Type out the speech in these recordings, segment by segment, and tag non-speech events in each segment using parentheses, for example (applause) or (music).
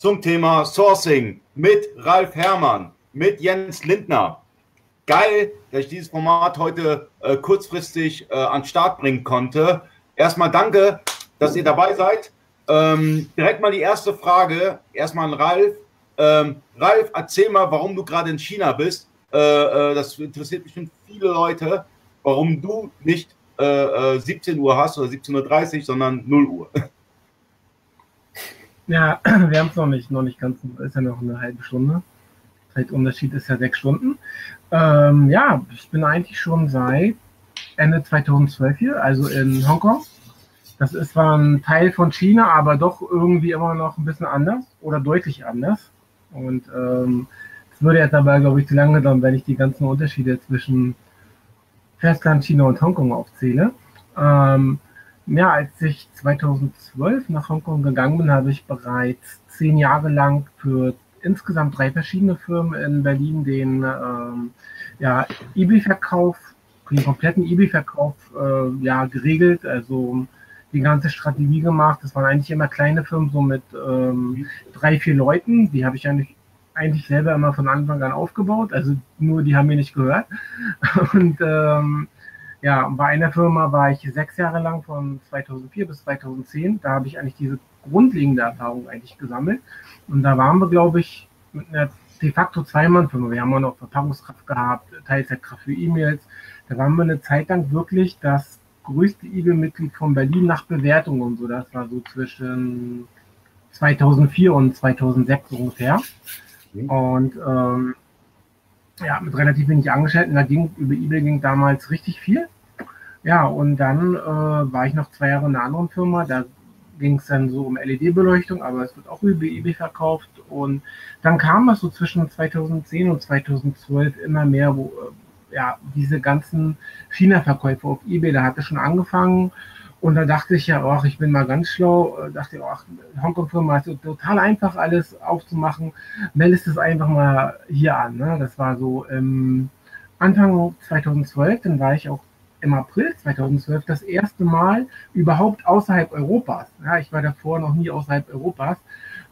zum Thema Sourcing mit Ralf Herrmann, mit Jens Lindner. Geil, dass ich dieses Format heute äh, kurzfristig äh, an den Start bringen konnte. Erstmal danke, dass ihr dabei seid. Ähm, direkt mal die erste Frage, erstmal an Ralf. Ähm, Ralf, erzähl mal, warum du gerade in China bist. Äh, äh das interessiert bestimmt viele Leute, warum du nicht 17 äh, Uhr hast oder 17.30 Uhr, sondern 0 Uhr. (laughs) Ja, (clears throat) wir haben es noch nicht, noch nicht ganz, ist ja noch eine halbe Stunde. Zeitunterschied ist ja sechs Stunden. Ähm, ja, ich bin eigentlich schon seit Ende 2012 hier, also in Hongkong. Das ist zwar ein Teil von China, aber doch irgendwie immer noch ein bisschen anders oder deutlich anders. Und ähm, es würde jetzt aber, glaube ich, zu lange dauern, wenn ich die ganzen Unterschiede zwischen Festland China und Hongkong aufzähle. Ähm, ja, als ich 2012 nach Hongkong gegangen bin, habe ich bereits zehn Jahre lang für insgesamt drei verschiedene Firmen in Berlin den ähm, ja, eBay-Verkauf, den kompletten eBay-Verkauf äh, ja, geregelt, also die ganze Strategie gemacht. Das waren eigentlich immer kleine Firmen, so mit ähm, drei, vier Leuten. Die habe ich eigentlich, eigentlich selber immer von Anfang an aufgebaut. Also nur die haben mir nicht gehört. (laughs) Und ähm, ja, bei einer Firma war ich sechs Jahre lang von 2004 bis 2010. Da habe ich eigentlich diese grundlegende Erfahrung eigentlich gesammelt. Und da waren wir, glaube ich, mit einer de facto Zweimann-Firma. Wir haben auch noch Verpackungskraft gehabt, Teilzeitkraft für E-Mails. Da waren wir eine Zeit lang wirklich das größte IBE-Mitglied von Berlin nach Bewertung und so. Das war so zwischen 2004 und 2006 ungefähr. Mhm. Und ähm, ja, mit relativ wenig Angestellten. Da ging über eBay ging damals richtig viel. Ja, und dann äh, war ich noch zwei Jahre in einer anderen Firma. Da ging es dann so um LED-Beleuchtung, aber es wird auch über eBay verkauft. Und dann kam es so zwischen 2010 und 2012 immer mehr, wo äh, ja diese ganzen China-Verkäufe auf eBay, da hat es schon angefangen. Und da dachte ich ja, ach, ich bin mal ganz schlau, äh, dachte ich, ach, Hongkong-Firma ist total einfach alles aufzumachen, meldest es einfach mal hier an. Ne? Das war so im Anfang 2012, dann war ich auch im April 2012 das erste Mal überhaupt außerhalb Europas. Ja, ich war davor noch nie außerhalb Europas.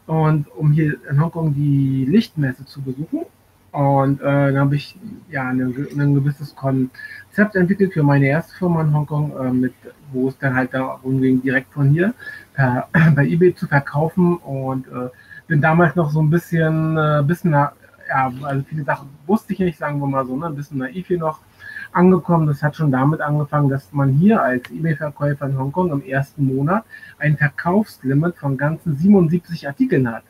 Und um hier in Hongkong die Lichtmesse zu besuchen. Und äh, dann habe ich ja ein, ein gewisses Konzept entwickelt für meine erste Firma in Hongkong, äh, mit, wo es dann halt darum ging, direkt von hier per, (clears throat) bei eBay zu verkaufen. Und äh, bin damals noch so ein bisschen, äh, bisschen ja, also viele Sachen wusste ich nicht, sagen wir mal so, ne, ein bisschen naiv hier noch angekommen. Das hat schon damit angefangen, dass man hier als eBay-Verkäufer in Hongkong im ersten Monat ein Verkaufslimit von ganzen 77 Artikeln hat.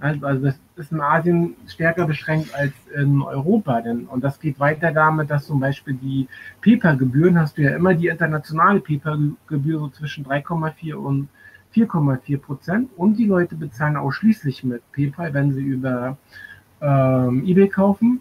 Also das ist in Asien stärker beschränkt als in Europa. Denn, und das geht weiter damit, dass zum Beispiel die PayPal-Gebühren, hast du ja immer die internationale PayPal-Gebühr so zwischen 3,4 und 4,4 Prozent. Und die Leute bezahlen ausschließlich mit PayPal, wenn sie über ähm, eBay kaufen.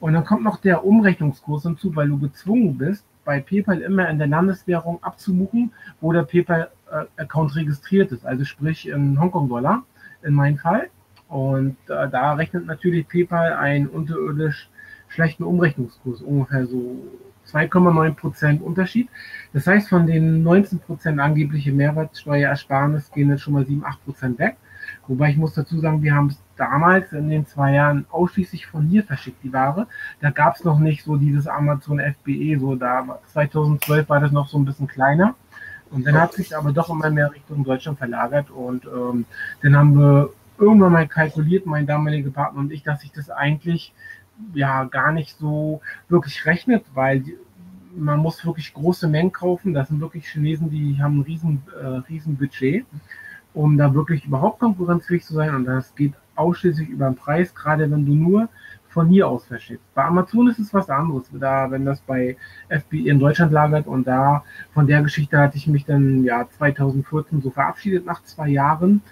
Und dann kommt noch der Umrechnungskurs hinzu, weil du gezwungen bist, bei PayPal immer in der Landeswährung abzumuchen, wo der PayPal-Account registriert ist. Also sprich in Hongkong-Dollar in meinem Fall. Und äh, da rechnet natürlich PayPal einen unterirdisch schlechten Umrechnungskurs, ungefähr so 2,9% Unterschied. Das heißt, von den 19% angebliche Mehrwertsteuerersparnis gehen jetzt schon mal 7, 8% weg. Wobei ich muss dazu sagen, wir haben es damals in den zwei Jahren ausschließlich von hier verschickt, die Ware. Da gab es noch nicht so dieses Amazon FBE, so da 2012 war das noch so ein bisschen kleiner. Und dann hat sich aber doch immer mehr Richtung Deutschland verlagert und ähm, dann haben wir irgendwann mal kalkuliert, mein damaliger Partner und ich, dass sich das eigentlich ja gar nicht so wirklich rechnet, weil man muss wirklich große Mengen kaufen. Das sind wirklich Chinesen, die haben ein riesen, äh, riesen Budget, um da wirklich überhaupt konkurrenzfähig zu sein. Und das geht ausschließlich über den Preis, gerade wenn du nur von hier aus verschickst. Bei Amazon ist es was anderes, da, wenn das bei FBI in Deutschland lagert und da von der Geschichte hatte ich mich dann ja 2014 so verabschiedet nach zwei Jahren,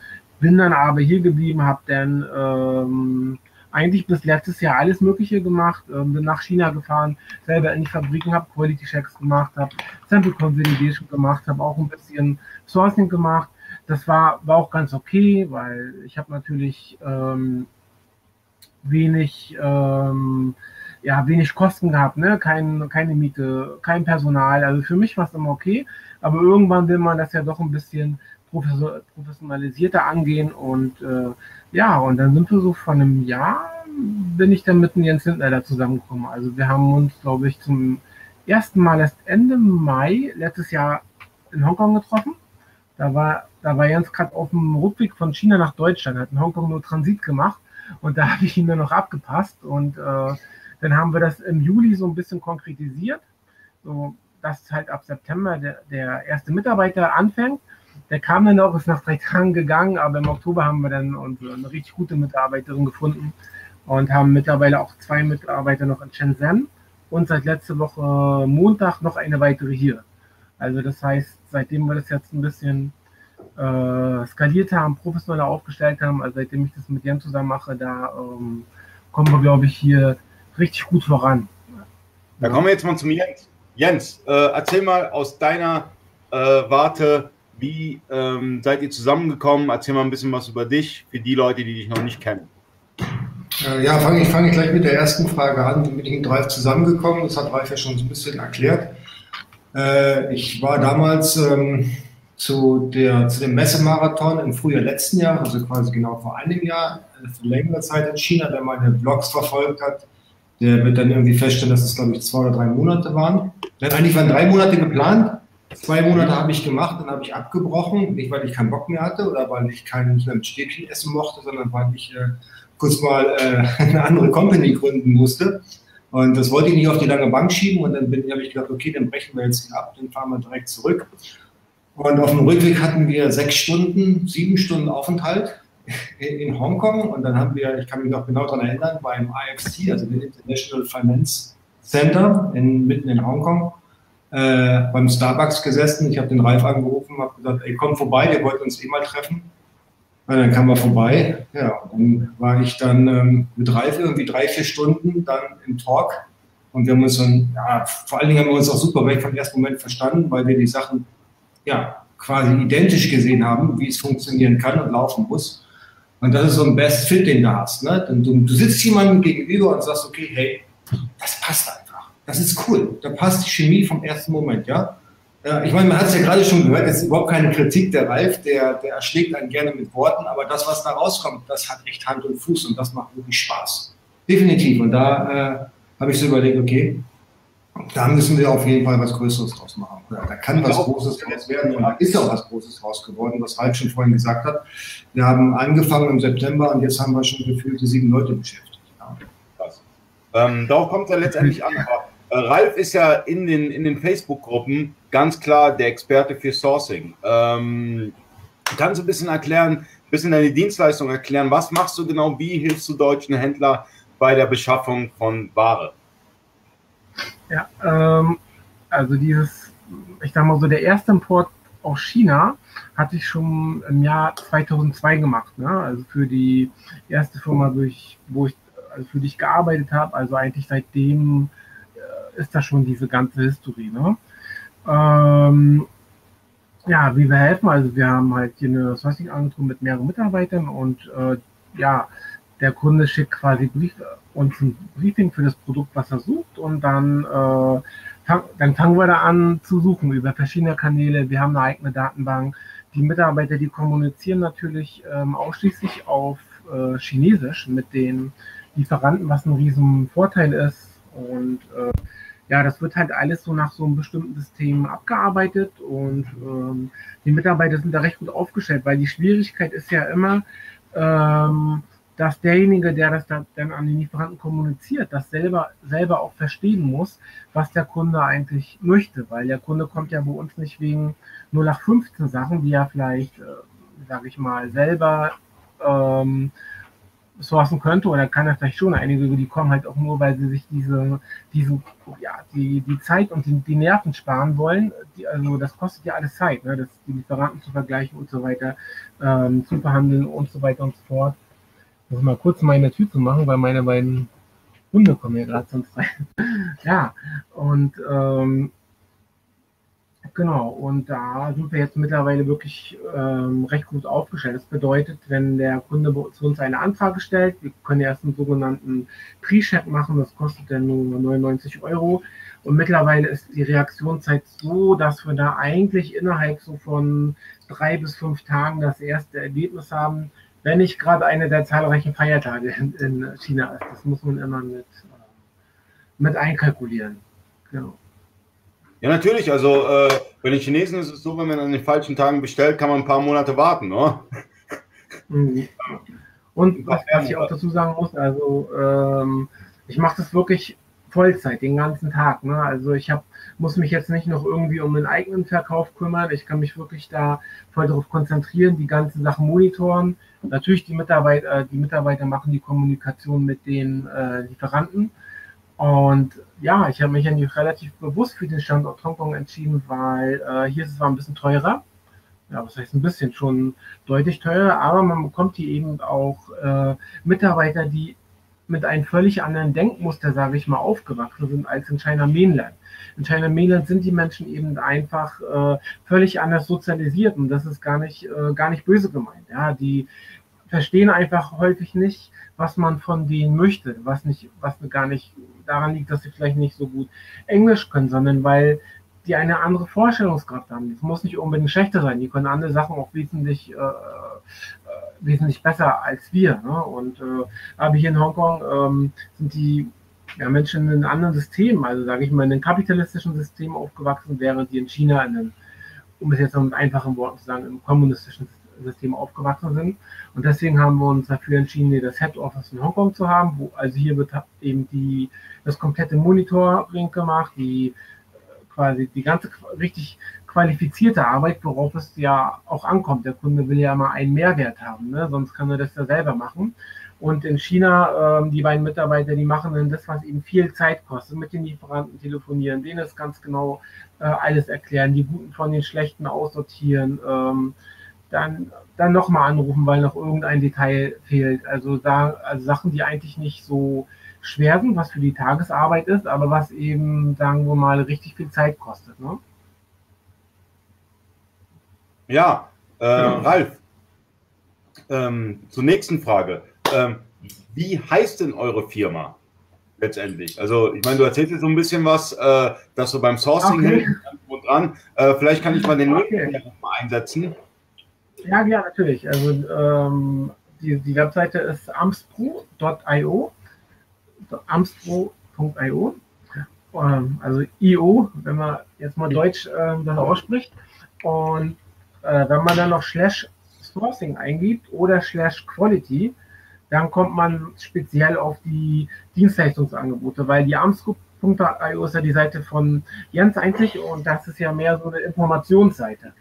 bin dann aber hier geblieben, habe dann ähm, eigentlich bis letztes Jahr alles Mögliche gemacht, ähm, bin nach China gefahren, selber in die Fabriken, habe Quality Checks gemacht, habe Sample Consolidation gemacht, habe auch ein bisschen Sourcing gemacht das war, war auch ganz okay, weil ich habe natürlich ähm, wenig, ähm, ja, wenig Kosten gehabt, ne? Kein, keine Miete, kein Personal. Also für mich war es immer okay. Aber irgendwann will man das ja doch ein bisschen professionalisierter angehen und äh, ja, und dann sind wir so von einem Jahr, bin ich dann mit dem Jens Lindner da zusammengekommen. Also wir haben uns, glaube ich, zum ersten Mal erst Ende Mai letztes Jahr in Hongkong getroffen. Da war, da war Jens gerade auf dem Rückweg von China nach Deutschland, hat in Hongkong nur Transit gemacht und da (laughs) habe ich ihn dann noch abgepasst und äh, dann haben wir das im Juli so ein bisschen konkretisiert, so dass halt ab September der, der erste Mitarbeiter anfängt. Der kam dann auch, ist nach drei Tagen gegangen, aber im Oktober haben wir dann eine richtig gute Mitarbeiterin gefunden und haben mittlerweile auch zwei Mitarbeiter noch in Shenzhen und seit letzte Woche Montag noch eine weitere hier. Also das heißt, seitdem wir das jetzt ein bisschen äh, skaliert haben, professioneller aufgestellt haben, also seitdem ich das mit Jan zusammen mache, da ähm, kommen wir, glaube ich, hier richtig gut voran. Da kommen wir jetzt mal zum Jens. Jens, äh, erzähl mal aus deiner äh, Warte, wie ähm, seid ihr zusammengekommen? Erzähl mal ein bisschen was über dich, für die Leute, die dich noch nicht kennen. Äh, ja, fange ich, fang ich gleich mit der ersten Frage an. Wie bin ich mit Drive zusammengekommen? Das hat Drive ja schon so ein bisschen erklärt. Äh, ich war damals ähm, zu, der, zu dem Messemarathon im Frühjahr letzten Jahr, also quasi genau vor einem Jahr, äh, für längere Zeit in China, der meine Blogs verfolgt hat. Der wird dann irgendwie feststellen, dass es, glaube ich, zwei oder drei Monate waren. Eigentlich waren drei Monate geplant. Zwei Monate habe ich gemacht, dann habe ich abgebrochen. Nicht, weil ich keinen Bock mehr hatte oder weil ich kein, Stäbchen essen mochte, sondern weil ich äh, kurz mal äh, (laughs) eine andere Company gründen musste. Und das wollte ich nicht auf die lange Bank schieben. Und dann habe ich gedacht, okay, dann brechen wir jetzt hier ab, dann fahren wir direkt zurück. Und auf dem Rückweg hatten wir sechs Stunden, sieben Stunden Aufenthalt (laughs) in Hongkong. Und dann haben wir, ich kann mich noch genau daran erinnern, beim IFC, also dem International Finance Center in, mitten in Hongkong, äh, beim Starbucks gesessen. Ich habe den Ralf angerufen, habe gesagt, ey, komm vorbei, wir wollten uns eh mal treffen. Und dann kam er vorbei. Ja, dann war ich dann ähm, mit Ralf irgendwie drei, vier Stunden dann im Talk. Und wir haben uns dann, ja, vor allen Dingen haben wir uns auch super weg vom ersten Moment verstanden, weil wir die Sachen ja quasi identisch gesehen haben, wie es funktionieren kann und laufen muss. Und das ist so ein Best Fit, den du hast. Ne? Du, du sitzt jemandem gegenüber und sagst, okay, hey, das passt einfach. Das ist cool. Da passt die Chemie vom ersten Moment, ja. Ja, ich meine, man hat es ja gerade schon gehört, es ist überhaupt keine Kritik der Ralf, der, der erschlägt einen gerne mit Worten, aber das, was da rauskommt, das hat echt Hand und Fuß und das macht wirklich Spaß. Definitiv. Und da äh, habe ich so überlegt, okay, da müssen wir auf jeden Fall was Größeres draus machen. Ja, da kann was Großes draus werden und da ist auch was Großes draus geworden, was Ralf schon vorhin gesagt hat. Wir haben angefangen im September und jetzt haben wir schon gefühlte sieben Leute beschäftigt. Ja. Ähm, darauf kommt es ja letztendlich an. Aber äh, Ralf ist ja in den, in den Facebook-Gruppen ganz klar der Experte für Sourcing. Ähm, kannst du ein bisschen erklären, ein bisschen deine Dienstleistung erklären? Was machst du genau? Wie hilfst du deutschen Händlern bei der Beschaffung von Ware? Ja, ähm, also dieses, ich sag mal so, der erste Import aus China hatte ich schon im Jahr 2002 gemacht. Ne? Also für die erste Firma, durch, wo ich, also für die ich gearbeitet habe. Also eigentlich seitdem ist da schon diese ganze Historie. Ne? Ähm, ja, wie wir helfen, also wir haben halt hier eine Sourcing-Agentur mit mehreren Mitarbeitern und äh, ja, der Kunde schickt quasi Brief, uns ein Briefing für das Produkt, was er sucht und dann, äh, fang, dann fangen wir da an zu suchen über verschiedene Kanäle. Wir haben eine eigene Datenbank. Die Mitarbeiter, die kommunizieren natürlich ähm, ausschließlich auf äh, Chinesisch mit den Lieferanten, was ein riesen Vorteil ist. Und äh, ja, das wird halt alles so nach so einem bestimmten System abgearbeitet und ähm, die Mitarbeiter sind da recht gut aufgestellt, weil die Schwierigkeit ist ja immer, ähm, dass derjenige, der das dann an den Lieferanten kommuniziert, das selber, selber auch verstehen muss, was der Kunde eigentlich möchte, weil der Kunde kommt ja bei uns nicht wegen nur nach 15 Sachen, die er vielleicht, äh, sage ich mal, selber ähm, sourcen könnte, oder kann er vielleicht schon einige, die kommen halt auch nur, weil sie sich diese, diesen, ja, die, die Zeit und die, die Nerven sparen wollen. Die, also das kostet ja alles Zeit, ne? das, die Lieferanten zu vergleichen und so weiter, ähm, zu verhandeln und so weiter und so fort. Ich muss mal kurz meine Tür zu machen, weil meine beiden Hunde kommen hier gerade sonst rein. (laughs) ja, und ähm, Genau, und da sind wir jetzt mittlerweile wirklich ähm, recht gut aufgestellt. Das bedeutet, wenn der Kunde zu uns eine Anfrage stellt, wir können erst einen sogenannten Pre-Check machen, das kostet dann nur 99 Euro. Und mittlerweile ist die Reaktionszeit so, dass wir da eigentlich innerhalb so von drei bis fünf Tagen das erste Ergebnis haben, wenn nicht gerade eine der zahlreichen Feiertage in, in China ist. Das muss man immer mit, äh, mit einkalkulieren. Genau. Ja, natürlich. Also äh, bei den Chinesen ist es so, wenn man an den falschen Tagen bestellt, kann man ein paar Monate warten. Ne? Mhm. Und was, was ich auch dazu sagen muss, also ähm, ich mache das wirklich Vollzeit, den ganzen Tag. Ne? Also ich hab, muss mich jetzt nicht noch irgendwie um den eigenen Verkauf kümmern. Ich kann mich wirklich da voll darauf konzentrieren, die ganzen Sachen monitoren. Natürlich die Mitarbeiter, die Mitarbeiter machen die Kommunikation mit den äh, Lieferanten. Und ja, ich habe mich ja relativ bewusst für den Standort Hongkong entschieden, weil äh, hier ist es zwar ein bisschen teurer. Ja, was heißt ein bisschen schon deutlich teurer, aber man bekommt hier eben auch äh, Mitarbeiter, die mit einem völlig anderen Denkmuster, sage ich mal, aufgewachsen sind als in China Mainland. In China Mainland sind die Menschen eben einfach äh, völlig anders sozialisiert und das ist gar nicht, äh, gar nicht böse gemeint. Ja, die verstehen einfach häufig nicht, was man von denen möchte, was nicht, was gar nicht daran liegt, dass sie vielleicht nicht so gut Englisch können, sondern weil die eine andere Vorstellungskraft haben. Das muss nicht unbedingt schlechter sein. Die können andere Sachen auch wesentlich, äh, äh, wesentlich besser als wir. Ne? Und äh, aber hier in Hongkong ähm, sind die ja, Menschen in einem anderen System, also sage ich mal, in einem kapitalistischen System aufgewachsen, während die in China in einem, um es jetzt noch mit einfachen Worten zu sagen, im kommunistischen System aufgewachsen sind. Und deswegen haben wir uns dafür entschieden, das Head Office in Hongkong zu haben. Wo, also hier wird eben die, das komplette Monitoring gemacht, die quasi die ganze richtig qualifizierte Arbeit, worauf es ja auch ankommt. Der Kunde will ja mal einen Mehrwert haben, ne? sonst kann er das ja selber machen. Und in China, ähm, die beiden Mitarbeiter, die machen dann das, was ihnen viel Zeit kostet, mit den Lieferanten telefonieren, denen das ganz genau äh, alles erklären, die Guten von den Schlechten aussortieren, ähm, dann, dann nochmal anrufen, weil noch irgendein Detail fehlt. Also da, also Sachen, die eigentlich nicht so schwer sind, was für die Tagesarbeit ist, aber was eben, sagen wir mal, richtig viel Zeit kostet. Ne? Ja, äh, ja. Ralf, ähm, zur nächsten Frage. Ähm, wie heißt denn eure Firma letztendlich? Also, ich meine, du erzählst jetzt so ein bisschen was, äh, dass du beim Sourcing okay. und dran. Äh, vielleicht kann ich mal den okay. Link mal einsetzen. Ja, ja, natürlich. Also, ähm, die, die Webseite ist amspro.io amstro.io, ähm, also IO, wenn man jetzt mal Deutsch äh, das ausspricht. Und äh, wenn man dann noch Slash Sourcing eingibt oder Slash Quality, dann kommt man speziell auf die Dienstleistungsangebote, weil die amstro.io ist ja die Seite von Jens eigentlich und das ist ja mehr so eine Informationsseite.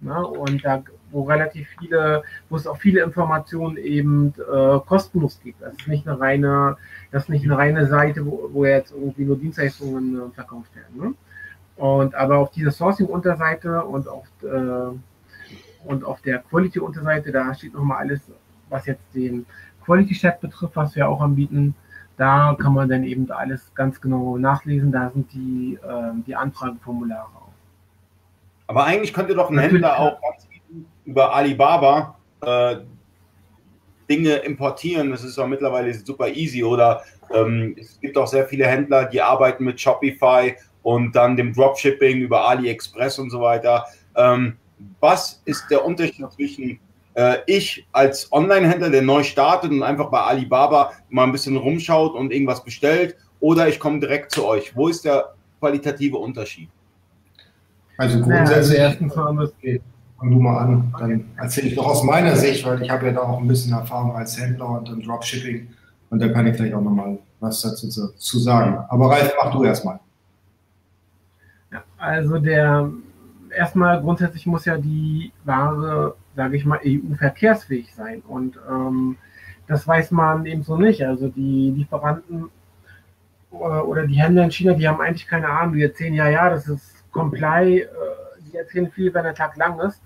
Ne? Und da, wo relativ viele, wo es auch viele Informationen eben äh, kostenlos gibt. Das ist nicht eine reine, das ist nicht eine reine Seite, wo, wo jetzt irgendwie nur Dienstleistungen äh, verkauft werden. Ne? Und aber auf dieser Sourcing-Unterseite und auf äh, und auf der Quality-Unterseite, da steht nochmal alles, was jetzt den Quality-Chat betrifft, was wir auch anbieten. Da kann man dann eben alles ganz genau nachlesen. Da sind die, äh, die Anfrageformulare aber eigentlich könnte doch ein Händler auch über Alibaba äh, Dinge importieren. Das ist doch mittlerweile super easy. Oder ähm, es gibt auch sehr viele Händler, die arbeiten mit Shopify und dann dem Dropshipping über AliExpress und so weiter. Ähm, was ist der Unterschied zwischen äh, ich als Online-Händler, der neu startet und einfach bei Alibaba mal ein bisschen rumschaut und irgendwas bestellt, oder ich komme direkt zu euch? Wo ist der qualitative Unterschied? Also grundsätzlich, ja, also fang du mal an, dann erzähle ich doch aus meiner Sicht, weil ich habe ja da auch ein bisschen Erfahrung als Händler und im Dropshipping und da kann ich vielleicht auch nochmal was dazu zu sagen. Aber Ralf, mach du erstmal. Ja, also der erstmal grundsätzlich muss ja die Ware, sage ich mal, EU-verkehrsfähig sein und ähm, das weiß man eben so nicht. Also die Lieferanten äh, oder die Händler in China, die haben eigentlich keine Ahnung, die erzählen ja, ja, das ist Comply, äh, die erzählen viel, wenn der Tag lang ist.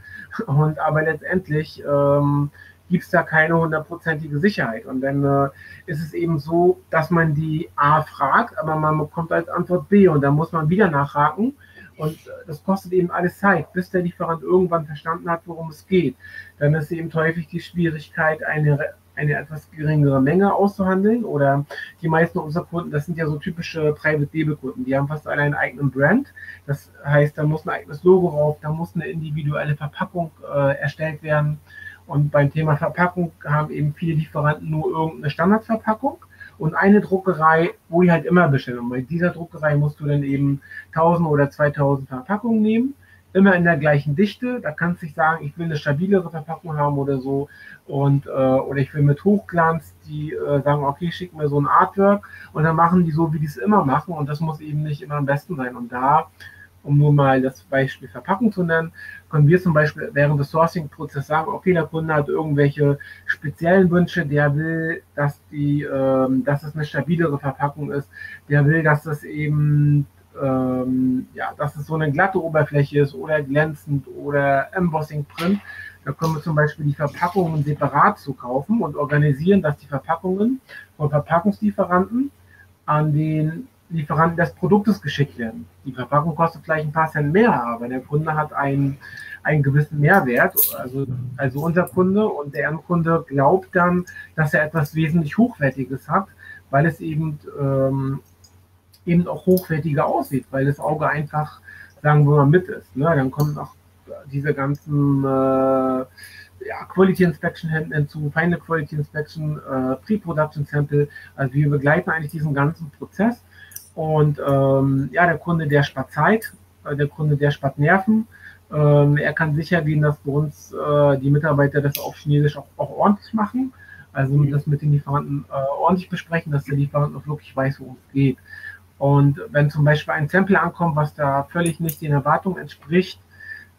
Und aber letztendlich ähm, gibt es da keine hundertprozentige Sicherheit. Und dann äh, ist es eben so, dass man die A fragt, aber man bekommt als Antwort B und dann muss man wieder nachhaken. Und äh, das kostet eben alles Zeit, bis der Lieferant irgendwann verstanden hat, worum es geht. Dann ist eben häufig die Schwierigkeit, eine, eine etwas geringere Menge auszuhandeln. Oder die meisten unserer Kunden, das sind ja so typische Private Label Kunden, die haben fast alle einen eigenen Brand. Das heißt, da muss ein eigenes Logo rauf, da muss eine individuelle Verpackung äh, erstellt werden. Und beim Thema Verpackung haben eben viele Lieferanten nur irgendeine Standardverpackung und eine Druckerei, wo die halt immer bestellen. Und bei dieser Druckerei musst du dann eben 1000 oder 2000 Verpackungen nehmen, immer in der gleichen Dichte. Da kannst du nicht sagen, ich will eine stabilere Verpackung haben oder so. Und, äh, oder ich will mit Hochglanz, die äh, sagen, okay, schick mir so ein Artwork und dann machen die so, wie die es immer machen. Und das muss eben nicht immer am besten sein. Und da um nur mal das Beispiel Verpackung zu nennen, können wir zum Beispiel während des Sourcing-Prozesses sagen, okay, der Kunde hat irgendwelche speziellen Wünsche, der will, dass die, ähm, dass es eine stabilere Verpackung ist, der will, dass es eben ähm, ja, dass es so eine glatte Oberfläche ist oder glänzend oder Embossing Print. Da können wir zum Beispiel die Verpackungen separat zu kaufen und organisieren, dass die Verpackungen von Verpackungslieferanten an den Lieferanten des Produktes geschickt werden. Die Verpackung kostet vielleicht ein paar Cent mehr, aber der Kunde hat einen, einen gewissen Mehrwert. Also, also unser Kunde und der Endkunde glaubt dann, dass er etwas wesentlich Hochwertiges hat, weil es eben, ähm, eben auch hochwertiger aussieht, weil das Auge einfach, sagen wir mal, mit ist. Ne? Dann kommen auch diese ganzen äh, ja, Quality Inspection hinzu, Final Quality Inspection, äh, Pre-Production Sample. Also wir begleiten eigentlich diesen ganzen Prozess und ähm, ja, der Kunde, der spart Zeit, äh, der Kunde, der spart Nerven. Ähm, er kann sicher gehen, dass bei uns äh, die Mitarbeiter das auf Chinesisch auch, auch ordentlich machen. Also mhm. das mit den Lieferanten äh, ordentlich besprechen, dass der Lieferant auch wirklich weiß, worum es geht. Und wenn zum Beispiel ein Sample ankommt, was da völlig nicht den Erwartungen entspricht,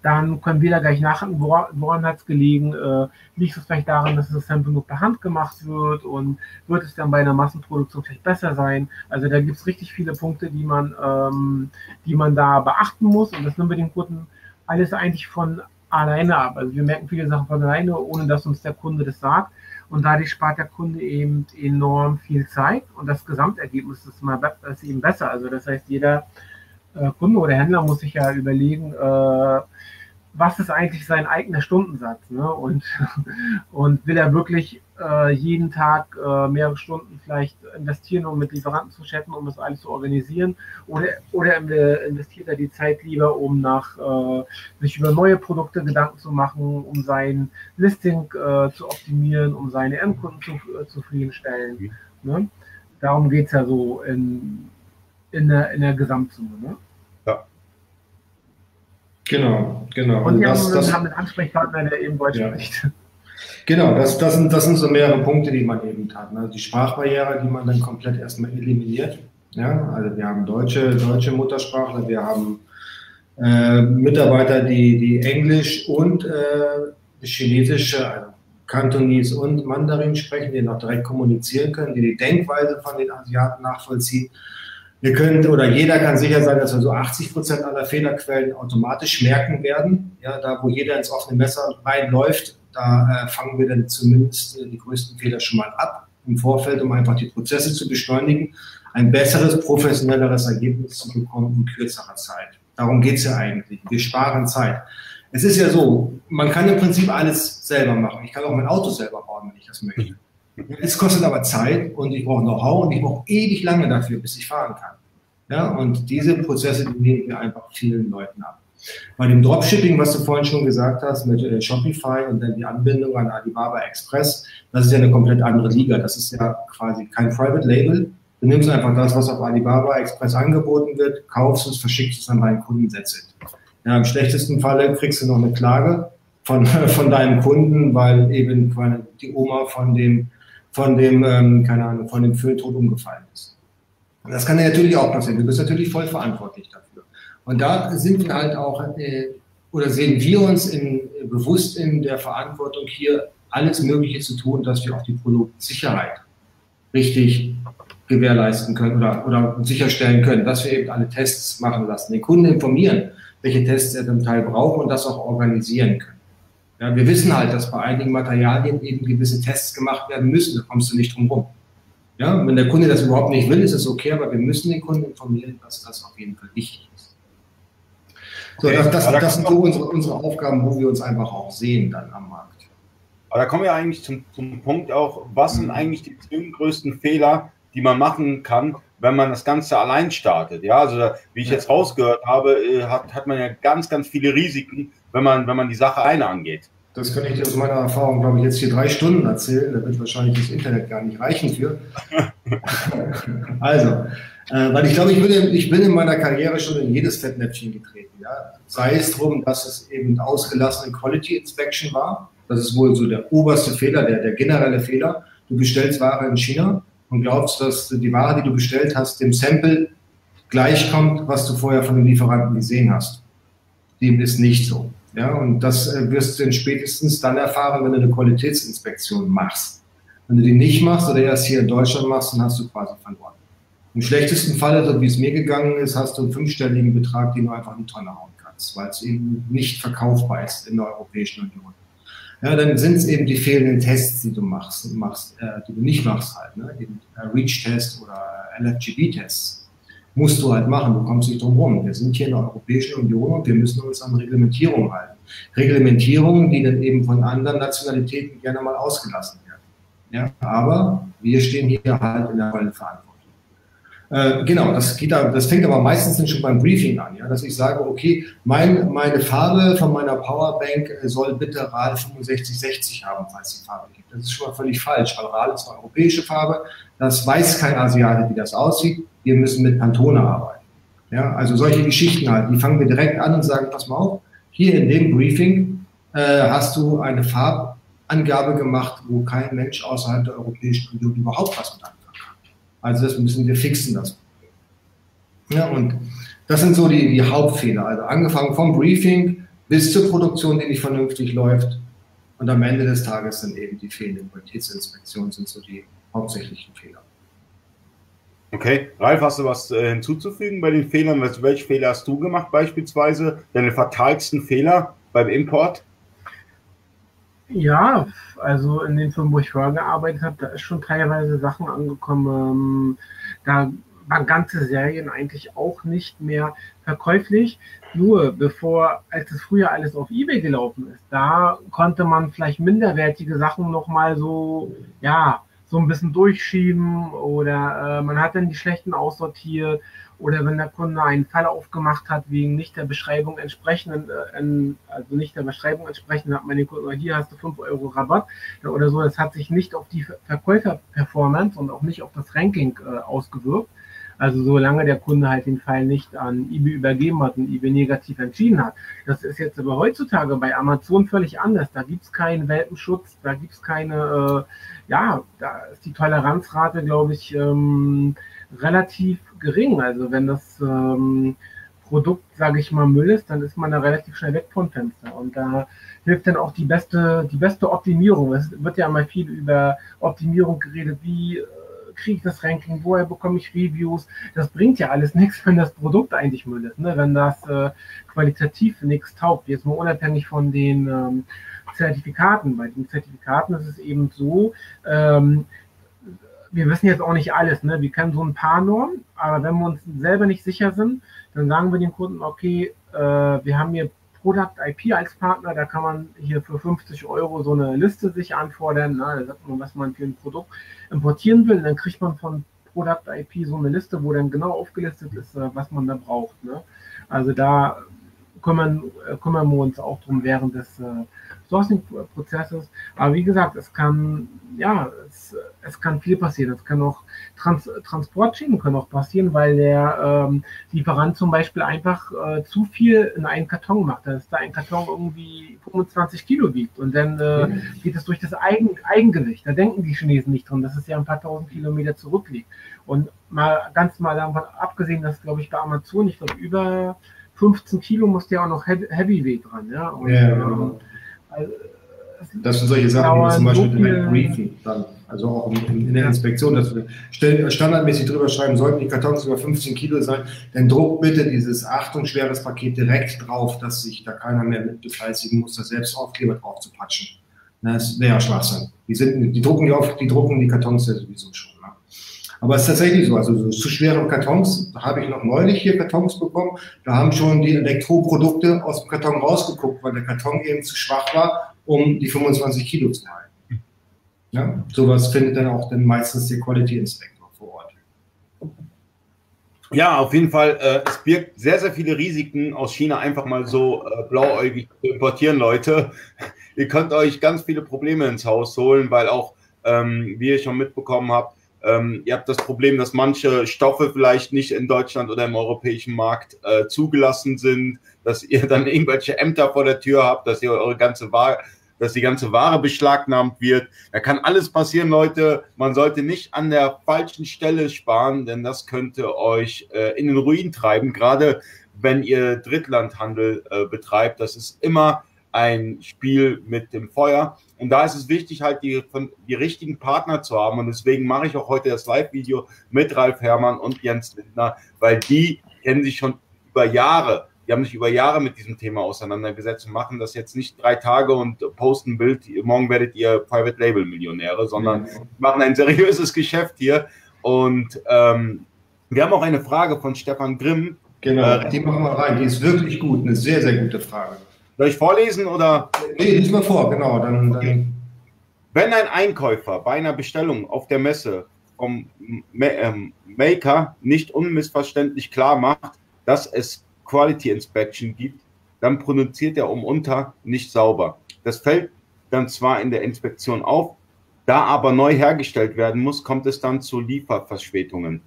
dann können wir da gleich nachhaken, woran hat es gelegen. Äh, liegt es vielleicht daran, dass das Sample nur per Hand gemacht wird und wird es dann bei einer Massenproduktion vielleicht besser sein? Also da gibt es richtig viele Punkte, die man, ähm, die man da beachten muss und das nehmen wir den Kunden alles eigentlich von alleine ab. Also wir merken viele Sachen von alleine, ohne dass uns der Kunde das sagt. Und dadurch spart der Kunde eben enorm viel Zeit und das Gesamtergebnis ist, mal, ist eben besser. Also das heißt, jeder äh, Kunde oder Händler muss sich ja überlegen, äh, was ist eigentlich sein eigener Stundensatz? Ne? Und, (laughs) und will er wirklich äh, jeden Tag äh, mehrere Stunden vielleicht investieren, um mit Lieferanten zu chatten, um das alles zu organisieren? Oder, oder investiert er die Zeit lieber, um nach, äh, sich über neue Produkte Gedanken zu machen, um sein Listing äh, zu optimieren, um seine Endkunden zu, äh, zufriedenstellen? Mhm. Ne? Darum geht es ja so in, in, der, in der Gesamtsumme. Ne? Genau, genau. Und wir das, das, haben einen Ansprechpartner, der eben Deutsch ja. spricht. Genau, das, das, sind, das sind so mehrere Punkte, die man eben hat. Ne? Die Sprachbarriere, die man dann komplett erstmal eliminiert. Ja? Also wir haben deutsche, deutsche Muttersprachler, wir haben äh, Mitarbeiter, die, die Englisch und äh, Chinesische, also Kantonese und Mandarin sprechen, die noch direkt kommunizieren können, die die Denkweise von den Asiaten nachvollziehen. Wir können oder jeder kann sicher sein, dass wir so 80 Prozent aller Fehlerquellen automatisch merken werden. Ja, da wo jeder ins offene Messer reinläuft, da äh, fangen wir dann zumindest äh, die größten Fehler schon mal ab im Vorfeld, um einfach die Prozesse zu beschleunigen, ein besseres, professionelleres Ergebnis zu bekommen in kürzerer Zeit. Darum geht's ja eigentlich. Wir sparen Zeit. Es ist ja so, man kann im Prinzip alles selber machen. Ich kann auch mein Auto selber bauen, wenn ich das möchte. Es kostet aber Zeit und ich brauche Know-how und ich brauche ewig lange dafür, bis ich fahren kann. Ja, und diese Prozesse die nehmen wir einfach vielen Leuten ab. Bei dem Dropshipping, was du vorhin schon gesagt hast, mit äh, Shopify und dann die Anbindung an Alibaba Express, das ist ja eine komplett andere Liga. Das ist ja quasi kein Private Label. Du nimmst einfach das, was auf Alibaba Express angeboten wird, kaufst es, verschickst es an deinen Kunden, setzt Ja, Im schlechtesten Falle kriegst du noch eine Klage von, (laughs) von deinem Kunden, weil eben die Oma von dem von dem, ähm, keine Ahnung, von dem Föhntod umgefallen ist. Das kann ja natürlich auch passieren. Du bist natürlich voll verantwortlich dafür. Und da sind wir halt auch, äh, oder sehen wir uns in, bewusst in der Verantwortung, hier alles Mögliche zu tun, dass wir auch die Produktsicherheit richtig gewährleisten können oder, oder sicherstellen können, dass wir eben alle Tests machen lassen, den Kunden informieren, welche Tests er zum Teil braucht und das auch organisieren können. Ja, wir wissen halt, dass bei einigen Materialien eben gewisse Tests gemacht werden müssen. Da kommst du nicht drum rum. Ja, wenn der Kunde das überhaupt nicht will, ist es okay, aber wir müssen den Kunden informieren, dass das auf jeden Fall wichtig ist. So, das, das, das sind so unsere, unsere Aufgaben, wo wir uns einfach auch sehen dann am Markt. Aber da kommen wir eigentlich zum, zum Punkt auch, was sind mhm. eigentlich die zehn größten Fehler, die man machen kann, wenn man das Ganze allein startet. Ja, also wie ich jetzt rausgehört habe, äh, hat, hat man ja ganz, ganz viele Risiken, wenn man, wenn man die Sache eine angeht. Das kann ich dir aus meiner Erfahrung, glaube ich, jetzt hier drei Stunden erzählen. Da wird wahrscheinlich das Internet gar nicht reichen für. (laughs) also, äh, weil ich glaube, ich bin, in, ich bin in meiner Karriere schon in jedes Fettnäpfchen getreten. Ja? Sei es darum, dass es eben ausgelassene Quality Inspection war. Das ist wohl so der oberste Fehler, der, der generelle Fehler. Du bestellst Ware in China und glaubst, dass die Ware, die du bestellt hast, dem Sample gleichkommt, was du vorher von den Lieferanten gesehen hast. Dem ist nicht so. Ja, und das äh, wirst du dann spätestens dann erfahren, wenn du eine Qualitätsinspektion machst. Wenn du die nicht machst oder erst hier in Deutschland machst, dann hast du quasi verloren. Im schlechtesten Fall, so wie es mir gegangen ist, hast du einen fünfstelligen Betrag, den du einfach in die Tonne hauen kannst, weil es eben nicht verkaufbar ist in der Europäischen Union. Ja, dann sind es eben die fehlenden Tests, die du machst, machst äh, die du nicht machst halt, ne? eben äh, REACH-Test oder LFGB-Tests. Musst du halt machen, du kommst nicht drum rum. Wir sind hier in der Europäischen Union und wir müssen uns an Reglementierung halten. Reglementierungen, die dann eben von anderen Nationalitäten gerne mal ausgelassen werden. Ja, aber wir stehen hier halt in der vollen Verantwortung. Äh, genau, das, geht da, das fängt aber meistens schon beim Briefing an, ja, dass ich sage, okay, mein, meine Farbe von meiner Powerbank äh, soll bitte RAL 6560 haben, falls die Farbe gibt. Das ist schon mal völlig falsch, weil RAL ist eine europäische Farbe, das weiß kein Asiate, wie das aussieht. Wir müssen mit Pantone arbeiten. Ja, also solche Geschichten halt, die fangen wir direkt an und sagen, pass mal auf, hier in dem Briefing äh, hast du eine Farbangabe gemacht, wo kein Mensch außerhalb der Europäischen Union überhaupt was mit anfangen also das müssen wir fixen, das. Ja, und das sind so die, die Hauptfehler. Also angefangen vom Briefing bis zur Produktion, die nicht vernünftig läuft. Und am Ende des Tages sind eben die fehlende Qualitätsinspektion sind so die hauptsächlichen Fehler. Okay, Ralf, hast du was äh, hinzuzufügen bei den Fehlern? Welche Fehler hast du gemacht beispielsweise? Deine fatalsten Fehler beim Import? Ja, also in den Firmen, wo ich vorher gearbeitet habe, da ist schon teilweise Sachen angekommen. Ähm, da waren ganze Serien eigentlich auch nicht mehr verkäuflich. Nur bevor, als es früher alles auf Ebay gelaufen ist, da konnte man vielleicht minderwertige Sachen nochmal so, ja, so ein bisschen durchschieben oder äh, man hat dann die schlechten aussortiert oder wenn der Kunde einen Fall aufgemacht hat wegen nicht der Beschreibung entsprechenden, äh, also nicht der Beschreibung entsprechend, hat man den Kunden, hier hast du 5 Euro Rabatt oder so. Das hat sich nicht auf die Verkäufer-Performance und auch nicht auf das Ranking äh, ausgewirkt. Also solange der Kunde halt den Fall nicht an eBay übergeben hat und eBay negativ entschieden hat. Das ist jetzt aber heutzutage bei Amazon völlig anders. Da gibt's keinen Welpenschutz, da gibt's keine, äh, ja, da ist die Toleranzrate, glaube ich, ähm, relativ gering. Also wenn das ähm, Produkt, sage ich mal, Müll ist, dann ist man da relativ schnell weg vom Fenster. Und da hilft dann auch die beste, die beste Optimierung. Es wird ja immer viel über Optimierung geredet, wie äh, kriege ich das Ranking, woher bekomme ich Reviews. Das bringt ja alles (laughs) nichts, wenn das Produkt eigentlich Müll ist, ne? wenn das äh, qualitativ nichts taugt. Jetzt mal unabhängig von den ähm, Zertifikaten. Bei den Zertifikaten ist es eben so, ähm, wir wissen jetzt auch nicht alles. Ne? Wir kennen so ein paar Normen, aber wenn wir uns selber nicht sicher sind, dann sagen wir den Kunden, okay, äh, wir haben hier Product IP als Partner, da kann man hier für 50 Euro so eine Liste sich anfordern. Ne? Da sagt man, was man für ein Produkt importieren will. dann kriegt man von Product IP so eine Liste, wo dann genau aufgelistet ist, äh, was man da braucht. Ne? Also da kümmern, äh, kümmern wir uns auch drum während des äh, Sourcing-Prozesses. Aber wie gesagt, es kann, ja, es, es kann viel passieren. Es kann auch Trans Transportschienen können auch passieren, weil der ähm, Lieferant zum Beispiel einfach äh, zu viel in einen Karton macht. Dass da ein Karton irgendwie 25 Kilo wiegt und dann äh, mhm. geht es durch das Eigen Eigengewicht. Da denken die Chinesen nicht dran, dass es ja ein paar tausend Kilometer zurückliegt. Und mal ganz mal davon abgesehen, dass glaube ich bei Amazon, ich glaube über 15 Kilo muss der auch noch Heavyweight dran. Ja, und, ja, genau. ähm, also, das sind solche Sachen, wie zum Beispiel so im Briefing dann, also auch in, in der Inspektion, dass wir standardmäßig drüber schreiben, sollten die Kartons über 15 Kilo sein, dann druck bitte dieses Achtung, schweres Paket direkt drauf, dass sich da keiner mehr mit befleißigen muss, da selbst Aufkleber drauf zu patschen. Das wäre ja Schwachsinn. Die, sind, die, drucken die, auf, die drucken die Kartons ja sowieso schon. Aber es ist tatsächlich so, also so, zu schwere Kartons habe ich noch neulich hier Kartons bekommen. Da haben schon die Elektroprodukte aus dem Karton rausgeguckt, weil der Karton eben zu schwach war, um die 25 Kilo zu halten. Ja, sowas findet dann auch dann meistens der Quality Inspector vor Ort. Ja, auf jeden Fall. Äh, es birgt sehr, sehr viele Risiken, aus China einfach mal so äh, blauäugig zu importieren, Leute. (laughs) Ihr könnt euch ganz viele Probleme ins Haus holen, weil auch, ähm, wie ihr schon mitbekommen habt, ähm, ihr habt das Problem, dass manche Stoffe vielleicht nicht in Deutschland oder im europäischen Markt äh, zugelassen sind, dass ihr dann (laughs) irgendwelche Ämter vor der Tür habt, dass ihr eure ganze Ware, dass die ganze Ware beschlagnahmt wird. Da kann alles passieren, Leute. Man sollte nicht an der falschen Stelle sparen, denn das könnte euch äh, in den Ruin treiben, gerade wenn ihr Drittlandhandel äh, betreibt. Das ist immer ein Spiel mit dem Feuer. Und da ist es wichtig, halt die, die richtigen Partner zu haben. Und deswegen mache ich auch heute das Live-Video mit Ralf Herrmann und Jens Lindner, weil die kennen sich schon über Jahre. Die haben sich über Jahre mit diesem Thema auseinandergesetzt und machen das jetzt nicht drei Tage und posten ein Bild, morgen werdet ihr Private Label Millionäre, sondern ja. machen ein seriöses Geschäft hier. Und ähm, wir haben auch eine Frage von Stefan Grimm. Genau, äh, die machen wir rein. Die ist wirklich gut, eine sehr, sehr gute Frage. Soll ich vorlesen oder? Nee, lies mal vor, genau. Dann, okay. Wenn ein Einkäufer bei einer Bestellung auf der Messe vom ähm, Maker nicht unmissverständlich klar macht, dass es Quality Inspection gibt, dann produziert er um unter nicht sauber. Das fällt dann zwar in der Inspektion auf, da aber neu hergestellt werden muss, kommt es dann zu Lieferverspätungen.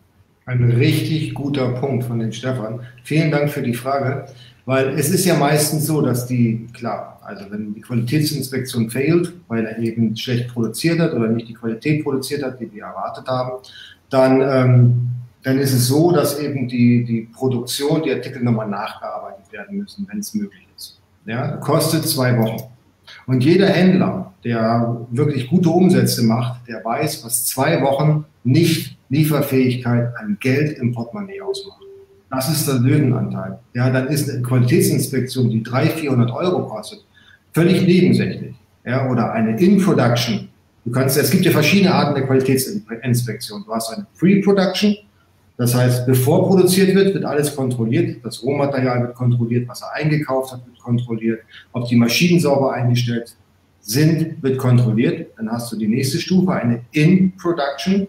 Ein richtig guter Punkt von den Stefan. Vielen Dank für die Frage. Weil es ist ja meistens so, dass die, klar, also wenn die Qualitätsinspektion fehlt, weil er eben schlecht produziert hat oder nicht die Qualität produziert hat, die wir erwartet haben, dann, ähm, dann ist es so, dass eben die, die Produktion, die Artikel nochmal nachgearbeitet werden müssen, wenn es möglich ist. Ja, kostet zwei Wochen. Und jeder Händler, der wirklich gute Umsätze macht, der weiß, was zwei Wochen nicht Lieferfähigkeit an Geld im Portemonnaie ausmacht. Das ist der Löwenanteil. Ja, dann ist eine Qualitätsinspektion, die 300, 400 Euro kostet, völlig nebensächlich. Ja, oder eine In-Production. Du kannst, es gibt ja verschiedene Arten der Qualitätsinspektion. Du hast eine Pre-Production. Das heißt, bevor produziert wird, wird alles kontrolliert. Das Rohmaterial wird kontrolliert, was er eingekauft hat, wird kontrolliert. Ob die Maschinen sauber eingestellt sind, wird kontrolliert. Dann hast du die nächste Stufe, eine In-Production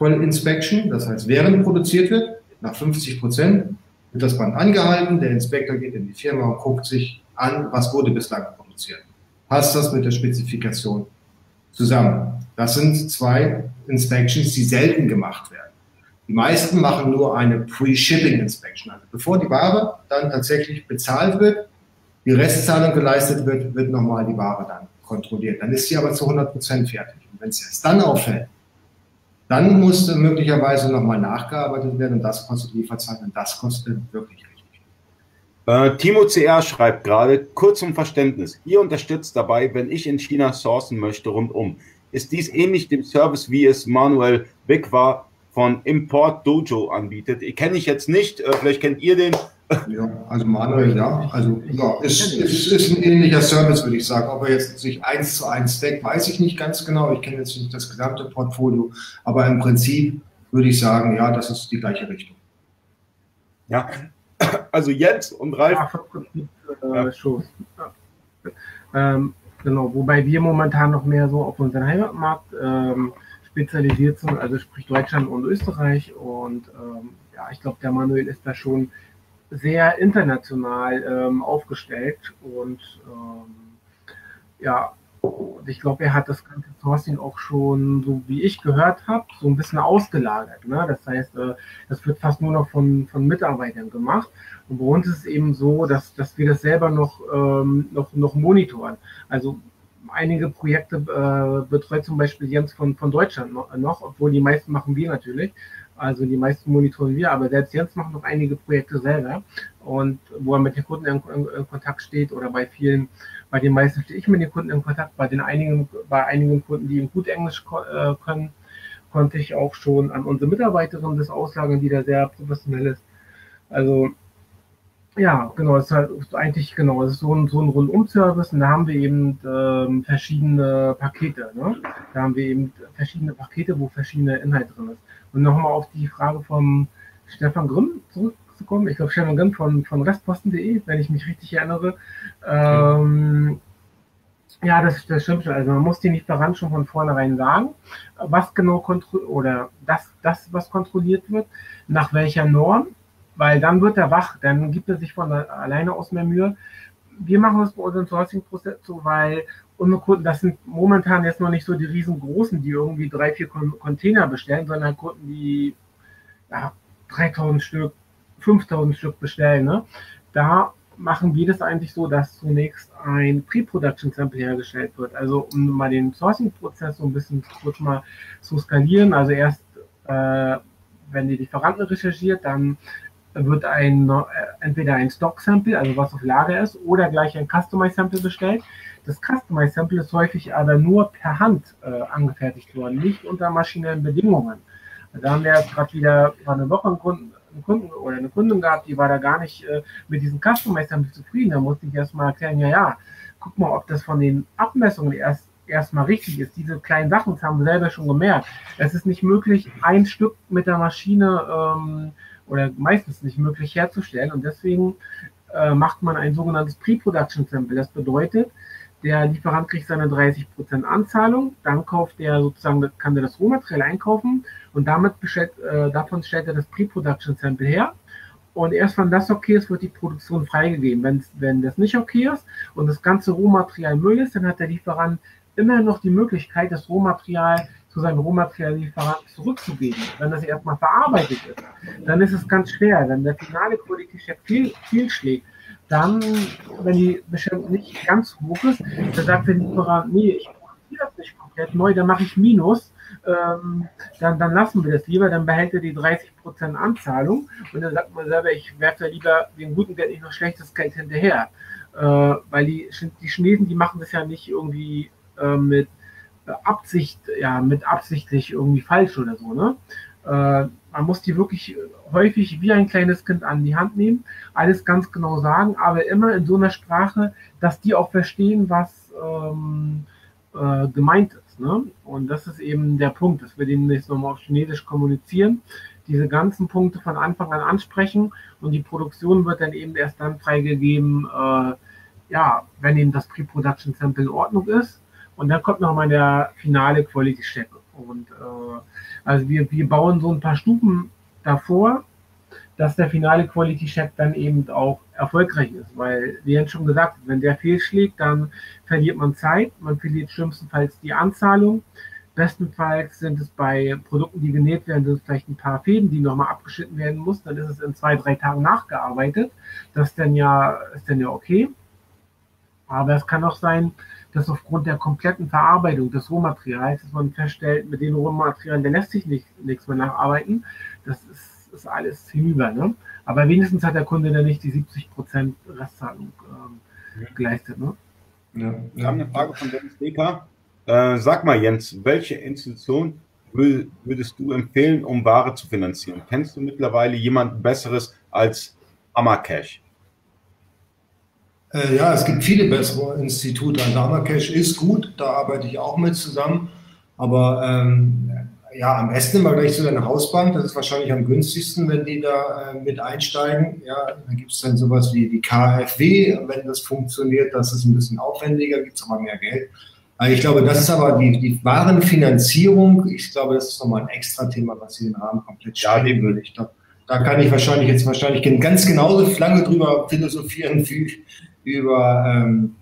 Inspection. Das heißt, während produziert wird, nach 50 Prozent wird das Band angehalten, der Inspektor geht in die Firma und guckt sich an, was wurde bislang produziert. Passt das mit der Spezifikation zusammen? Das sind zwei Inspections, die selten gemacht werden. Die meisten machen nur eine Pre-Shipping Inspection. Also bevor die Ware dann tatsächlich bezahlt wird, die Restzahlung geleistet wird, wird nochmal die Ware dann kontrolliert. Dann ist sie aber zu 100 Prozent fertig. Und wenn es erst dann auffällt, dann musste möglicherweise nochmal nachgearbeitet werden und das kostet Lieferzeit und das kostet wirklich richtig. Äh, Timo CR schreibt gerade, kurz zum Verständnis, ihr unterstützt dabei, wenn ich in China sourcen möchte, rundum. Ist dies ähnlich dem Service, wie es Manuel Beck von Import Dojo anbietet? Ich kenne ich jetzt nicht, äh, vielleicht kennt ihr den, ja, also Manuel, ja. Also ja, ist, ist, ist ein ähnlicher Service, würde ich sagen. Ob er jetzt sich eins zu eins deckt, weiß ich nicht ganz genau. Ich kenne jetzt nicht das gesamte Portfolio, aber im Prinzip würde ich sagen, ja, das ist die gleiche Richtung. Ja, also Jens und Ralf. Ja, äh, ähm, genau, wobei wir momentan noch mehr so auf unseren Heimatmarkt ähm, spezialisiert sind, also sprich Deutschland und Österreich. Und ähm, ja, ich glaube, der Manuel ist da schon sehr international ähm, aufgestellt und ähm, ja, und ich glaube, er hat das ganze Sourcing auch schon, so wie ich gehört habe, so ein bisschen ausgelagert. Ne? Das heißt, äh, das wird fast nur noch von, von Mitarbeitern gemacht. Und bei uns ist es eben so, dass, dass wir das selber noch, ähm, noch, noch monitoren. Also einige Projekte äh, betreut zum Beispiel Jens von, von Deutschland noch, noch, obwohl die meisten machen wir natürlich. Also die meisten monitoren wir, aber selbst Jens macht noch einige Projekte selber und wo er mit den Kunden in, in, in, Kontakt steht oder bei vielen, bei den meisten stehe ich mit den Kunden in Kontakt, bei den einigen, bei einigen Kunden, die gut Englisch äh, können, konnte ich auch schon an unsere Mitarbeiterin das auslagern, die da sehr professionell ist. Also ja, genau, es ist halt eigentlich genau, es ist so ein, so ein Rundum-Service und da haben wir eben ähm, verschiedene Pakete. Ne? Da haben wir eben verschiedene Pakete, wo verschiedene Inhalte drin ist. Und nochmal auf die Frage von Stefan Grimm zurückzukommen. Ich glaube, Stefan Grimm von, von restposten.de, wenn ich mich richtig erinnere. Ähm, ja, das, das stimmt schon. Also man muss den Lieferant schon von vornherein sagen, was genau kontrolliert oder das, das, was kontrolliert wird, nach welcher Norm, weil dann wird er wach, dann gibt er sich von alleine aus mehr Mühe. Wir machen das bei unserem Sourcing-Prozess so, weil unsere Kunden, das sind momentan jetzt noch nicht so die riesengroßen, die irgendwie drei, vier Container bestellen, sondern Kunden, die ja, 3000 Stück, 5000 Stück bestellen. Ne? Da machen wir das eigentlich so, dass zunächst ein Pre-Production-Sample hergestellt wird. Also um mal den Sourcing-Prozess so ein bisschen kurz mal zu skalieren. Also erst, äh, wenn die Lieferanten recherchiert, dann wird ein, äh, entweder ein Stock-Sample, also was auf Lager ist, oder gleich ein Customize-Sample bestellt. Das Customize-Sample ist häufig aber nur per Hand äh, angefertigt worden, nicht unter maschinellen Bedingungen. Da haben wir jetzt gerade wieder vor einer Woche einen Kunden, einen Kunden oder eine Kundin gehabt, die war da gar nicht äh, mit diesem Customize-Sample zufrieden. Da musste ich erstmal erklären, ja, ja, guck mal, ob das von den Abmessungen erst erstmal richtig ist. Diese kleinen Sachen, das haben wir selber schon gemerkt. Es ist nicht möglich, ein Stück mit der Maschine ähm, oder meistens nicht möglich herzustellen. Und deswegen äh, macht man ein sogenanntes Pre-Production Sample. Das bedeutet, der Lieferant kriegt seine 30% Anzahlung, dann kauft er sozusagen, kann er das Rohmaterial einkaufen und damit bestellt, äh, davon stellt er das Pre-Production Sample her. Und erst wenn das okay ist, wird die Produktion freigegeben. Wenn, wenn das nicht okay ist und das ganze Rohmaterial Müll ist, dann hat der Lieferant immer noch die Möglichkeit, das Rohmaterial zu seinem Rohmateriallieferanten zurückzugeben. Wenn das erstmal verarbeitet ist, dann ist es ganz schwer. Wenn der finale Qualitätscheck viel, viel schlägt, dann, wenn die Bestellung nicht ganz hoch ist, dann sagt der Lieferant, nee, ich produziere das nicht komplett neu, dann mache ich Minus. Ähm, dann, dann lassen wir das lieber, dann behält er die 30% Anzahlung und dann sagt man selber, ich werfe lieber den guten Geld nicht noch schlechtes Geld hinterher. Äh, weil die, die Chinesen, die machen das ja nicht irgendwie äh, mit Absicht, ja, mit absichtlich irgendwie falsch oder so, ne? Äh, man muss die wirklich häufig wie ein kleines Kind an die Hand nehmen, alles ganz genau sagen, aber immer in so einer Sprache, dass die auch verstehen, was ähm, äh, gemeint ist. Ne? Und das ist eben der Punkt, dass wir den jetzt nochmal auf Chinesisch kommunizieren, diese ganzen Punkte von Anfang an ansprechen und die Produktion wird dann eben erst dann freigegeben, äh, ja, wenn eben das Pre-Production Sample in Ordnung ist und dann kommt nochmal der finale Quality Check. Und äh, also wir, wir bauen so ein paar Stufen davor, dass der finale Quality Check dann eben auch erfolgreich ist. Weil, wie Jens schon gesagt, wenn der fehlschlägt, dann verliert man Zeit, man verliert schlimmstenfalls die Anzahlung. Bestenfalls sind es bei Produkten, die genäht werden, sind es vielleicht ein paar Fäden, die nochmal abgeschnitten werden muss. Dann ist es in zwei, drei Tagen nachgearbeitet. Das ist dann ja, ist dann ja okay. Aber es kann auch sein, dass aufgrund der kompletten Verarbeitung des Rohmaterials, dass man feststellt, mit den Rohmaterialien, der lässt sich nicht, nichts mehr nacharbeiten. Das ist, ist alles hinüber. Ne? Aber wenigstens hat der Kunde dann nicht die 70% Restzahlung ähm, geleistet. Ne? Ja. Wir haben eine Frage von Dennis Decker. Äh, sag mal, Jens, welche Institution würdest du empfehlen, um Ware zu finanzieren? Kennst du mittlerweile jemanden Besseres als Amacash? Äh, ja, es gibt viele bessere Institute. Also Amacash ist gut, da arbeite ich auch mit zusammen. Aber ähm, ja, am besten immer gleich zu deiner Hausbank. Das ist wahrscheinlich am günstigsten, wenn die da äh, mit einsteigen. Ja, dann gibt es dann sowas wie die KfW. Wenn das funktioniert, das ist ein bisschen aufwendiger, gibt es aber mehr Geld. Also ich glaube, das ist aber die, die Warenfinanzierung. Ich glaube, das ist nochmal ein extra Thema, was hier den Rahmen komplett sprengen würde. Ich glaube, da kann ich wahrscheinlich jetzt wahrscheinlich ganz genauso lange drüber philosophieren wie, über, ähm,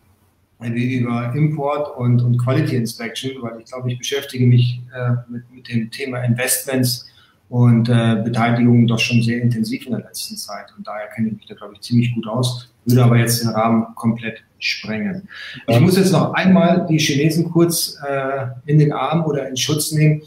über Import und, und Quality Inspection, weil ich glaube, ich beschäftige mich äh, mit, mit dem Thema Investments und äh, Beteiligung doch schon sehr intensiv in der letzten Zeit. Und daher kenne ich mich da, glaube ich, ziemlich gut aus, würde aber jetzt den Rahmen komplett sprengen. Ich muss jetzt noch einmal die Chinesen kurz äh, in den Arm oder in Schutz nehmen.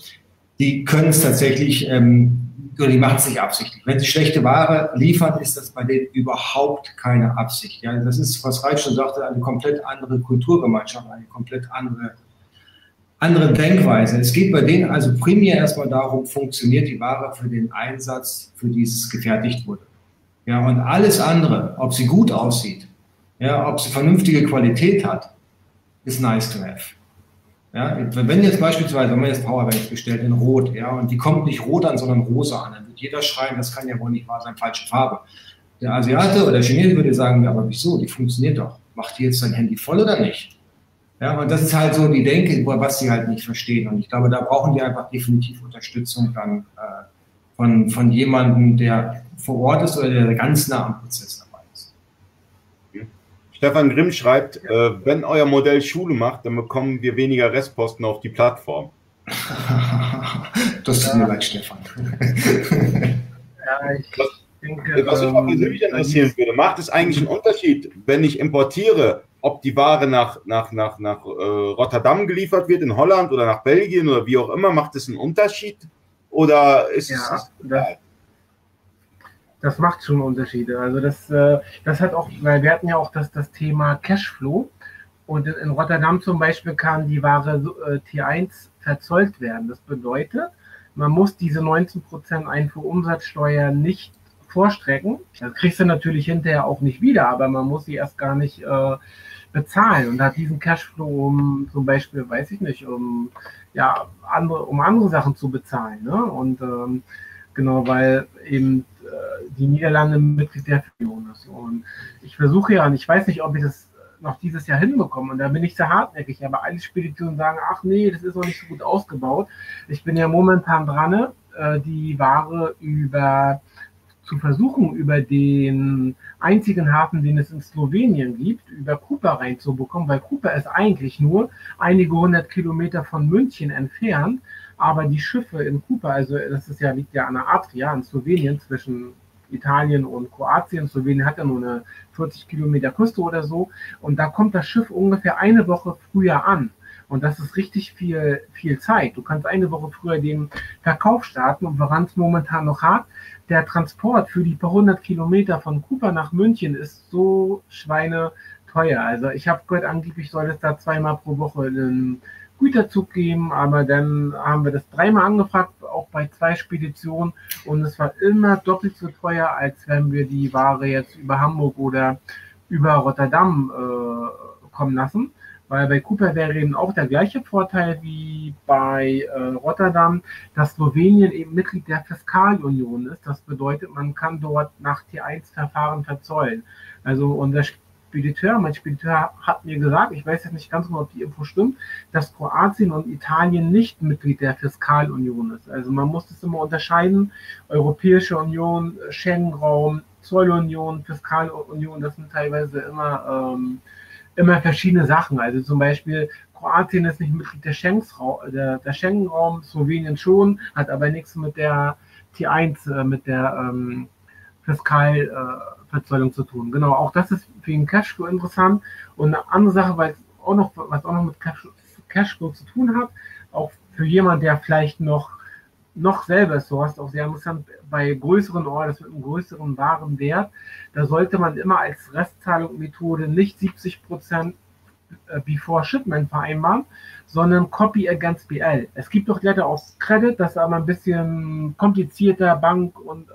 Die können es tatsächlich ähm, oder die machen es nicht absichtlich. Wenn sie schlechte Ware liefern, ist das bei denen überhaupt keine Absicht. Ja, das ist, was Reich schon sagte, eine komplett andere Kulturgemeinschaft, eine komplett andere, andere Denkweise. Es geht bei denen also primär erstmal darum, funktioniert die Ware für den Einsatz, für die es gefertigt wurde. Ja, und alles andere, ob sie gut aussieht, ja, ob sie vernünftige Qualität hat, ist nice to have. Ja, wenn jetzt beispielsweise, wenn man jetzt Powerbanks bestellt in Rot, ja, und die kommt nicht rot an, sondern rosa an, dann wird jeder schreiben, das kann ja wohl nicht wahr sein, falsche Farbe. Der Asiate oder der Chinese würde sagen, aber wieso, die funktioniert doch. Macht die jetzt dein Handy voll oder nicht? Ja, und das ist halt so die Denke, was sie halt nicht verstehen. Und ich glaube, da brauchen die einfach definitiv Unterstützung dann äh, von, von jemandem, der vor Ort ist oder der ganz nah am Prozess ist. Stefan Grimm schreibt, äh, wenn euer Modell Schule macht, dann bekommen wir weniger Restposten auf die Plattform. (laughs) das tut mir leid, Stefan. (laughs) ja, ich denke, was mich auch persönlich ähm, interessieren würde, macht es eigentlich einen Unterschied, wenn ich importiere, ob die Ware nach, nach, nach, nach äh, Rotterdam geliefert wird, in Holland oder nach Belgien oder wie auch immer, macht es einen Unterschied? Oder ist ja, es. Das, das macht schon Unterschiede. Also das, äh, das hat auch, weil wir hatten ja auch das, das Thema Cashflow. Und in Rotterdam zum Beispiel kann die Ware äh, T1 verzollt werden. Das bedeutet, man muss diese 19% Einfuhrumsatzsteuer nicht vorstrecken. Das kriegst du natürlich hinterher auch nicht wieder, aber man muss sie erst gar nicht äh, bezahlen und hat diesen Cashflow, um zum Beispiel, weiß ich nicht, um ja andere, um andere Sachen zu bezahlen. Ne? Und ähm, genau, weil eben die Niederlande Mitglied der Union ist. Und ich versuche ja, und ich weiß nicht, ob ich das noch dieses Jahr hinbekomme. Und da bin ich sehr hartnäckig. Aber alle Speditionen sagen, ach nee, das ist noch nicht so gut ausgebaut. Ich bin ja momentan dran, äh, die Ware über zu versuchen, über den einzigen Hafen, den es in Slowenien gibt, über Kupa reinzubekommen, weil Kupa ist eigentlich nur einige hundert Kilometer von München entfernt, aber die Schiffe in Kupa, also das ist ja, liegt ja an der Adria in Slowenien zwischen Italien und Kroatien. Slowenien hat ja nur eine 40 Kilometer Küste oder so. Und da kommt das Schiff ungefähr eine Woche früher an. Und das ist richtig viel, viel Zeit. Du kannst eine Woche früher den Verkauf starten und woran es momentan noch hat, der Transport für die paar hundert Kilometer von Cooper nach München ist so schweineteuer. Also ich habe gehört, angeblich soll es da zweimal pro Woche einen Güterzug geben, aber dann haben wir das dreimal angefragt, auch bei zwei Speditionen und es war immer doppelt so teuer, als wenn wir die Ware jetzt über Hamburg oder über Rotterdam äh, kommen lassen. Weil bei Cooper wäre eben auch der gleiche Vorteil wie bei äh, Rotterdam, dass Slowenien eben Mitglied der Fiskalunion ist. Das bedeutet, man kann dort nach T1-Verfahren verzollen. Also unser Spediteur, mein Spediteur hat mir gesagt, ich weiß jetzt nicht ganz genau, ob die Info stimmt, dass Kroatien und Italien nicht Mitglied der Fiskalunion ist. Also man muss das immer unterscheiden. Europäische Union, Schengen-Raum, Zollunion, Fiskalunion, das sind teilweise immer ähm, immer verschiedene Sachen. Also zum Beispiel Kroatien ist nicht Mitglied der, der, der Schengen-Raum, Slowenien schon, hat aber nichts mit der T1, äh, mit der ähm, Fiskalverzollung äh, zu tun. Genau, auch das ist für den Cashflow interessant. Und eine andere Sache, weil auch noch, was auch noch mit Cashflow zu tun hat, auch für jemand, der vielleicht noch noch selber sowas auch sehr interessant bei größeren Orders mit einem größeren Warenwert. Da sollte man immer als Restzahlungsmethode nicht 70 Prozent äh, Before Shipment vereinbaren, sondern Copy Against BL. Es gibt doch Letter of Credit, das ist aber ein bisschen komplizierter, Bank und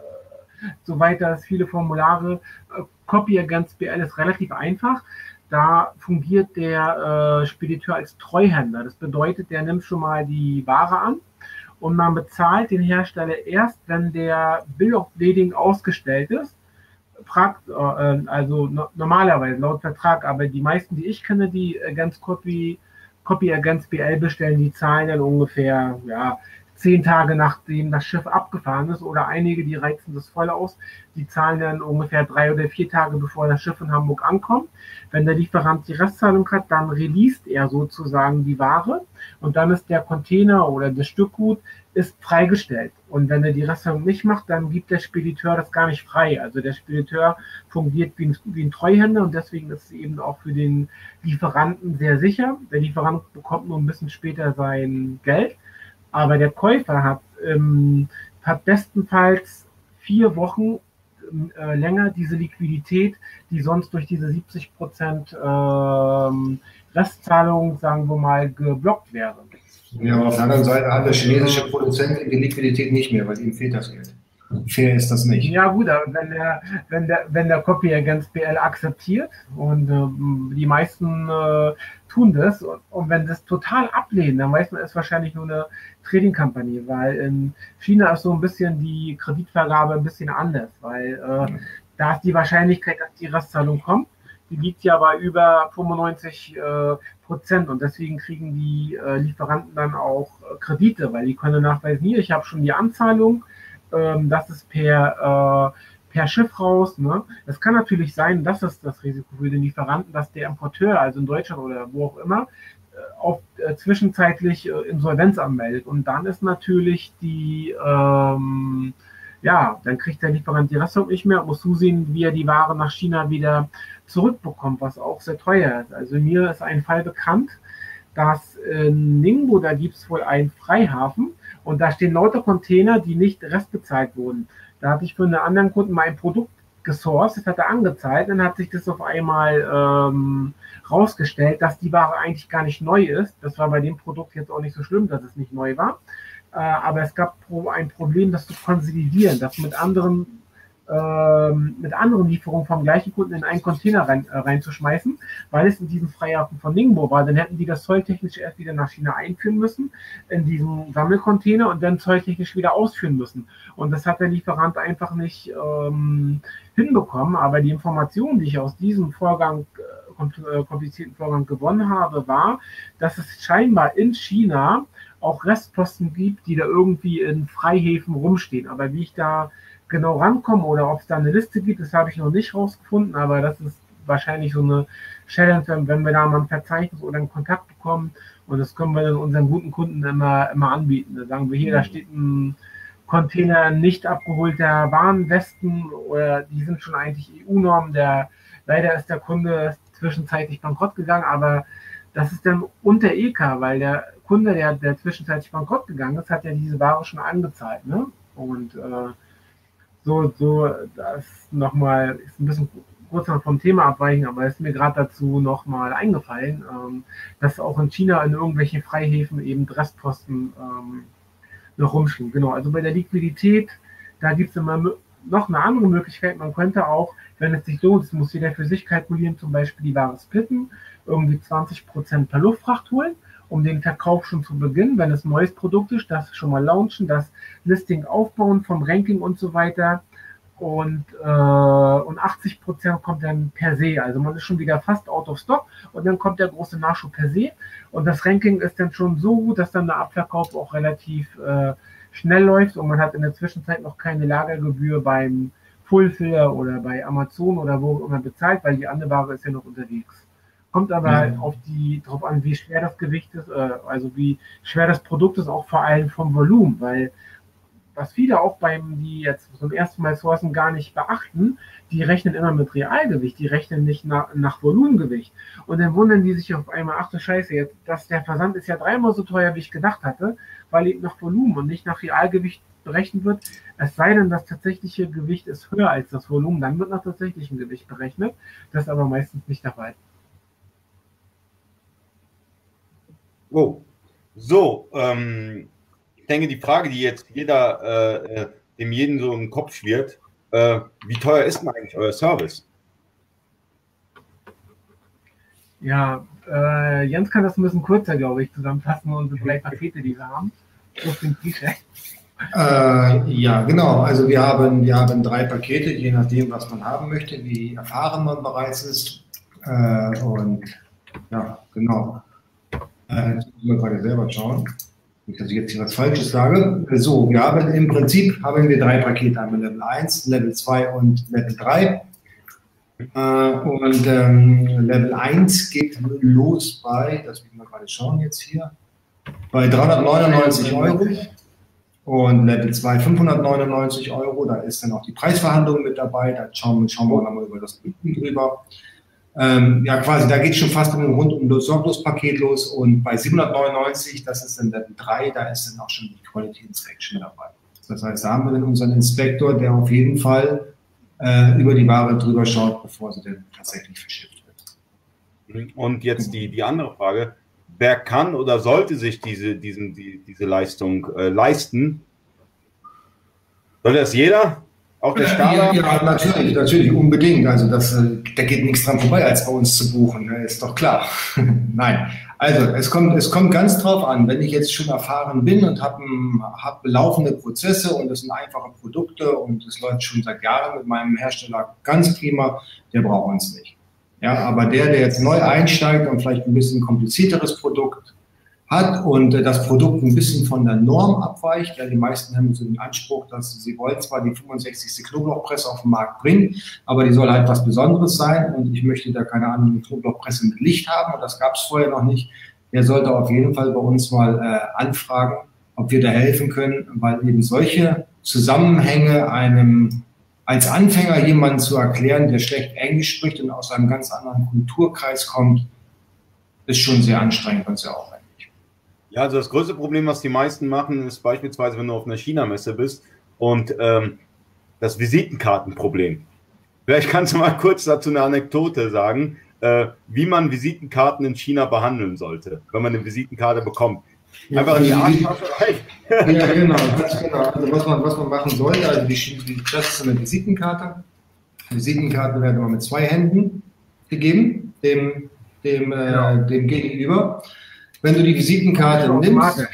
äh, so weiter, es viele Formulare. Äh, Copy Against BL ist relativ einfach. Da fungiert der äh, Spediteur als Treuhänder. Das bedeutet, der nimmt schon mal die Ware an und man bezahlt den Hersteller erst, wenn der Bill of Lading ausgestellt ist. Äh, also normalerweise laut Vertrag, aber die meisten, die ich kenne, die Against Copy, Copy Against BL bestellen, die zahlen dann ungefähr ja, zehn Tage nachdem das Schiff abgefahren ist oder einige, die reizen das voll aus, die zahlen dann ungefähr drei oder vier Tage bevor das Schiff in Hamburg ankommt. Wenn der Lieferant die Restzahlung hat, dann releast er sozusagen die Ware und dann ist der Container oder das Stückgut ist freigestellt. Und wenn er die Restzahlung nicht macht, dann gibt der Spediteur das gar nicht frei. Also der Spediteur fungiert wie ein, wie ein Treuhänder und deswegen ist es eben auch für den Lieferanten sehr sicher. Der Lieferant bekommt nur ein bisschen später sein Geld aber der Käufer hat, ähm, hat bestenfalls vier Wochen äh, länger diese Liquidität, die sonst durch diese 70 Prozent ähm, Restzahlung, sagen wir mal, geblockt wäre. Ja, aber auf der anderen Seite hat der chinesische Produzent die Liquidität nicht mehr, weil ihm fehlt das Geld. Fair ist das nicht. Ja gut, wenn der, wenn der, wenn der Copy Against BL akzeptiert und äh, die meisten äh, tun das und, und, wenn das total ablehnen, dann weiß man, es ist wahrscheinlich nur eine Trading-Kampagne, weil in China ist so ein bisschen die Kreditvergabe ein bisschen anders, weil äh, da ist die Wahrscheinlichkeit, dass die Restzahlung kommt, die liegt ja bei über 95 äh, Prozent und deswegen kriegen die äh, Lieferanten dann auch äh, Kredite, weil die können nachweisen, hier, ich habe schon die Anzahlung, ähm, das ist per, äh, per Schiff raus. Ne? Es kann natürlich sein, das ist das Risiko für den Lieferanten, dass der Importeur, also in Deutschland oder wo auch immer, äh, auch äh, zwischenzeitlich äh, Insolvenz anmeldet. Und dann ist natürlich die, ähm, ja, dann kriegt der Lieferant die Rechnung nicht mehr, muss zusehen, wie er die Ware nach China wieder zurückbekommt, was auch sehr teuer ist. Also mir ist ein Fall bekannt, dass in Ningbo, da gibt es wohl einen Freihafen, und da stehen lauter Container, die nicht restbezahlt wurden. Da hatte ich für einen anderen Kunden mein Produkt gesourced, das hat er angezeigt, dann hat sich das auf einmal ähm, rausgestellt, dass die Ware eigentlich gar nicht neu ist. Das war bei dem Produkt jetzt auch nicht so schlimm, dass es nicht neu war. Äh, aber es gab ein Problem, das zu konsolidieren, das mit anderen ähm, mit anderen Lieferungen vom gleichen Kunden in einen Container rein, äh, reinzuschmeißen, weil es in diesem Freihafen von Ningbo war. Dann hätten die das zolltechnisch erst wieder nach China einführen müssen, in diesen Sammelcontainer und dann zolltechnisch wieder ausführen müssen. Und das hat der Lieferant einfach nicht ähm, hinbekommen. Aber die Information, die ich aus diesem Vorgang äh, äh komplizierten Vorgang gewonnen habe, war, dass es scheinbar in China auch Restposten gibt, die da irgendwie in Freihäfen rumstehen. Aber wie ich da genau rankommen oder ob es da eine Liste gibt, das habe ich noch nicht rausgefunden, aber das ist wahrscheinlich so eine Challenge, wenn wir da mal ein Verzeichnis oder einen Kontakt bekommen und das können wir dann unseren guten Kunden immer, immer anbieten. Da sagen wir hier, da steht ein Container nicht abgeholter Warnwesten oder die sind schon eigentlich EU-Normen. Der, leider ist der Kunde zwischenzeitlich bankrott gegangen, aber das ist dann unter EK, weil der Kunde, der, der zwischenzeitlich bankrott gegangen ist, hat ja diese Ware schon angezahlt. Ne? Und äh, so, so, das nochmal, ist ein bisschen kurz noch vom Thema abweichen, aber ist mir gerade dazu nochmal eingefallen, ähm, dass auch in China in irgendwelchen Freihäfen eben Restposten ähm, noch rumschwimmen. Genau, also bei der Liquidität, da gibt es immer noch eine andere Möglichkeit. Man könnte auch, wenn es sich lohnt, das muss jeder für sich kalkulieren, zum Beispiel die Ware splitten, irgendwie 20% per Luftfracht holen um den Verkauf schon zu beginnen, wenn es neues Produkt ist, das schon mal launchen, das Listing aufbauen vom Ranking und so weiter. Und, äh, und 80 Prozent kommt dann per se. Also man ist schon wieder fast out of stock und dann kommt der große Nachschub per se. Und das Ranking ist dann schon so gut, dass dann der Abverkauf auch relativ äh, schnell läuft und man hat in der Zwischenzeit noch keine Lagergebühr beim Fulfiller oder bei Amazon oder wo immer bezahlt, weil die andere Ware ist ja noch unterwegs. Kommt aber halt auf die drauf an, wie schwer das Gewicht ist, äh, also wie schwer das Produkt ist, auch vor allem vom Volumen, weil was viele auch beim, die jetzt zum ersten Mal sourcen, gar nicht beachten, die rechnen immer mit Realgewicht, die rechnen nicht nach, nach Volumengewicht. Und dann wundern die sich auf einmal, ach du Scheiße, jetzt, dass der Versand ist ja dreimal so teuer, wie ich gedacht hatte, weil eben nach Volumen und nicht nach Realgewicht berechnet wird. Es sei denn, das tatsächliche Gewicht ist höher als das Volumen, dann wird nach tatsächlichem Gewicht berechnet. Das ist aber meistens nicht der Fall. Oh, so, ähm, ich denke, die Frage, die jetzt jeder, äh, äh, dem jeden so im Kopf schwirrt, äh, wie teuer ist denn eigentlich euer Service? Ja, äh, Jens kann das ein bisschen kurzer, glaube ich, zusammenfassen, unsere drei Pakete, die wir haben. Äh, ja, genau. Also wir haben, wir haben drei Pakete, je nachdem, was man haben möchte, wie erfahren man bereits ist. Äh, und ja, genau. Äh, jetzt müssen wir gerade selber schauen. Dass ich jetzt hier was Falsches sage. So, wir haben im Prinzip haben wir drei Pakete, einmal Level 1, Level 2 und Level 3. Äh, und ähm, Level 1 geht los bei, das müssen wir gerade schauen jetzt hier, bei 399 Euro. Und Level 2 599 Euro, da ist dann auch die Preisverhandlung mit dabei, da schauen, schauen wir nochmal über das Bieten drüber ähm, ja quasi, da geht es schon fast um, rund um Sorglospaket los und bei 799, das ist dann Level 3, da ist dann auch schon die Quality Inspection dabei. Das heißt, da haben wir dann unseren Inspektor, der auf jeden Fall äh, über die Ware drüber schaut, bevor sie dann tatsächlich verschifft wird. Und jetzt die, die andere Frage, wer kann oder sollte sich diese, diesen, die, diese Leistung äh, leisten? Soll das jeder? Auch der Starter? Ja, natürlich, natürlich, unbedingt. Also das, da geht nichts dran vorbei, als bei uns zu buchen, ne? ist doch klar. (laughs) Nein, also es kommt, es kommt ganz drauf an, wenn ich jetzt schon erfahren bin und habe hab laufende Prozesse und das sind einfache Produkte und es läuft schon seit Jahren mit meinem Hersteller ganz prima, der braucht uns nicht. Ja, aber der, der jetzt neu einsteigt und vielleicht ein bisschen komplizierteres Produkt hat und äh, das Produkt ein bisschen von der Norm abweicht. Ja, die meisten haben so den Anspruch, dass sie wollen zwar die 65. Knoblauchpresse auf den Markt bringen, aber die soll halt was Besonderes sein und ich möchte da keine eine Knoblauchpresse mit Licht haben und das gab es vorher noch nicht. Der sollte auf jeden Fall bei uns mal äh, anfragen, ob wir da helfen können, weil eben solche Zusammenhänge einem als Anfänger jemanden zu erklären, der schlecht Englisch spricht und aus einem ganz anderen Kulturkreis kommt, ist schon sehr anstrengend und sehr aufwendig. Ja, also das größte Problem, was die meisten machen, ist beispielsweise, wenn du auf einer China-Messe bist und ähm, das Visitenkartenproblem. Vielleicht kannst du mal kurz dazu eine Anekdote sagen, äh, wie man Visitenkarten in China behandeln sollte, wenn man eine Visitenkarte bekommt. Einfach in die Arschtasche rein. Ja, genau, ganz genau. Also was man, was man machen sollte, also die, das ist eine Visitenkarte. Visitenkarte werden immer mit zwei Händen gegeben, dem, dem, äh, genau. äh, dem Gegenüber. Wenn du die Visitenkarte nimmst,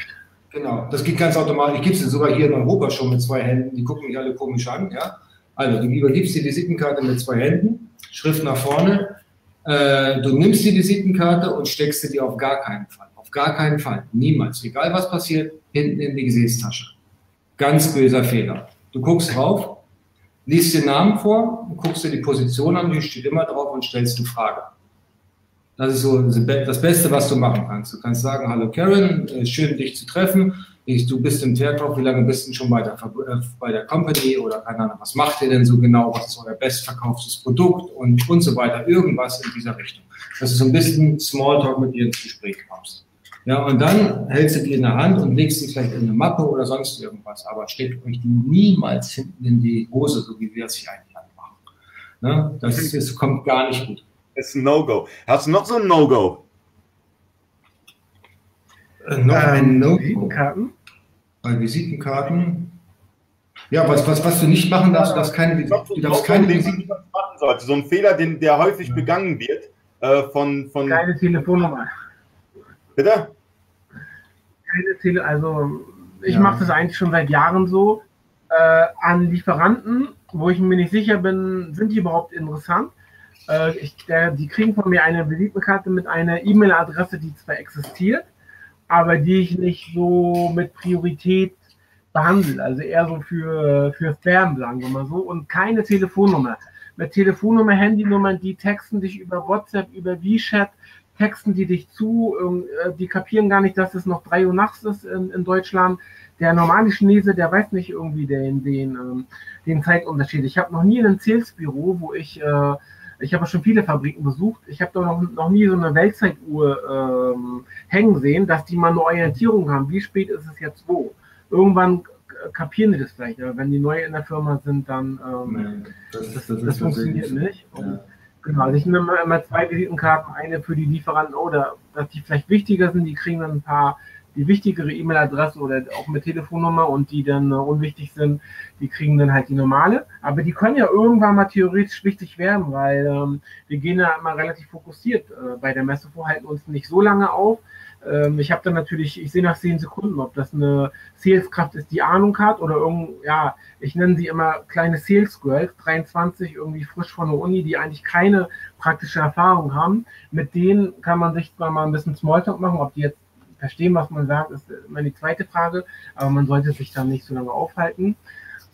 genau, das geht ganz automatisch. Ich gebe sie sogar hier in Europa schon mit zwei Händen. Die gucken mich alle komisch an, ja. Also, du übergibst die Visitenkarte mit zwei Händen, Schrift nach vorne. Äh, du nimmst die Visitenkarte und steckst sie dir auf gar keinen Fall. Auf gar keinen Fall. Niemals. Egal was passiert, hinten in die Gesäßtasche. Ganz böser Fehler. Du guckst drauf, liest den Namen vor, guckst dir die Position an, die steht immer drauf und stellst eine Frage. Das ist so das Beste, was du machen kannst. Du kannst sagen, hallo Karen, äh, schön dich zu treffen. Ich, du bist im Verkauf, wie lange bist du schon bei der, äh, bei der Company oder keine Ahnung, was macht ihr denn so genau, was ist euer bestverkauftes Produkt und, und so weiter. Irgendwas in dieser Richtung. Dass du so ein bisschen Smalltalk mit dir ins Gespräch kommst. Ja, und dann hältst du die in der Hand und legst sie vielleicht in eine Mappe oder sonst irgendwas. Aber steckt euch die niemals hinten in die Hose, so wie wir es hier eigentlich machen. Ne? Das, das kommt gar nicht gut ist ein No-Go. Hast du noch so ein No-Go? Äh, noch ein ähm, No-Go. Visitenkarten? Bei Visitenkarten. Ja, was, was, was du nicht machen darfst, du darfst keine, du darfst keine Visitenkarten sollte. So ein Fehler, den, der häufig ja. begangen wird. Äh, von, von. Keine Telefonnummer. Bitte? Keine Tele also ich ja. mache das eigentlich schon seit Jahren so. Äh, an Lieferanten, wo ich mir nicht sicher bin, sind die überhaupt interessant? Äh, ich, der, die kriegen von mir eine Visitenkarte mit einer E-Mail-Adresse, die zwar existiert, aber die ich nicht so mit Priorität behandle. Also eher so für, für Spam, sagen wir mal so. Und keine Telefonnummer. Mit Telefonnummer, Handynummern, die texten dich über WhatsApp, über WeChat, texten die dich zu, äh, die kapieren gar nicht, dass es noch drei Uhr nachts ist in, in Deutschland. Der normale Chinese, der weiß nicht irgendwie den, den, ähm, den Zeitunterschied. Ich habe noch nie in einem Salesbüro, wo ich äh, ich habe schon viele Fabriken besucht. Ich habe doch noch, noch nie so eine Weltzeituhr ähm, hängen sehen, dass die mal eine Orientierung haben. Wie spät ist es jetzt wo? Irgendwann kapieren die das vielleicht. Aber wenn die neu in der Firma sind, dann ähm, Nein, das, das, das, das funktioniert nicht. Ja. Genau, also ich nehme immer zwei Visitenkarten, eine für die Lieferanten oder dass die vielleicht wichtiger sind, die kriegen dann ein paar die wichtigere E-Mail-Adresse oder auch mit Telefonnummer und die dann äh, unwichtig sind, die kriegen dann halt die normale. Aber die können ja irgendwann mal theoretisch wichtig werden, weil ähm, wir gehen ja immer relativ fokussiert äh, bei der Messe vor, halten uns nicht so lange auf. Ähm, ich habe dann natürlich, ich sehe nach zehn Sekunden, ob das eine Saleskraft ist, die Ahnung hat oder irgend, ja, ich nenne sie immer kleine Sales Girls, 23, irgendwie frisch von der Uni, die eigentlich keine praktische Erfahrung haben. Mit denen kann man sich mal ein bisschen Smalltalk machen, ob die jetzt verstehen, was man sagt, ist die zweite Frage, aber man sollte sich dann nicht so lange aufhalten.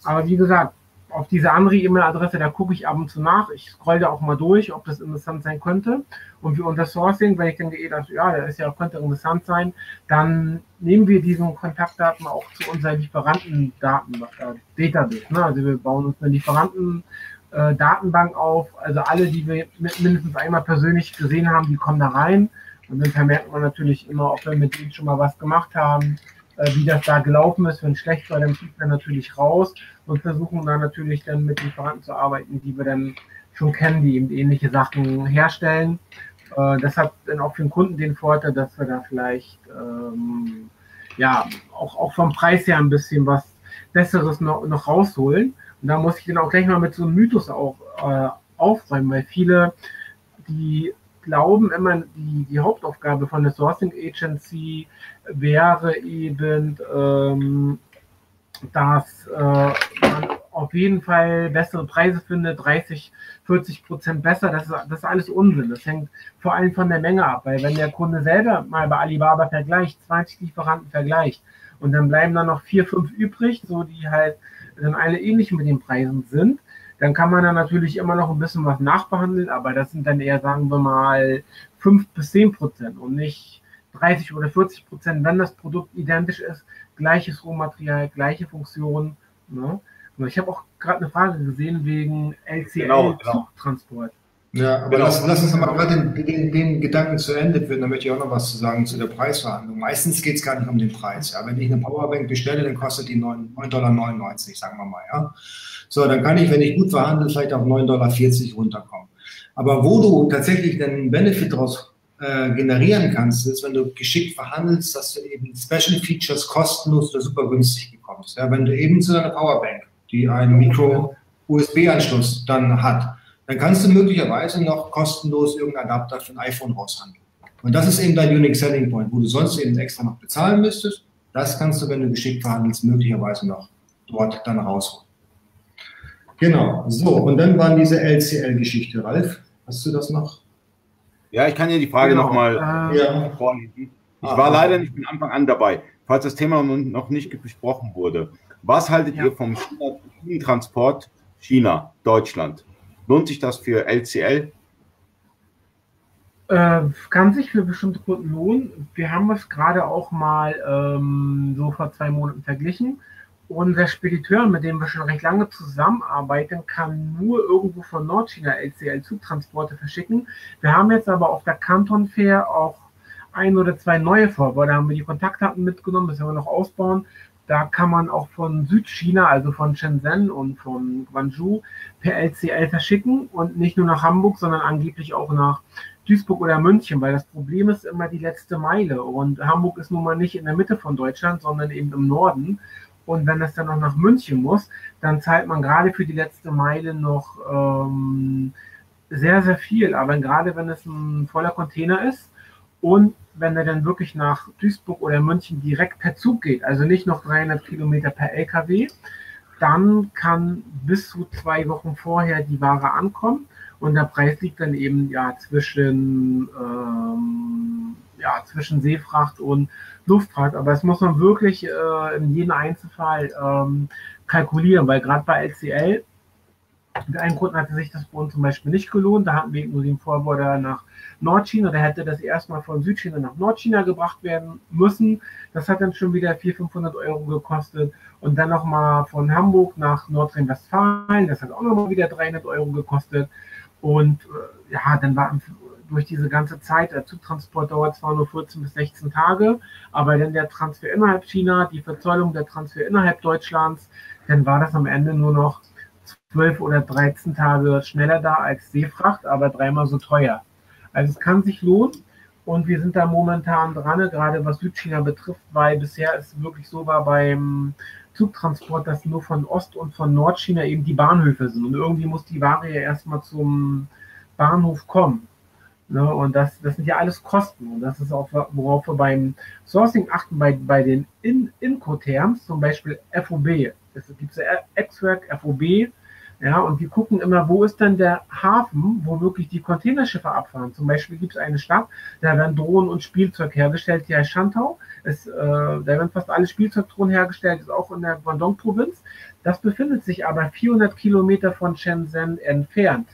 Aber wie gesagt, auf diese andere E-Mail-Adresse, da gucke ich ab und zu nach. Ich scroll da auch mal durch, ob das interessant sein könnte. Und für unser Sourcing, wenn ich denke, eh, das, ja, das ist ja, könnte interessant sein, dann nehmen wir diese Kontaktdaten auch zu unseren Lieferantendaten, äh, Database. Ne? Also wir bauen uns eine Lieferanten äh, auf. Also alle, die wir mindestens einmal persönlich gesehen haben, die kommen da rein. Und dann vermerkt man natürlich immer, ob wir mit denen schon mal was gemacht haben, äh, wie das da gelaufen ist. Wenn schlecht war, dann fliegt man natürlich raus und versuchen dann natürlich dann mit Lieferanten zu arbeiten, die wir dann schon kennen, die eben ähnliche Sachen herstellen. Äh, das hat dann auch für den Kunden den Vorteil, dass wir da vielleicht ähm, ja auch, auch vom Preis her ein bisschen was Besseres noch, noch rausholen. Und da muss ich dann auch gleich mal mit so einem Mythos auch äh, aufräumen, weil viele, die glauben immer, die, die Hauptaufgabe von der Sourcing Agency wäre eben, ähm, dass äh, man auf jeden Fall bessere Preise findet, 30, 40 Prozent besser. Das ist, das ist alles Unsinn. Das hängt vor allem von der Menge ab, weil wenn der Kunde selber mal bei Alibaba vergleicht, 20 Lieferanten vergleicht und dann bleiben dann noch vier, fünf übrig, so die halt dann alle ähnlich mit den Preisen sind, dann kann man da natürlich immer noch ein bisschen was nachbehandeln, aber das sind dann eher, sagen wir mal, 5 bis 10 Prozent und nicht 30 oder 40 Prozent, wenn das Produkt identisch ist, gleiches Rohmaterial, gleiche Funktion. Ne? Ich habe auch gerade eine Frage gesehen wegen LCL-Zugtransport. Genau, genau. Ja, aber genau. lass, lass, uns mal gerade den, den, den, Gedanken zu Ende führen, dann möchte ich auch noch was zu sagen zu der Preisverhandlung. Meistens geht es gar nicht um den Preis. Ja. Wenn ich eine Powerbank bestelle, dann kostet die 9,99 Dollar, sagen wir mal. Ja. So, dann kann ich, wenn ich gut verhandle, vielleicht auf 9,40 Dollar runterkommen. Aber wo du tatsächlich den Benefit daraus äh, generieren kannst, ist, wenn du geschickt verhandelst, dass du eben Special Features kostenlos oder super günstig bekommst. Ja, wenn du eben zu deiner Powerbank, die einen Micro-USB-Anschluss dann hat, dann kannst du möglicherweise noch kostenlos irgendeinen Adapter für ein iPhone raushandeln. Und das ist eben dein Unique Selling Point, wo du sonst eben extra noch bezahlen müsstest. Das kannst du, wenn du geschickt verhandelst, möglicherweise noch dort dann rausholen. Genau, so, und dann waren diese LCL-Geschichte. Ralf, hast du das noch? Ja, ich kann dir die Frage genau. nochmal äh, ja. vorlesen. Ich ah, war leider nicht von Anfang an dabei, falls das Thema noch nicht besprochen wurde. Was haltet ja. ihr vom Schienentransport China, Deutschland? Lohnt sich das für LCL? Äh, kann sich für bestimmte Kunden lohnen. Wir haben es gerade auch mal ähm, so vor zwei Monaten verglichen unser Spediteur, mit dem wir schon recht lange zusammenarbeiten, kann nur irgendwo von Nordchina LCL-Zugtransporte verschicken. Wir haben jetzt aber auf der Canton Fair auch ein oder zwei neue vor. Da haben wir die Kontaktdaten mitgenommen, das werden wir noch ausbauen. Da kann man auch von Südchina, also von Shenzhen und von Guangzhou, per LCL verschicken und nicht nur nach Hamburg, sondern angeblich auch nach Duisburg oder München, weil das Problem ist immer die letzte Meile. Und Hamburg ist nun mal nicht in der Mitte von Deutschland, sondern eben im Norden. Und wenn es dann noch nach München muss, dann zahlt man gerade für die letzte Meile noch ähm, sehr, sehr viel. Aber gerade wenn es ein voller Container ist und wenn er dann wirklich nach Duisburg oder München direkt per Zug geht, also nicht noch 300 Kilometer per LKW, dann kann bis zu zwei Wochen vorher die Ware ankommen und der Preis liegt dann eben ja zwischen, ähm, ja, zwischen Seefracht und Luftfahrt. Aber das muss man wirklich äh, in jedem Einzelfall ähm, kalkulieren, weil gerade bei LCL, für einen Kunden hatte sich das bei uns zum Beispiel nicht gelohnt. Da hatten wir nur den Vorborder nach Nordchina. Da hätte das erstmal von Südchina nach Nordchina gebracht werden müssen. Das hat dann schon wieder 400, 500 Euro gekostet. Und dann nochmal von Hamburg nach Nordrhein-Westfalen. Das hat auch nochmal wieder 300 Euro gekostet. Und äh, ja, dann war durch diese ganze Zeit, der Zugtransport dauert zwar nur 14 bis 16 Tage, aber dann der Transfer innerhalb China, die Verzollung der Transfer innerhalb Deutschlands, dann war das am Ende nur noch 12 oder 13 Tage schneller da als Seefracht, aber dreimal so teuer. Also es kann sich lohnen und wir sind da momentan dran, gerade was Südchina betrifft, weil bisher es wirklich so war beim Zugtransport, dass nur von Ost- und von Nordchina eben die Bahnhöfe sind und irgendwie muss die Ware ja erstmal zum Bahnhof kommen. Ne? Und das, das sind ja alles Kosten. Und das ist auch, worauf wir beim Sourcing achten, bei, bei den In Incoterms, zum Beispiel FOB. Es gibt ja X-Work, FOB, ja, und wir gucken immer, wo ist denn der Hafen, wo wirklich die Containerschiffe abfahren. Zum Beispiel gibt es eine Stadt, da werden Drohnen und Spielzeug hergestellt, die heißt Shantau. Es, äh, da werden fast alle Spielzeugdrohnen hergestellt, ist auch in der Guangdong-Provinz. Das befindet sich aber 400 Kilometer von Shenzhen entfernt.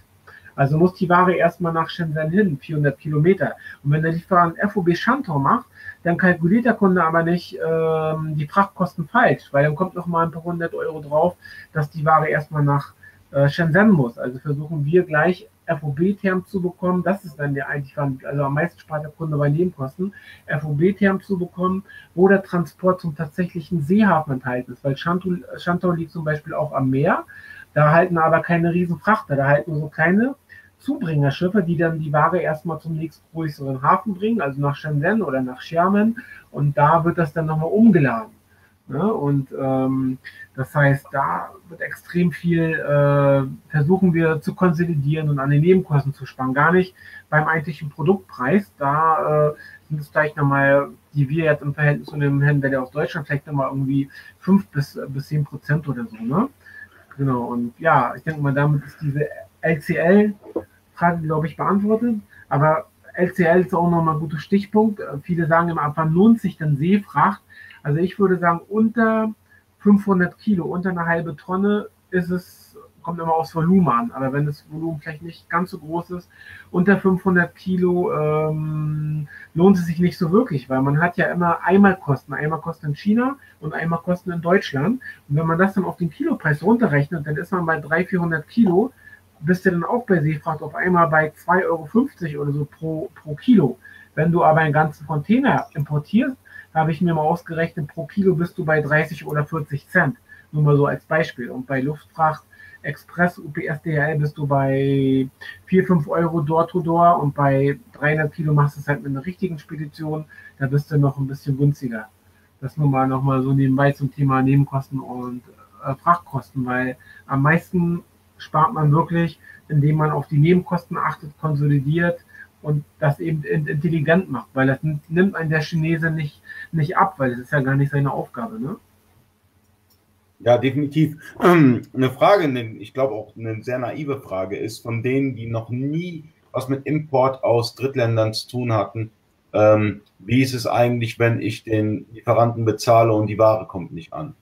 Also muss die Ware erstmal nach Shenzhen hin, 400 Kilometer. Und wenn der Lieferant FOB Shantou macht, dann kalkuliert der Kunde aber nicht ähm, die Frachtkosten falsch, weil dann kommt noch mal ein paar hundert Euro drauf, dass die Ware erstmal nach äh, Shenzhen muss. Also versuchen wir gleich FOB-Term zu bekommen. Das ist dann der eigentlich, also am meisten spart der Kunde bei Nebenkosten, FOB-Term zu bekommen, wo der Transport zum tatsächlichen Seehafen enthalten ist. Weil Shantou liegt zum Beispiel auch am Meer. Da halten aber keine riesen Frachter, da halten nur so kleine Zubringerschiffe, die dann die Ware erstmal zum nächstgrößeren Hafen bringen, also nach Shenzhen oder nach Xiamen. Und da wird das dann nochmal umgeladen. Ne? Und ähm, das heißt, da wird extrem viel, äh, versuchen wir zu konsolidieren und an den Nebenkosten zu sparen. Gar nicht beim eigentlichen Produktpreis. Da äh, sind es vielleicht nochmal, die wir jetzt im Verhältnis zu dem Händler aus Deutschland vielleicht nochmal irgendwie 5 bis, bis 10 Prozent oder so. Ne? Genau. Und ja, ich denke mal, damit ist diese LCL-Frage, glaube ich, beantwortet. Aber LCL ist auch nochmal ein guter Stichpunkt. Viele sagen immer, ab wann lohnt sich denn Seefracht? Also ich würde sagen, unter 500 Kilo, unter eine halbe Tonne ist es, kommt immer aufs Volumen an. Aber wenn das Volumen vielleicht nicht ganz so groß ist, unter 500 Kilo ähm, lohnt es sich nicht so wirklich, weil man hat ja immer Einmalkosten. Einmalkosten in China und Einmalkosten in Deutschland. Und wenn man das dann auf den Kilopreis runterrechnet, dann ist man bei 300, 400 Kilo, bist du dann auch bei Seefracht auf einmal bei 2,50 Euro oder so pro, pro Kilo. Wenn du aber einen ganzen Container importierst, habe ich mir mal ausgerechnet, pro Kilo bist du bei 30 oder 40 Cent. Nur mal so als Beispiel. Und bei Luftfracht Express, UPS, DHL bist du bei 4, 5 Euro Door-to-Door und bei 300 Kilo machst du es halt mit einer richtigen Spedition, da bist du noch ein bisschen günstiger. Das nur mal nochmal so nebenbei zum Thema Nebenkosten und äh, Frachtkosten, weil am meisten spart man wirklich, indem man auf die Nebenkosten achtet, konsolidiert und das eben intelligent macht, weil das nimmt ein der Chinese nicht, nicht ab, weil es ist ja gar nicht seine Aufgabe, ne? Ja, definitiv. Eine Frage, ich glaube auch eine sehr naive Frage ist, von denen, die noch nie was mit Import aus Drittländern zu tun hatten, ähm, wie ist es eigentlich, wenn ich den Lieferanten bezahle und die Ware kommt nicht an?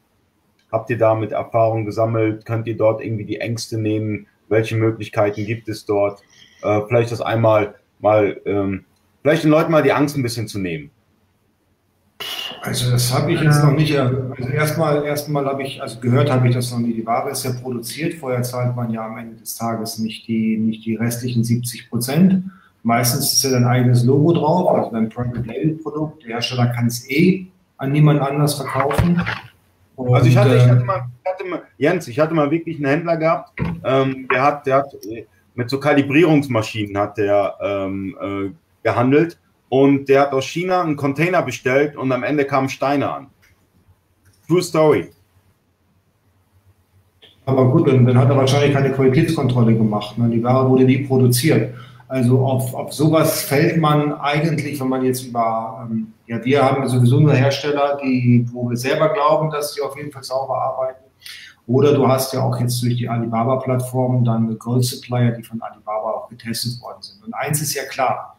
Habt ihr damit Erfahrung gesammelt? Könnt ihr dort irgendwie die Ängste nehmen? Welche Möglichkeiten gibt es dort? Äh, vielleicht das einmal mal, ähm, vielleicht den Leuten mal die Angst ein bisschen zu nehmen. Also das habe ich jetzt noch nicht. Also erstmal, erstmal habe ich, also gehört habe ich das noch nie. Die Ware ist ja produziert. Vorher zahlt man ja am Ende des Tages nicht die, nicht die restlichen 70 Prozent. Meistens ist ja dein eigenes Logo drauf, also dein Private Label Produkt. Der Hersteller kann es eh an niemand anders verkaufen. Und, also ich hatte, ich hatte, mal, ich hatte mal, Jens, ich hatte mal wirklich einen Händler gehabt, ähm, der hat, der hat mit so Kalibrierungsmaschinen hat der ähm, äh, gehandelt und der hat aus China einen Container bestellt und am Ende kamen Steine an. True Story. Aber gut, dann, dann hat er wahrscheinlich keine Qualitätskontrolle gemacht. Ne? Die Ware wurde nie produziert. Also auf, auf sowas fällt man eigentlich, wenn man jetzt über, ähm, ja, wir haben sowieso nur Hersteller, die, wo wir selber glauben, dass sie auf jeden Fall sauber arbeiten. Oder du hast ja auch jetzt durch die Alibaba-Plattform dann Gold Supplier, die von Alibaba auch getestet worden sind. Und eins ist ja klar.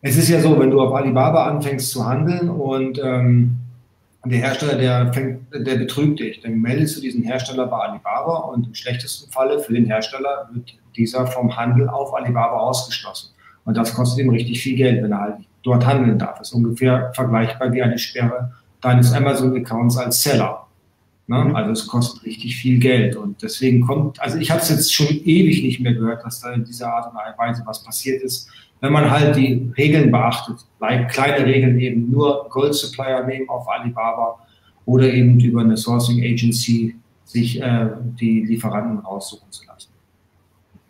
Es ist ja so, wenn du auf Alibaba anfängst zu handeln und ähm, der Hersteller, der, fängt, der betrügt dich, dann meldest du diesen Hersteller bei Alibaba und im schlechtesten Falle für den Hersteller wird dieser vom Handel auf Alibaba ausgeschlossen. Und das kostet ihm richtig viel Geld, wenn er halt dort handeln darf. Das ist ungefähr vergleichbar wie eine Sperre deines Amazon-Accounts als Seller. Ne? Mhm. Also es kostet richtig viel Geld und deswegen kommt, also ich habe es jetzt schon ewig nicht mehr gehört, dass da in dieser Art und Weise was passiert ist. Wenn man halt die Regeln beachtet, kleine Regeln eben nur Gold Supplier nehmen auf Alibaba oder eben über eine Sourcing Agency sich äh, die Lieferanten raussuchen zu lassen.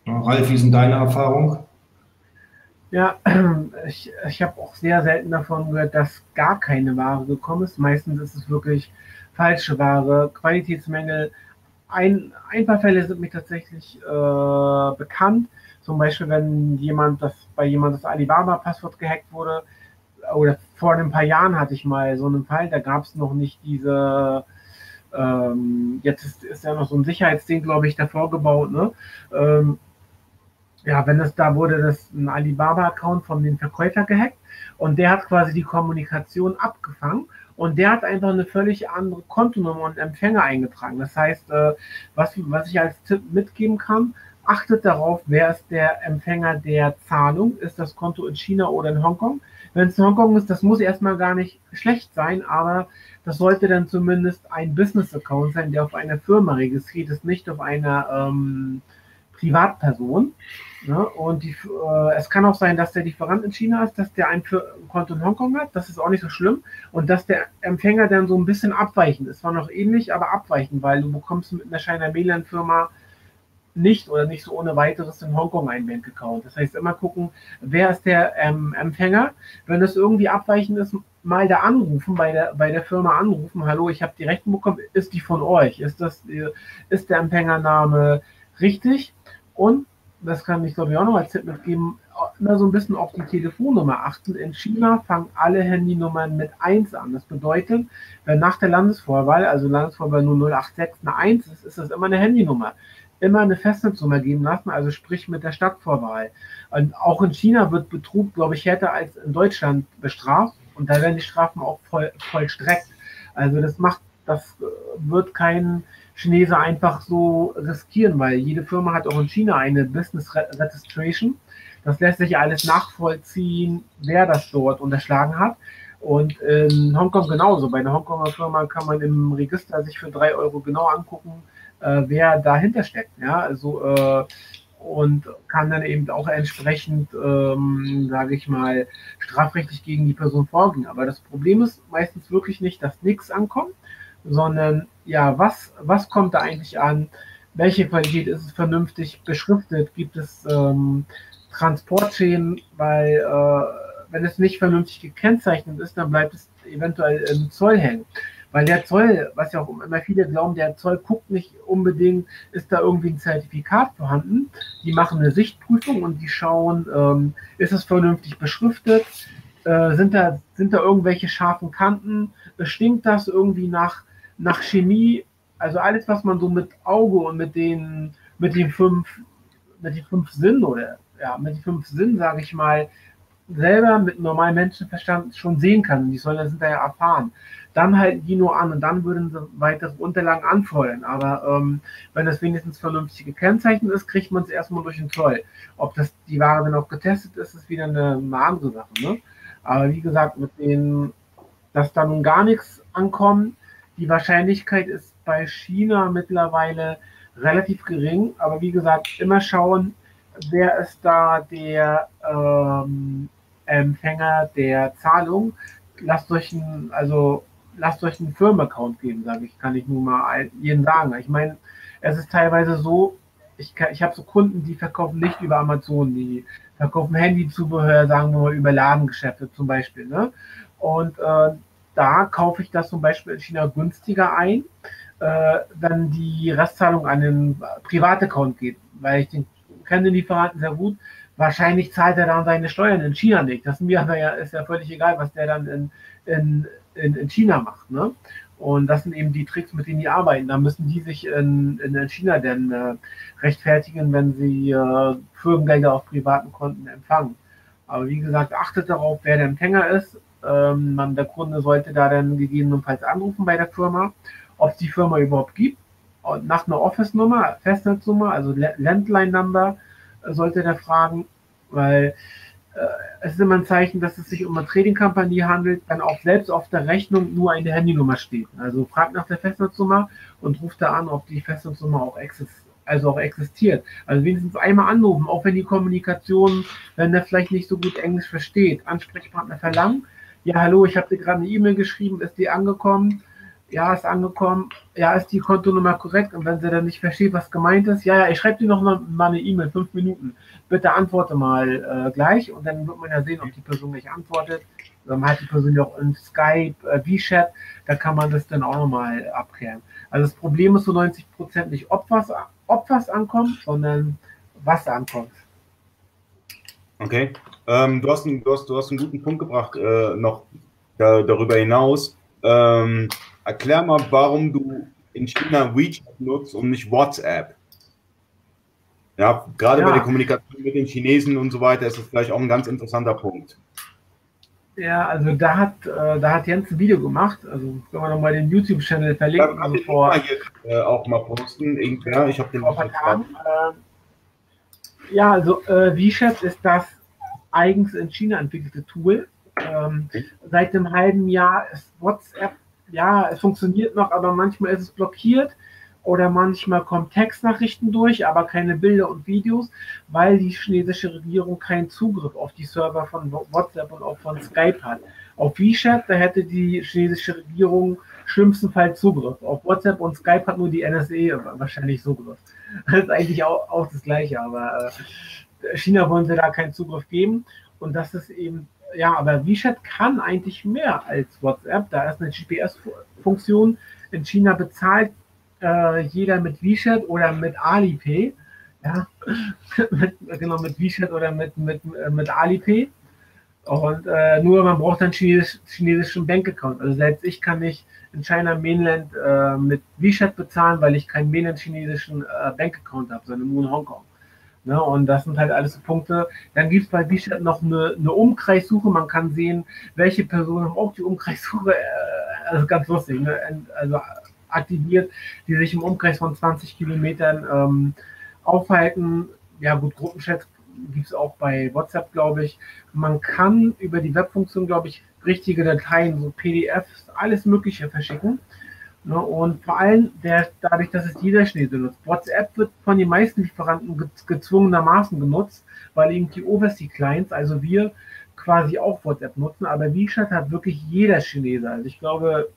Ja, Ralf, wie sind deine Erfahrungen? Ja, (clears throat) ich, ich habe auch sehr selten davon gehört, dass gar keine Ware gekommen ist. Meistens ist es wirklich falsche Ware, Qualitätsmängel. Ein, ein paar Fälle sind mir tatsächlich äh, bekannt. Zum Beispiel, wenn jemand das bei jemand das Alibaba-Passwort gehackt wurde, oder vor ein paar Jahren hatte ich mal so einen Fall, da gab es noch nicht diese, ähm, jetzt ist, ist, ja noch so ein Sicherheitsding, glaube ich, davor gebaut, ne? Ähm, ja, wenn es da wurde, das ein Alibaba-Account von dem Verkäufer gehackt und der hat quasi die Kommunikation abgefangen und der hat einfach eine völlig andere Kontonummer und Empfänger eingetragen. Das heißt, äh, was, was ich als Tipp mitgeben kann, achtet darauf, wer ist der Empfänger der Zahlung. Ist das Konto in China oder in Hongkong? Wenn es in Hongkong ist, das muss erstmal gar nicht schlecht sein, aber das sollte dann zumindest ein Business-Account sein, der auf einer Firma registriert ist, nicht auf einer ähm, Privatperson. Ne? Und die, äh, es kann auch sein, dass der Lieferant in China ist, dass der ein Konto in Hongkong hat. Das ist auch nicht so schlimm. Und dass der Empfänger dann so ein bisschen abweichend ist. Zwar noch ähnlich, aber abweichend, weil du bekommst mit einer China Mainland Firma nicht oder nicht so ohne weiteres in Hongkong ein Bank-Account. Das heißt, immer gucken, wer ist der ähm, Empfänger. Wenn es irgendwie abweichend ist, mal da anrufen, bei der, bei der Firma anrufen, hallo, ich habe die Rechnung bekommen, ist die von euch? Ist, das, ist der Empfängername richtig? Und, das kann ich glaube ich auch noch als Tipp mitgeben, immer so ein bisschen auf die Telefonnummer achten. In China fangen alle Handynummern mit 1 an. Das bedeutet, wenn nach der Landesvorwahl, also Landesvorwahl 086 eine 1 ist, ist das immer eine Handynummer. Immer eine Festnetznummer geben lassen, also sprich mit der Stadtvorwahl. Und auch in China wird Betrug, glaube ich, härter als in Deutschland bestraft und da werden die Strafen auch voll, vollstreckt. Also das macht, das wird kein Chinese einfach so riskieren, weil jede Firma hat auch in China eine Business Registration das lässt sich alles nachvollziehen, wer das dort unterschlagen hat. Und in Hongkong genauso. Bei einer Hongkonger Firma kann man im Register sich für drei Euro genau angucken, äh, wer dahinter steckt. Ja, also äh, und kann dann eben auch entsprechend, ähm, sage ich mal, strafrechtlich gegen die Person vorgehen. Aber das Problem ist meistens wirklich nicht, dass nichts ankommt, sondern ja, was, was kommt da eigentlich an? Welche Qualität ist es vernünftig beschriftet? Gibt es ähm, Transportschäden, weil äh, wenn es nicht vernünftig gekennzeichnet ist, dann bleibt es eventuell im Zoll hängen. Weil der Zoll, was ja auch immer viele glauben, der Zoll guckt nicht unbedingt, ist da irgendwie ein Zertifikat vorhanden. Die machen eine Sichtprüfung und die schauen, ähm, ist es vernünftig beschriftet, äh, sind, da, sind da irgendwelche scharfen Kanten, stinkt das irgendwie nach, nach Chemie, also alles, was man so mit Auge und mit den, mit den fünf, mit den fünf Sinnen oder ja, mit den fünf Sinnen, sage ich mal, selber mit normalem Menschenverstand schon sehen kann. Die sollen das hinterher erfahren. Dann halten die nur an und dann würden sie weitere Unterlagen anfordern. Aber ähm, wenn das wenigstens vernünftig gekennzeichnet ist, kriegt man es erstmal durch den Zoll. Ob das die Ware dann auch getestet ist, ist wieder eine, eine andere Sache. Ne? Aber wie gesagt, mit denen, dass da nun gar nichts ankommt, die Wahrscheinlichkeit ist bei China mittlerweile relativ gering. Aber wie gesagt, immer schauen, wer ist da der ähm, Empfänger der Zahlung? Lasst euch ein, also lasst euch einen Firmenaccount geben, sage ich, kann ich nur mal jedem sagen. Ich meine, es ist teilweise so, ich, ich habe so Kunden, die verkaufen nicht über Amazon, die verkaufen Handyzubehör, sagen wir mal über Ladengeschäfte zum Beispiel. Ne? Und äh, da kaufe ich das zum Beispiel in China günstiger ein, äh, wenn die Restzahlung an den Privataccount geht, weil ich den kenne den Lieferanten sehr gut. Wahrscheinlich zahlt er dann seine Steuern in China nicht. Das ist mir ja, ist ja völlig egal, was der dann in, in, in, in China macht. Ne? Und das sind eben die Tricks, mit denen die arbeiten. Da müssen die sich in, in China denn äh, rechtfertigen, wenn sie äh, Firmengelder auf privaten Konten empfangen. Aber wie gesagt, achtet darauf, wer der Empfänger ist. Ähm, der Kunde sollte da dann gegebenenfalls anrufen bei der Firma, ob es die Firma überhaupt gibt nach einer Office-Nummer, Festnetznummer, also Landline-Number, äh, sollte der fragen, weil äh, es ist immer ein Zeichen, dass es sich um eine Trading-Kampagne handelt, wenn auch selbst auf der Rechnung nur eine Handynummer steht. Also fragt nach der Festnetznummer und ruft da an, ob die Festnetznummer auch existiert also auch existiert. Also wenigstens einmal anrufen, auch wenn die Kommunikation, wenn der vielleicht nicht so gut Englisch versteht, Ansprechpartner verlangen. Ja, hallo, ich habe dir gerade eine E-Mail geschrieben, ist die angekommen? ja, ist angekommen, ja, ist die Kontonummer korrekt? Und wenn sie dann nicht versteht, was gemeint ist, ja, ja, ich schreibe dir noch mal, mal eine E-Mail, fünf Minuten. Bitte antworte mal äh, gleich und dann wird man ja sehen, ob die Person nicht antwortet. Dann hat die Person ja auch in Skype, äh, V-Chat, da kann man das dann auch nochmal abklären. Also das Problem ist so 90 Prozent nicht, ob was, ob was ankommt, sondern was ankommt. Okay. Ähm, du, hast einen, du, hast, du hast einen guten Punkt gebracht, äh, noch da, darüber hinaus. Ähm, Erklär mal, warum du in China WeChat nutzt und nicht WhatsApp. Ja, gerade ja. bei der Kommunikation mit den Chinesen und so weiter ist das vielleicht auch ein ganz interessanter Punkt. Ja, also da hat, äh, da hat Jens ein Video gemacht, also können wir nochmal den YouTube-Channel verlinken. Also vor, hier, äh, auch mal posten, irgendwer, ich habe den vor Tagen, äh, Ja, also äh, WeChat ist das eigens in China entwickelte Tool. Ähm. Seit einem halben Jahr ist WhatsApp ja, es funktioniert noch, aber manchmal ist es blockiert oder manchmal kommen Textnachrichten durch, aber keine Bilder und Videos, weil die chinesische Regierung keinen Zugriff auf die Server von WhatsApp und auch von Skype hat. Auf WeChat, da hätte die chinesische Regierung schlimmstenfalls Zugriff. Auf WhatsApp und Skype hat nur die NSE wahrscheinlich Zugriff. Das ist eigentlich auch, auch das Gleiche, aber äh, China wollen sie da keinen Zugriff geben. Und das ist eben ja, aber WeChat kann eigentlich mehr als WhatsApp. Da ist eine GPS-Funktion. In China bezahlt äh, jeder mit WeChat oder mit Alipay. Ja, (laughs) mit, genau, mit WeChat oder mit, mit, mit Alipay. Und äh, nur man braucht einen chinesisch, chinesischen Bankaccount. Also selbst ich kann nicht in China Mainland äh, mit WeChat bezahlen, weil ich keinen Mainland chinesischen äh, Bankaccount habe, sondern nur in Hongkong. Ne? Und das sind halt alles Punkte. Dann gibt es bei WeChat noch eine, eine, Umkreissuche. Man kann sehen, welche Personen haben auch die Umkreissuche, äh, also ganz lustig, ne? also aktiviert, die sich im Umkreis von 20 Kilometern ähm, aufhalten. Ja gut, Gruppenchats gibt es auch bei WhatsApp, glaube ich. Man kann über die Webfunktion, glaube ich, richtige Dateien, so PDFs, alles Mögliche verschicken. Ne? Und vor allem der, dadurch, dass es jeder Chinese nutzt. WhatsApp wird von den meisten Lieferanten gezwungenermaßen genutzt, weil eben die Overseas-Clients, also wir, quasi auch WhatsApp nutzen. Aber WeChat hat wirklich jeder Chinese. Also ich glaube,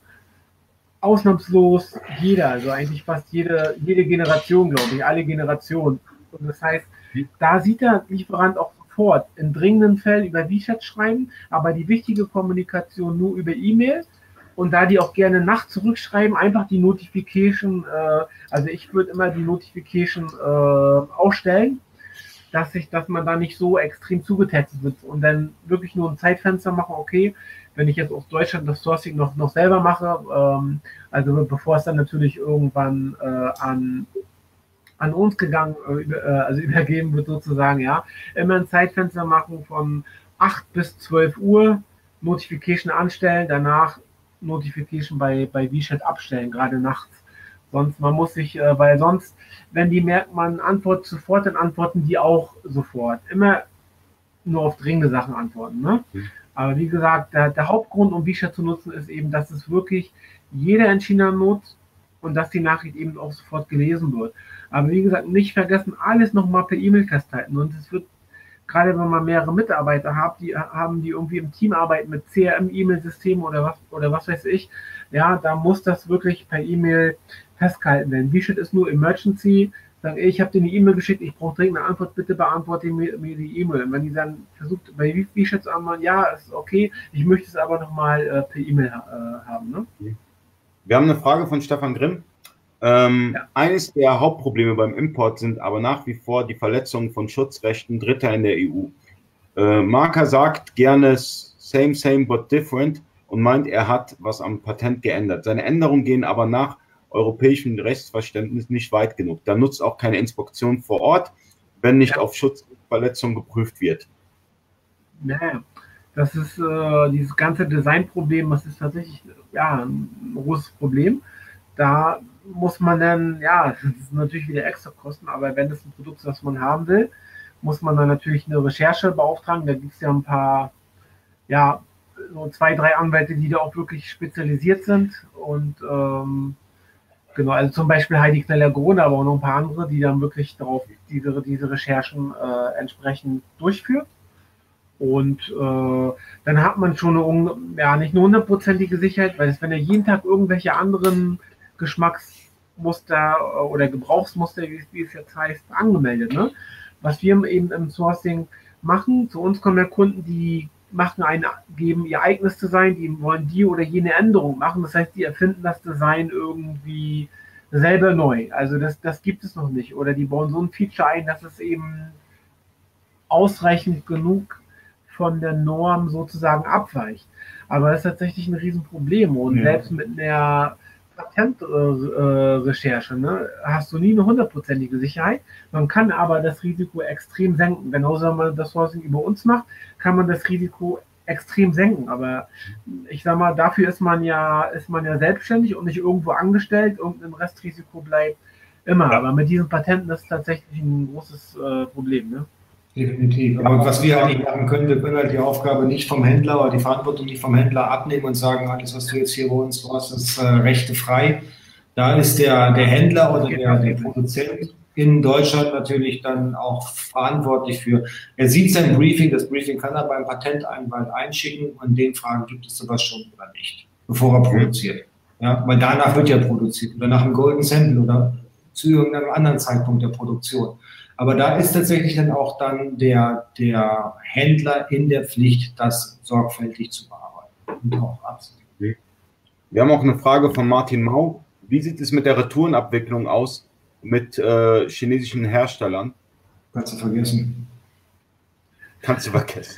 ausnahmslos jeder, also eigentlich fast jede, jede Generation, glaube ich, alle Generationen. Und das heißt, da sieht der Lieferant auch sofort in dringenden Fällen über WeChat schreiben, aber die wichtige Kommunikation nur über E-Mail. Und da die auch gerne nachts zurückschreiben, einfach die Notification, äh, also ich würde immer die Notification äh, ausstellen, dass sich, dass man da nicht so extrem zugetestet wird und dann wirklich nur ein Zeitfenster machen, okay, wenn ich jetzt aus Deutschland das Sourcing noch, noch selber mache, ähm, also bevor es dann natürlich irgendwann äh, an an uns gegangen, äh, äh, also (laughs) übergeben wird sozusagen, ja. Immer ein Zeitfenster machen von 8 bis 12 Uhr, Notification anstellen, danach Notification bei, bei WeChat abstellen, gerade nachts. Sonst, man muss sich, äh, weil sonst, wenn die merkt, man antwortet sofort, dann antworten die auch sofort. Immer nur auf dringende Sachen antworten. Ne? Mhm. Aber wie gesagt, der, der Hauptgrund, um WeChat zu nutzen, ist eben, dass es wirklich jeder in China nutzt und dass die Nachricht eben auch sofort gelesen wird. Aber wie gesagt, nicht vergessen, alles nochmal per E-Mail festhalten. Und es wird, gerade wenn man mehrere Mitarbeiter hat, die haben, die irgendwie im Team arbeiten mit CRM-E-Mail-Systemen oder was, oder was weiß ich, ja, da muss das wirklich per E-Mail festgehalten werden. Wie ist nur Emergency? Sagen, ich habe dir eine E-Mail geschickt, ich brauche dringend eine Antwort, bitte beantworte mir, mir die E-Mail. Und wenn die dann versucht, bei wie schätzt zu antworten, ja, ist okay, ich möchte es aber nochmal äh, per E-Mail äh, haben. Ne? Wir haben eine Frage von Stefan Grimm. Ähm, ja. Eines der Hauptprobleme beim Import sind aber nach wie vor die Verletzung von Schutzrechten Dritter in der EU. Äh, Marker sagt gerne same, same, but different und meint, er hat was am Patent geändert. Seine Änderungen gehen aber nach europäischem Rechtsverständnis nicht weit genug. Da nutzt auch keine Inspektion vor Ort, wenn nicht ja. auf Schutzverletzung geprüft wird. Naja, das ist äh, dieses ganze Designproblem, das ist tatsächlich ja, ein großes Problem. Da muss man dann, ja, das ist natürlich wieder extra Kosten, aber wenn es ein Produkt ist, das man haben will, muss man dann natürlich eine Recherche beauftragen. Da gibt es ja ein paar, ja, so zwei, drei Anwälte, die da auch wirklich spezialisiert sind. Und ähm, genau, also zum Beispiel Heidi Kneller-Grone, aber auch noch ein paar andere, die dann wirklich darauf diese, diese Recherchen äh, entsprechend durchführen. Und äh, dann hat man schon eine, ja, nicht eine hundertprozentige Sicherheit, weil es, wenn er jeden Tag irgendwelche anderen Geschmacksmuster äh, oder Gebrauchsmuster, wie es jetzt heißt, angemeldet. Ne? Was wir eben im Sourcing machen, zu uns kommen ja Kunden, die machen ein, geben ihr eigenes Design, die wollen die oder jene Änderung machen. Das heißt, die erfinden das Design irgendwie selber neu. Also das, das gibt es noch nicht. Oder die bauen so ein Feature ein, dass es eben ausreichend genug von der Norm sozusagen abweicht. Aber das ist tatsächlich ein Riesenproblem. Und ja. selbst mit einer Patentrecherche ne, hast du nie eine hundertprozentige Sicherheit. Man kann aber das Risiko extrem senken. Genauso, wenn man das Sourcing über uns macht, kann man das Risiko extrem senken. Aber ich sag mal, dafür ist man ja, ist man ja selbstständig und nicht irgendwo angestellt. Irgendein Restrisiko bleibt immer. Aber mit diesen Patenten ist tatsächlich ein großes äh, Problem. Ne? Definitiv. Aber was wir halt nicht machen können, wir können halt die Aufgabe nicht vom Händler oder die Verantwortung nicht vom Händler abnehmen und sagen, alles, was du jetzt hier bei uns machst, ist äh, rechtefrei. Da ist der, der Händler oder der, der Produzent in Deutschland natürlich dann auch verantwortlich für. Er sieht sein Briefing, das Briefing kann er beim Patentanwalt einschicken und den fragen, gibt es sowas schon oder nicht, bevor er produziert. Ja, weil danach wird ja produziert oder nach einem Golden Sample oder zu irgendeinem anderen Zeitpunkt der Produktion. Aber da ist tatsächlich dann auch dann der, der Händler in der Pflicht, das sorgfältig zu bearbeiten und auch abzunehmen. Wir haben auch eine Frage von Martin Mau. Wie sieht es mit der Retourenabwicklung aus mit äh, chinesischen Herstellern? Kannst du vergessen. Kannst du vergessen.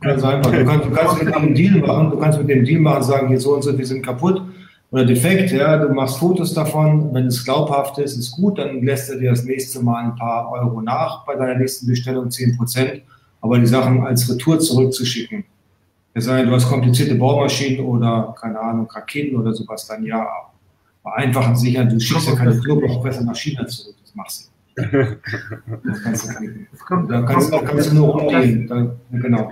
Ganz einfach. Du kannst, du kannst mit einem Deal machen, du kannst mit dem Deal machen, sagen, hier so und so, wir sind kaputt oder defekt, ja, du machst Fotos davon, wenn es glaubhaft ist, ist gut, dann lässt er dir das nächste Mal ein paar Euro nach bei deiner nächsten Bestellung, 10 Prozent, aber die Sachen als Retour zurückzuschicken, es sei denn, du hast komplizierte Baumaschinen oder, keine Ahnung, Raketen oder sowas, dann ja, vereinfachen sicher, du schickst ja keine Knoblauchpresse nach China zurück, das machst du. (laughs) Das kannst du knicken. Da kannst, kannst du nur rumgehen. Da, genau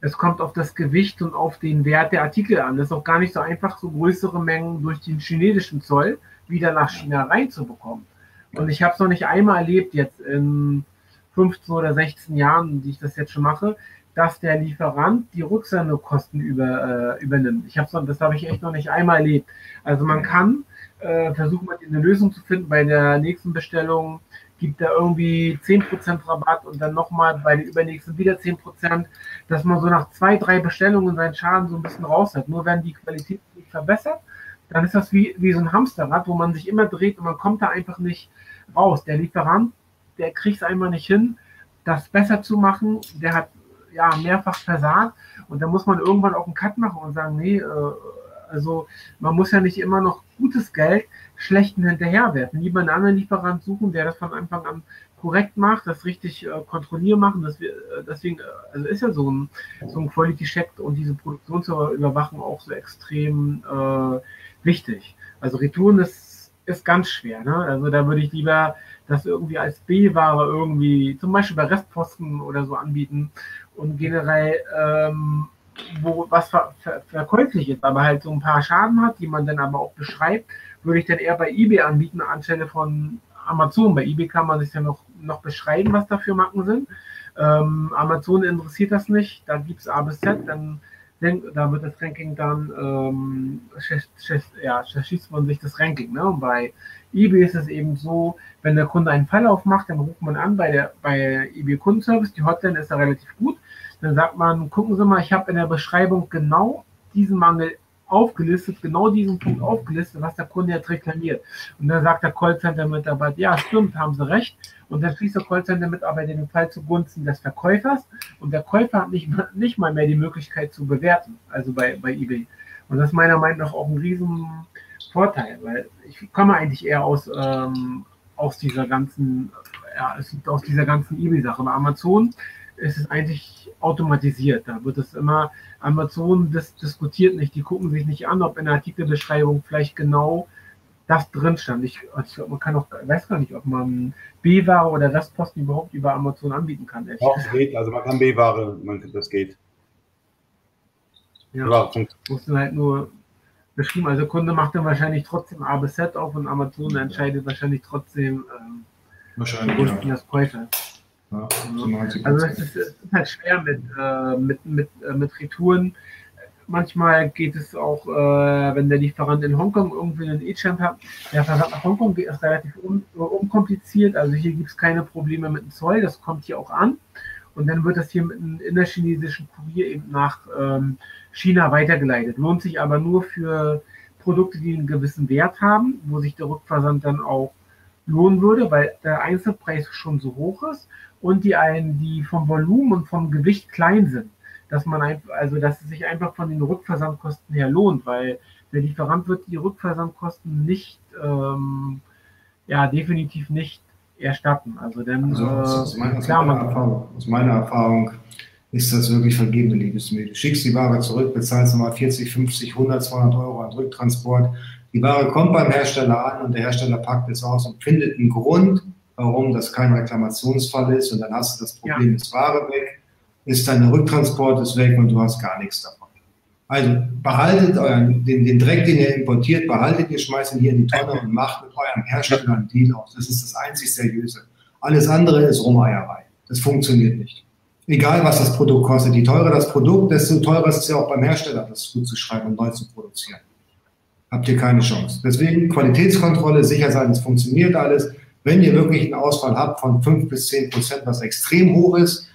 es kommt auf das Gewicht und auf den Wert der Artikel an. Es ist auch gar nicht so einfach, so größere Mengen durch den chinesischen Zoll wieder nach China reinzubekommen. Und ich habe es noch nicht einmal erlebt, jetzt in 15 oder 16 Jahren, die ich das jetzt schon mache, dass der Lieferant die Rücksendekosten über, äh, übernimmt. Ich hab's noch, das habe ich echt noch nicht einmal erlebt. Also man kann äh, versuchen, eine Lösung zu finden bei der nächsten Bestellung gibt er irgendwie 10% Rabatt und dann nochmal bei den übernächsten wieder 10%, dass man so nach zwei, drei Bestellungen seinen Schaden so ein bisschen raus hat. Nur wenn die Qualität sich verbessert, dann ist das wie, wie so ein Hamsterrad, wo man sich immer dreht und man kommt da einfach nicht raus. Der Lieferant, der kriegt es einmal nicht hin, das besser zu machen. Der hat ja mehrfach versagt und da muss man irgendwann auch einen Cut machen und sagen, nee, äh, also man muss ja nicht immer noch gutes Geld schlechten hinterherwerfen. Lieber einen anderen Lieferant suchen, der das von Anfang an korrekt macht, das richtig äh, kontrollieren machen. Dass wir, äh, deswegen, äh, also ist ja so ein, so ein Quality-Check und diese Produktionsüberwachung auch so extrem äh, wichtig. Also Retouren ist, ist ganz schwer. Ne? Also da würde ich lieber das irgendwie als B-Ware irgendwie, zum Beispiel bei Restposten oder so anbieten und generell ähm, wo was ver, ver, verkäuflich ist, aber halt so ein paar Schaden hat, die man dann aber auch beschreibt würde ich dann eher bei eBay anbieten anstelle von Amazon. Bei eBay kann man sich ja noch, noch beschreiben, was da für Marken sind. Ähm, Amazon interessiert das nicht, da gibt es A bis Z, dann da wird das Ranking dann, ähm, ja, schießt man sich das Ranking. Ne? Und bei eBay ist es eben so, wenn der Kunde einen Fall aufmacht, dann ruft man an bei der bei eBay Kundenservice, die Hotline ist da relativ gut. Dann sagt man, gucken Sie mal, ich habe in der Beschreibung genau diesen Mangel aufgelistet, genau diesen Punkt aufgelistet, was der Kunde jetzt reklamiert. Und dann sagt der Callcenter-Mitarbeiter, ja, stimmt, haben Sie recht. Und dann schließt der Callcenter-Mitarbeiter den Fall zugunsten des Verkäufers und der Käufer hat nicht, nicht mal mehr die Möglichkeit zu bewerten, also bei, bei eBay. Und das ist meiner Meinung nach auch ein riesen Vorteil, weil ich komme eigentlich eher aus, ähm, aus dieser ganzen, ja, aus dieser ganzen eBay-Sache. Bei Amazon ist es eigentlich automatisiert. Da wird es immer, Amazon das diskutiert nicht, die gucken sich nicht an, ob in der Artikelbeschreibung vielleicht genau das drin stand. Ich, also man kann auch, weiß gar nicht, ob man B-Ware oder Restposten überhaupt über Amazon anbieten kann. Auch es geht, also man kann B-Ware, das geht. Ja, ja muss dann halt nur beschrieben. Also Kunde macht dann wahrscheinlich trotzdem A bis Z auf und Amazon entscheidet wahrscheinlich trotzdem ähm, wahrscheinlich, ja. das Käufer. Ja, also es ist, es ist, halt schwer mit, äh, mit, mit, äh, mit Retouren. Manchmal geht es auch, äh, wenn der Lieferant in Hongkong irgendwie einen E-Champ hat, der Versand nach Hongkong geht, ist relativ un, unkompliziert. Also hier gibt es keine Probleme mit dem Zoll, das kommt hier auch an. Und dann wird das hier mit einem innerchinesischen Kurier eben nach ähm, China weitergeleitet. Lohnt sich aber nur für Produkte, die einen gewissen Wert haben, wo sich der Rückversand dann auch lohnen würde, weil der Einzelpreis schon so hoch ist und die einen, die vom Volumen und vom Gewicht klein sind. Dass man einfach, also dass es sich einfach von den Rückversandkosten her lohnt, weil der Lieferant wird die Rückversandkosten nicht, ähm, ja, definitiv nicht erstatten. Also denn also, aus, äh, meiner, klar, meiner Erfahrung, aus meiner Erfahrung ist das wirklich vergebene Liebesmühe. Du schickst die Ware zurück, bezahlst nochmal 40, 50, 100, 200 Euro an Rücktransport. Die Ware kommt beim Hersteller an und der Hersteller packt es aus und findet einen Grund, warum das kein Reklamationsfall ist und dann hast du das Problem, ja. ist Ware weg, ist dein Rücktransport ist weg und du hast gar nichts davon. Also behaltet euren, den, den Dreck, den ihr importiert, behaltet ihr, schmeißt ihn hier in die Tonne und macht mit eurem Hersteller einen Deal aus. Das ist das einzig Seriöse. Alles andere ist Rumeierei. Das funktioniert nicht. Egal, was das Produkt kostet. Je teurer das Produkt, desto teurer ist es ja auch beim Hersteller, das gut zu schreiben und neu zu produzieren. Habt ihr keine Chance. Deswegen Qualitätskontrolle, sicher sein, es funktioniert alles. Wenn ihr wirklich einen Ausfall habt von 5 bis 10 Prozent, was extrem hoch ist,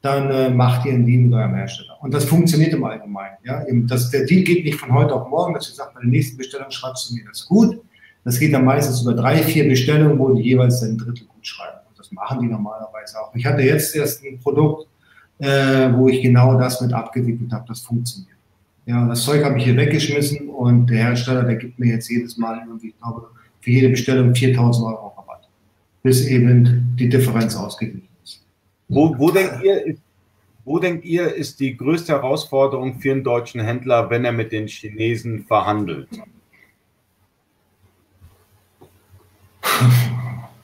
dann äh, macht ihr einen Deal mit eurem Hersteller. Und das funktioniert im Allgemeinen. Ja? Das, der Deal geht nicht von heute auf morgen, dass ihr sagt, bei der nächsten Bestellung schreibst du mir das gut. Das geht dann meistens über drei, vier Bestellungen, wo die jeweils ein Drittel gut schreiben. Und das machen die normalerweise auch. Ich hatte jetzt erst ein Produkt, äh, wo ich genau das mit abgewickelt habe. Das funktioniert. Ja, das Zeug habe ich hier weggeschmissen und der Hersteller, der gibt mir jetzt jedes Mal irgendwie, ich glaube, für jede Bestellung 4000 Euro Rabatt, bis eben die Differenz ausgeglichen wo, wo, denkt ihr, wo denkt ihr, ist die größte Herausforderung für einen deutschen Händler, wenn er mit den Chinesen verhandelt?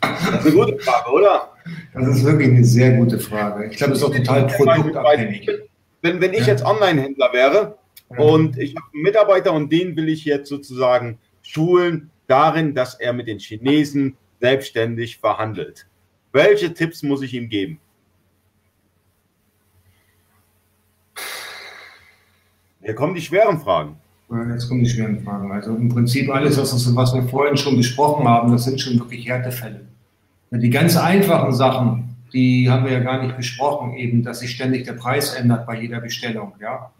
Das ist eine gute Frage, oder? Das ist wirklich eine sehr gute Frage. Ich glaube, das ist auch total produktabhängig. Wenn, wenn ich jetzt Online-Händler wäre und ich habe einen Mitarbeiter und den will ich jetzt sozusagen schulen darin, dass er mit den Chinesen selbstständig verhandelt. Welche Tipps muss ich ihm geben? Hier kommen die schweren Fragen. Jetzt kommen die schweren Fragen. Also im Prinzip alles, was, was wir vorhin schon besprochen haben, das sind schon wirklich Härtefälle. Die ganz einfachen Sachen, die haben wir ja gar nicht besprochen, eben, dass sich ständig der Preis ändert bei jeder Bestellung, ja.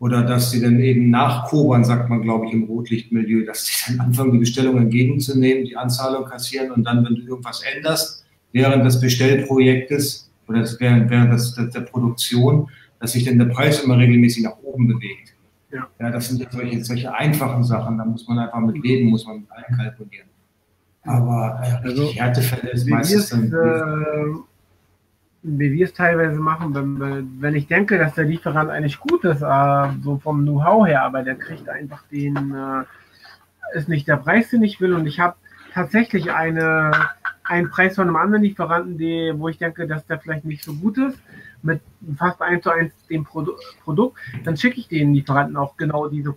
Oder dass sie dann eben nachkobern, sagt man, glaube ich, im Rotlichtmilieu, dass sie dann anfangen, die Bestellung entgegenzunehmen, die Anzahlung kassieren und dann, wenn du irgendwas änderst, während des Bestellprojektes oder während, während des, der, Produktion, dass sich dann der Preis immer regelmäßig nach oben bewegt. Ja. ja das sind ja solche, solche einfachen Sachen, da muss man einfach mit leben, muss man mit einkalkulieren. Aber äh, also, Härtefälle ist meistens dann. Äh, wie wir es teilweise machen, wenn, wenn ich denke, dass der Lieferant eigentlich gut ist, äh, so vom Know-how her, aber der kriegt einfach den, äh, ist nicht der Preis, den ich will. Und ich habe tatsächlich eine, einen Preis von einem anderen Lieferanten, die, wo ich denke, dass der vielleicht nicht so gut ist mit fast eins zu eins dem Produ Produkt, dann schicke ich den Lieferanten auch genau diese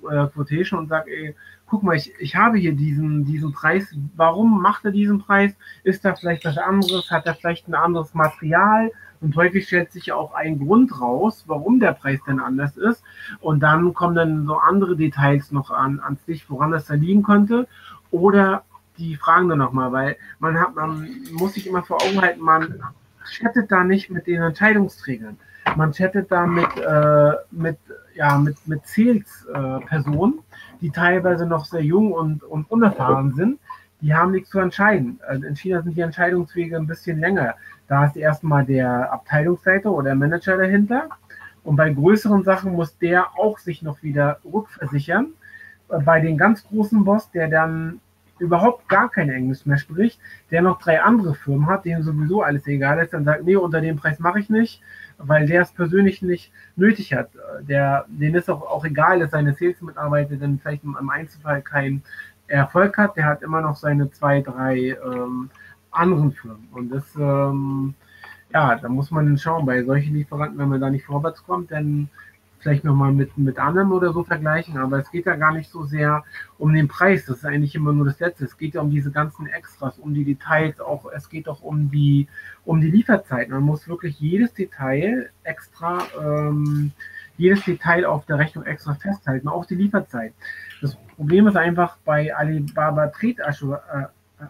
Quotation und sage, ey, guck mal, ich, ich habe hier diesen, diesen Preis. Warum macht er diesen Preis? Ist da vielleicht was anderes? Hat er vielleicht ein anderes Material? Und häufig stellt sich auch ein Grund raus, warum der Preis denn anders ist. Und dann kommen dann so andere Details noch an, ans Licht, woran das da liegen könnte. Oder die fragen dann nochmal, weil man hat, man muss sich immer vor Augen halten, man chattet da nicht mit den Entscheidungsträgern. Man chattet da mit, äh, mit, ja, mit, mit Sales-Personen, äh, die teilweise noch sehr jung und, und unerfahren sind. Die haben nichts zu entscheiden. Also in China sind die Entscheidungswege ein bisschen länger. Da ist erstmal der Abteilungsleiter oder der Manager dahinter. Und bei größeren Sachen muss der auch sich noch wieder rückversichern. Bei den ganz großen Boss, der dann überhaupt gar kein Englisch mehr spricht, der noch drei andere Firmen hat, denen sowieso alles egal ist, dann sagt, nee, unter dem Preis mache ich nicht, weil der es persönlich nicht nötig hat. Der, denen ist auch, auch egal, dass seine Sales-Mitarbeiter dann vielleicht im Einzelfall keinen Erfolg hat, der hat immer noch seine zwei, drei ähm, anderen Firmen. Und das, ähm, ja, da muss man dann schauen, bei solchen Lieferanten, wenn man da nicht vorwärts kommt, dann vielleicht nochmal mit, mit anderen oder so vergleichen, aber es geht ja gar nicht so sehr um den Preis, das ist eigentlich immer nur das Letzte. Es geht ja um diese ganzen Extras, um die Details, auch es geht auch um die, um die Lieferzeit. Man muss wirklich jedes Detail extra, ähm, jedes Detail auf der Rechnung extra festhalten, auch die Lieferzeit. Das Problem ist einfach bei Alibaba Trade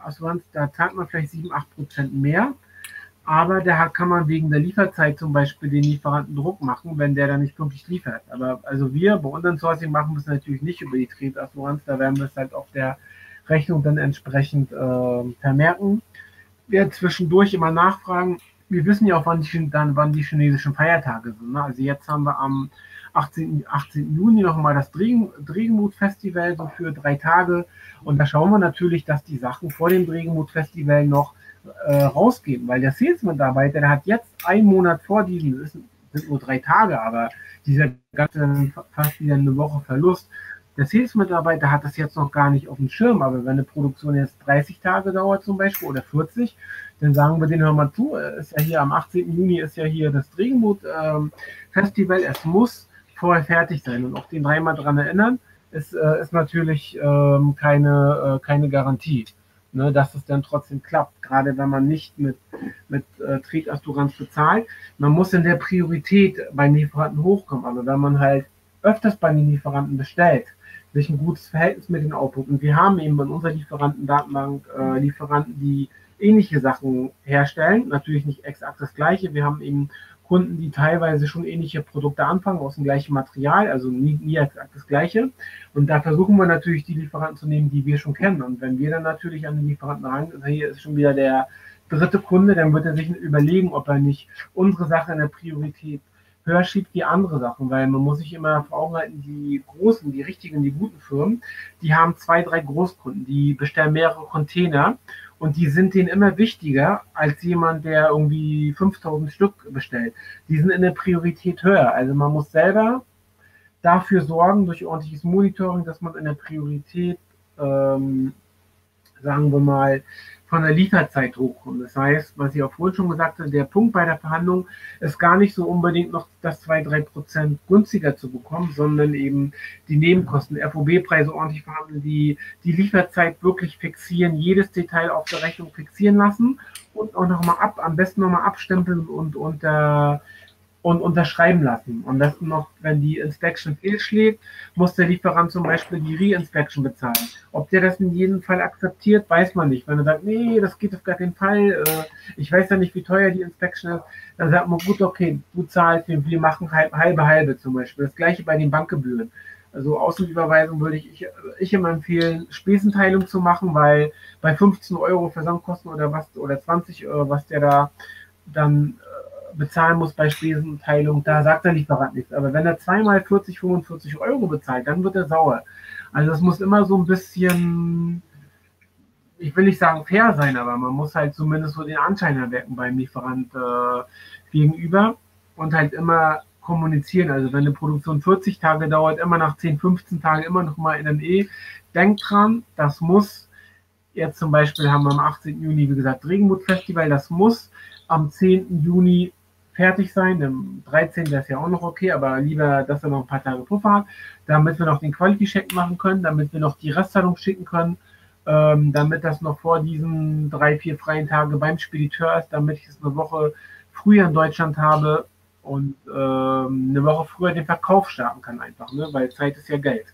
Assurance, da zahlt man vielleicht 7, 8 Prozent mehr aber da kann man wegen der Lieferzeit zum Beispiel den Lieferanten Druck machen, wenn der dann nicht pünktlich liefert. Aber also wir bei unseren Sourcing machen es natürlich nicht über die Trade-Assurance, da werden wir es halt auf der Rechnung dann entsprechend äh, vermerken. Wir zwischendurch immer nachfragen. Wir wissen ja auch, wann die, dann, wann die chinesischen Feiertage sind. Ne? Also jetzt haben wir am 18. 18. Juni nochmal das Dregenmut-Festival so für drei Tage. Und da schauen wir natürlich, dass die Sachen vor dem Dregenmut-Festival noch äh, rausgeben, weil der Sales-Mitarbeiter, der hat jetzt einen Monat vor diesem, das sind nur drei Tage, aber dieser ganze fast wieder eine Woche Verlust. Der Sales-Mitarbeiter hat das jetzt noch gar nicht auf dem Schirm, aber wenn eine Produktion jetzt 30 Tage dauert zum Beispiel oder 40, dann sagen wir denen, hör mal zu, ist ja hier am 18. Juni ist ja hier das Regenboot-Festival, ähm, es muss vorher fertig sein und auch den dreimal dran erinnern, ist, äh, ist natürlich ähm, keine, äh, keine Garantie ne, dass es dann trotzdem klappt, gerade wenn man nicht mit, mit äh, Triebassuranz bezahlt. Man muss in der Priorität bei Lieferanten hochkommen, aber wenn man halt öfters bei den Lieferanten bestellt, sich ein gutes Verhältnis mit den Output. Und wir haben eben in unserer Lieferantendatenbank äh, Lieferanten, die ähnliche Sachen herstellen. Natürlich nicht exakt das gleiche. Wir haben eben Kunden, die teilweise schon ähnliche Produkte anfangen, aus dem gleichen Material, also nie, nie das gleiche. Und da versuchen wir natürlich, die Lieferanten zu nehmen, die wir schon kennen. Und wenn wir dann natürlich an den Lieferanten rangehen, hier ist schon wieder der dritte Kunde, dann wird er sich überlegen, ob er nicht unsere Sache in der Priorität höher schiebt wie andere Sachen, weil man muss sich immer vor Augen halten, die großen, die richtigen, die guten Firmen, die haben zwei, drei Großkunden, die bestellen mehrere Container und die sind denen immer wichtiger als jemand, der irgendwie 5000 Stück bestellt. Die sind in der Priorität höher. Also man muss selber dafür sorgen, durch ordentliches Monitoring, dass man in der Priorität, ähm, sagen wir mal, von der Lieferzeit hochkommen. Das heißt, was ich auch vorhin schon gesagt habe, der Punkt bei der Verhandlung ist gar nicht so unbedingt noch das 2-3 Prozent günstiger zu bekommen, sondern eben die Nebenkosten, FOB-Preise ordentlich verhandeln, die, die Lieferzeit wirklich fixieren, jedes Detail auf der Rechnung fixieren lassen und auch nochmal ab, am besten nochmal abstempeln und unter und unterschreiben lassen. Und das noch, wenn die Inspection fehlschlägt, muss der Lieferant zum Beispiel die Re-Inspection bezahlen. Ob der das in jedem Fall akzeptiert, weiß man nicht. Wenn er sagt, nee, das geht auf gar keinen Fall, äh, ich weiß ja nicht, wie teuer die Inspection ist, dann sagt man, gut, okay, du zahlst, wir machen halbe, halbe zum Beispiel. Das gleiche bei den Bankgebühren. Also Außenüberweisung würde ich, ich, ich immer empfehlen, Spesenteilung zu machen, weil bei 15 Euro Versandkosten oder was, oder 20 Euro, was der da dann bezahlen muss bei Spesenteilung, da sagt der Lieferant nichts. Aber wenn er zweimal 40, 45 Euro bezahlt, dann wird er sauer. Also es muss immer so ein bisschen, ich will nicht sagen fair sein, aber man muss halt zumindest so den Anschein erwecken beim Lieferant äh, gegenüber und halt immer kommunizieren. Also wenn eine Produktion 40 Tage dauert, immer nach 10, 15 Tagen immer noch mal in einem E. Denkt dran, das muss, jetzt zum Beispiel haben wir am 18. Juni, wie gesagt, Regenmut-Festival, das muss am 10. Juni fertig sein. Im 13. wäre es ja auch noch okay, aber lieber, dass er noch ein paar Tage Puffer hat, damit wir noch den Quality-Check machen können, damit wir noch die Restzahlung schicken können, ähm, damit das noch vor diesen drei, vier freien Tagen beim Spediteur ist, damit ich es eine Woche früher in Deutschland habe und ähm, eine Woche früher den Verkauf starten kann einfach, ne? weil Zeit ist ja Geld.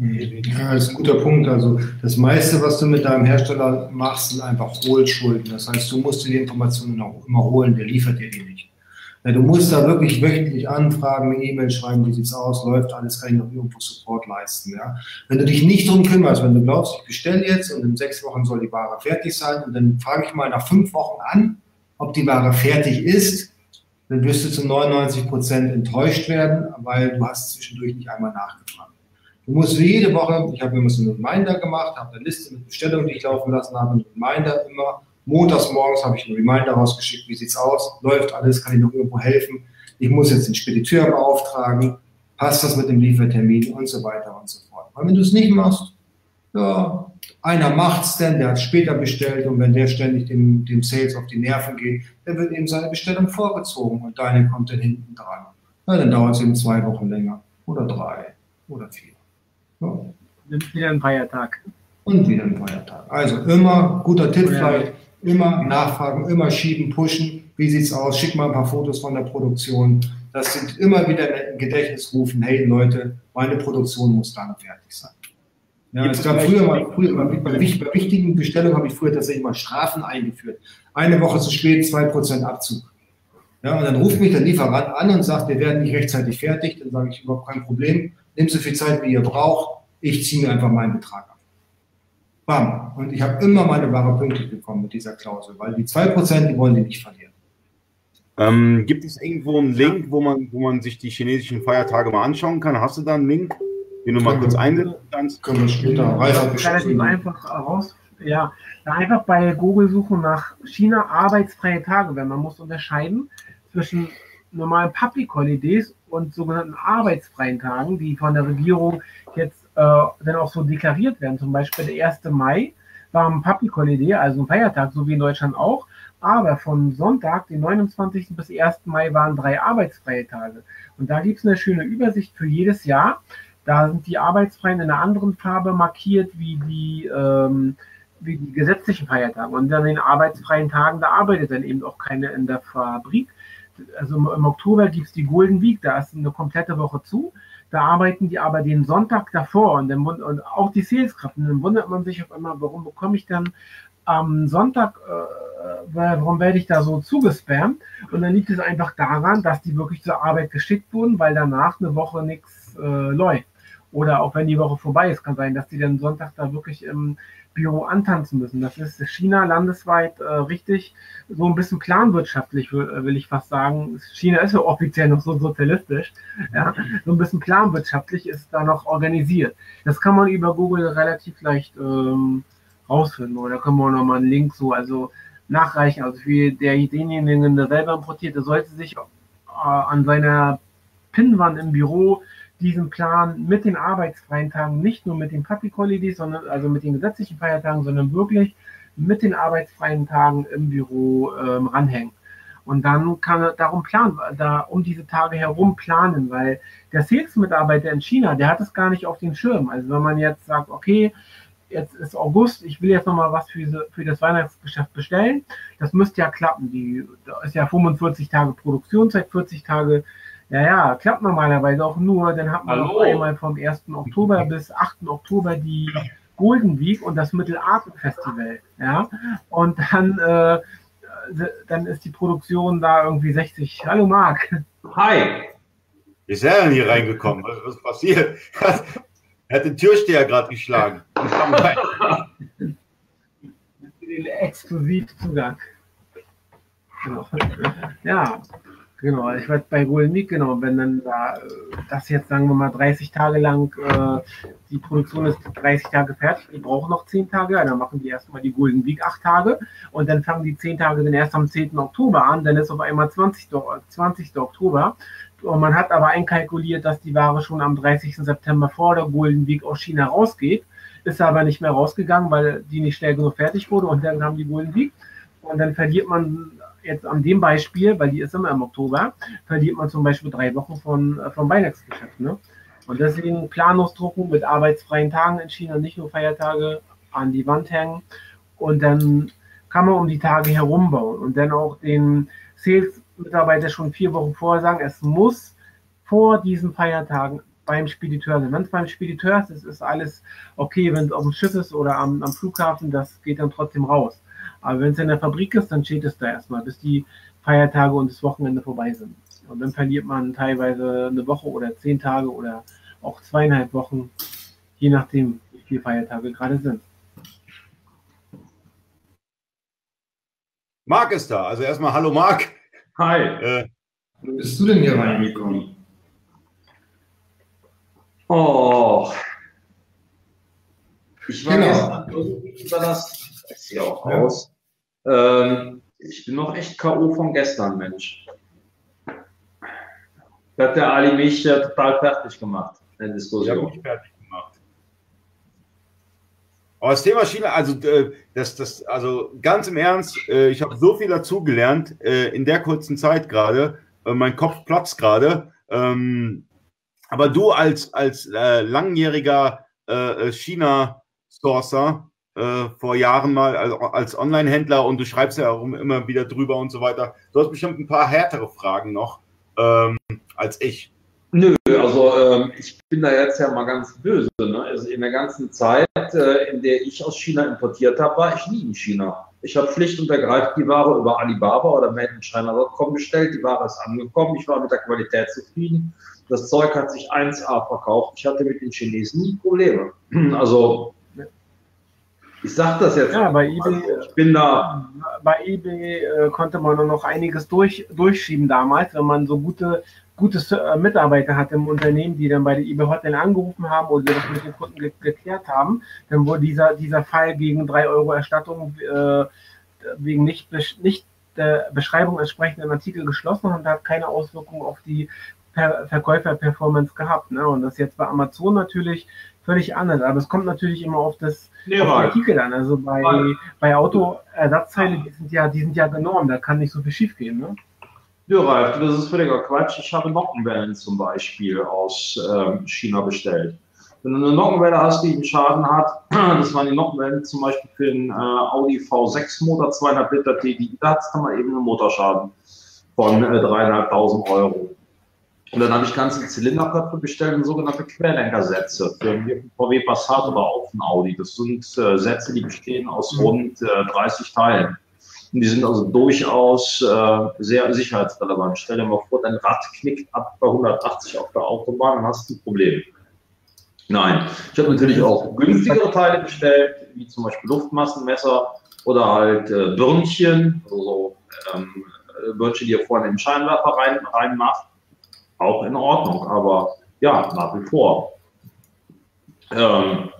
Ja, das ist ein guter Punkt. Also das meiste, was du mit deinem Hersteller machst, sind einfach Hohlschulden. Das heißt, du musst dir die Informationen auch immer holen, der liefert dir die nicht. Ja, du musst da wirklich wöchentlich anfragen, eine E-Mail schreiben, wie sieht's aus, läuft alles, kann ich noch irgendwo Support leisten. Ja? Wenn du dich nicht drum kümmerst, wenn du glaubst, ich bestelle jetzt und in sechs Wochen soll die Ware fertig sein und dann frage ich mal nach fünf Wochen an, ob die Ware fertig ist, dann wirst du zu 99 Prozent enttäuscht werden, weil du hast zwischendurch nicht einmal nachgefragt. Du musst jede Woche, ich habe immer so einen Reminder gemacht, habe eine Liste mit Bestellungen, die ich laufen lassen habe, einen Reminder immer. Montags morgens habe ich einen Reminder rausgeschickt, wie sieht's aus, läuft alles, kann ich noch irgendwo helfen. Ich muss jetzt den Spediteur beauftragen, passt das mit dem Liefertermin und so weiter und so fort. Weil wenn du es nicht machst, ja, einer macht's denn, der hat später bestellt und wenn der ständig dem, dem Sales auf die Nerven geht, dann wird eben seine Bestellung vorgezogen und deine kommt dann hinten dran. Ja, dann dauert es eben zwei Wochen länger oder drei oder vier. Ja. Wieder ein Feiertag. Und wieder ein Feiertag. Also immer, guter Tipp vielleicht, immer nachfragen, immer schieben, pushen. Wie sieht's aus? Schick mal ein paar Fotos von der Produktion. Das sind immer wieder im Gedächtnis rufen, hey Leute, meine Produktion muss dann fertig sein. Ja, es gab früher mal, früher, bei, bei, wichtigen Bestellungen habe ich früher tatsächlich mal Strafen eingeführt. Eine Woche zu spät, 2% Abzug. Ja, und dann ruft mich der Lieferant an und sagt, wir werden nicht rechtzeitig fertig. Dann sage ich überhaupt kein Problem nehmt so viel Zeit, wie ihr braucht, ich ziehe mir einfach meinen Betrag ab. Bam. Und ich habe immer meine Ware pünktlich bekommen mit dieser Klausel, weil die 2%, die wollen die nicht verlieren. Ähm, gibt es irgendwo einen Link, wo man, wo man sich die chinesischen Feiertage mal anschauen kann? Hast du da einen Link, den du mal kurz einsetzen kannst? Können wir später. Relativ einfach raus. Ja, einfach bei Google suchen nach China arbeitsfreie Tage, wenn man muss unterscheiden zwischen normalen Public Holidays und sogenannten arbeitsfreien Tagen, die von der Regierung jetzt äh, dann auch so deklariert werden. Zum Beispiel der 1. Mai war ein Public Holiday, also ein Feiertag, so wie in Deutschland auch. Aber von Sonntag, den 29. bis 1. Mai, waren drei arbeitsfreie Tage. Und da gibt es eine schöne Übersicht für jedes Jahr. Da sind die Arbeitsfreien in einer anderen Farbe markiert wie die, ähm, wie die gesetzlichen Feiertage. Und an den arbeitsfreien Tagen, da arbeitet dann eben auch keiner in der Fabrik, also im Oktober gibt es die Golden Week, da ist eine komplette Woche zu. Da arbeiten die aber den Sonntag davor und, dann, und auch die Saleskraft. Und dann wundert man sich auf einmal, warum bekomme ich dann am Sonntag, äh, warum werde ich da so zugespammt? Und dann liegt es einfach daran, dass die wirklich zur Arbeit geschickt wurden, weil danach eine Woche nichts äh, läuft. Oder auch wenn die Woche vorbei ist, kann sein, dass die dann Sonntag da wirklich im Büro antanzen müssen. Das ist China landesweit äh, richtig so ein bisschen planwirtschaftlich, will, will, ich fast sagen. China ist ja offiziell noch so sozialistisch. (laughs) Ja, so ein bisschen planwirtschaftlich ist da noch organisiert. Das kann man über Google relativ leicht ähm, rausfinden. Oder können wir nochmal einen Link so also nachreichen. Also für derjenigen, der selber importiert, der sollte sich äh, an seiner Pinnwand im Büro diesen Plan mit den arbeitsfreien Tagen, nicht nur mit den Public Holidays, sondern also mit den gesetzlichen Feiertagen, sondern wirklich mit den arbeitsfreien Tagen im Büro ähm, ranhängen. Und dann kann er darum planen, da um diese Tage herum planen, weil der Sales-Mitarbeiter in China, der hat es gar nicht auf den Schirm. Also wenn man jetzt sagt, okay, jetzt ist August, ich will jetzt nochmal was für, für das Weihnachtsgeschäft bestellen, das müsste ja klappen. Die, da ist ja 45 Tage Produktionszeit, 40 Tage ja, ja, klappt normalerweise auch nur. Dann hat man Hallo. einmal vom 1. Oktober bis 8. Oktober die Golden Week und das Mittelarten Festival. Ja, und dann, äh, dann ist die Produktion da irgendwie 60. Hallo Marc. Hi. Wie ist er denn hier reingekommen? Was, was passiert? (laughs) Er hat den Türsteher gerade geschlagen. (laughs) den Exklusivzugang. Genau. Ja, Genau, ich weiß bei Golden Week, genau, wenn dann da das jetzt, sagen wir mal, 30 Tage lang, äh, die Produktion ist 30 Tage fertig, die brauchen noch 10 Tage, dann machen die erstmal die Golden Week 8 Tage und dann fangen die 10 Tage dann erst am 10. Oktober an, dann ist auf einmal 20. 20. Oktober. Und man hat aber einkalkuliert, dass die Ware schon am 30. September vor der Golden Week aus China rausgeht, ist aber nicht mehr rausgegangen, weil die nicht schnell genug fertig wurde und dann haben die Golden Week. Und dann verliert man jetzt an dem Beispiel, weil die ist immer im Oktober, verliert man zum Beispiel drei Wochen von, äh, vom Weihnachtsgeschäft. Ne? Und deswegen Planungsdrucken mit arbeitsfreien Tagen in China, nicht nur Feiertage, an die Wand hängen. Und dann kann man um die Tage herum bauen und dann auch den Sales-Mitarbeiter schon vier Wochen vorher sagen, es muss vor diesen Feiertagen beim Spediteur sein. Wenn es beim Spediteur ist, ist alles okay. Wenn es auf dem Schiff ist oder am, am Flughafen, das geht dann trotzdem raus. Aber wenn es in der Fabrik ist, dann steht es da erstmal, bis die Feiertage und das Wochenende vorbei sind. Und dann verliert man teilweise eine Woche oder zehn Tage oder auch zweieinhalb Wochen, je nachdem, wie viele Feiertage gerade sind. Marc ist da. Also erstmal Hallo Marc. Hi. Äh, Wie bist du denn hier reingekommen? Oh. Ich war genau. gestern über das ich sehe auch ja. aus. Ähm, ich bin noch echt K.O. von gestern, Mensch. Da hat der Ali mich äh, total fertig gemacht, in der Diskussion. Ja, mich fertig gemacht. Aber das Thema China, also, äh, das, das, also ganz im Ernst, äh, ich habe so viel dazugelernt äh, in der kurzen Zeit gerade. Äh, mein Kopf platzt gerade. Ähm, aber du als, als äh, langjähriger China-Sourcer, äh, vor Jahren mal als, als Online-Händler und du schreibst ja auch immer wieder drüber und so weiter. Du hast bestimmt ein paar härtere Fragen noch ähm, als ich. Nö, also ähm, ich bin da jetzt ja mal ganz böse. Ne? Also in der ganzen Zeit, äh, in der ich aus China importiert habe, war ich nie in China. Ich habe schlicht und ergreifend die Ware über Alibaba oder Made in China.com bestellt. Die Ware ist angekommen. Ich war mit der Qualität zufrieden. Das Zeug hat sich 1A verkauft. Ich hatte mit den Chinesen nie Probleme. (clears throat) Also ich sage das jetzt. Ja, bei eBay, ich bin da. Bei eBay äh, konnte man noch einiges durch, durchschieben damals, wenn man so gute, gute äh, Mitarbeiter hat im Unternehmen, die dann bei der eBay Hotline angerufen haben oder das mit den Kunden ge geklärt haben. Dann wurde dieser, dieser Fall gegen 3 Euro Erstattung äh, wegen nicht, nicht der Beschreibung entsprechenden Artikel geschlossen und hat keine Auswirkungen auf die Verkäufer-Performance gehabt. Ne? Und das jetzt bei Amazon natürlich völlig anders. Aber es kommt natürlich immer auf das nee, auf Artikel an. Also bei, bei Autoersatzteile, die sind ja, die sind ja genormt, da kann nicht so viel schief gehen. Ne? Ja, Ralf, das ist völliger Quatsch. Ich habe Nockenwellen zum Beispiel aus ähm, China bestellt. Wenn du eine Nockenwelle hast, die einen Schaden hat, (clears throat) das waren die Nockenwellen zum Beispiel für den äh, Audi V6 Motor, 200 Liter TDI, da hat es dann mal eben einen Motorschaden von äh, 3.500 Euro. Und dann habe ich ganze Zylinderköpfe bestellt und sogenannte Querlenkersätze für einen VW Passat oder auch einen Audi. Das sind äh, Sätze, die bestehen aus mhm. rund äh, 30 Teilen. Und die sind also durchaus äh, sehr sicherheitsrelevant. Stell dir mal vor, dein Rad knickt ab bei 180 auf der Autobahn, dann hast du ein Problem. Nein, ich habe natürlich auch günstigere Teile bestellt, wie zum Beispiel Luftmassenmesser oder halt äh, Birnchen, also so ähm, Birnchen, die ihr vorne in den Scheinwerfer rein, reinmacht auch in Ordnung, aber ja, nach wie vor. Ähm,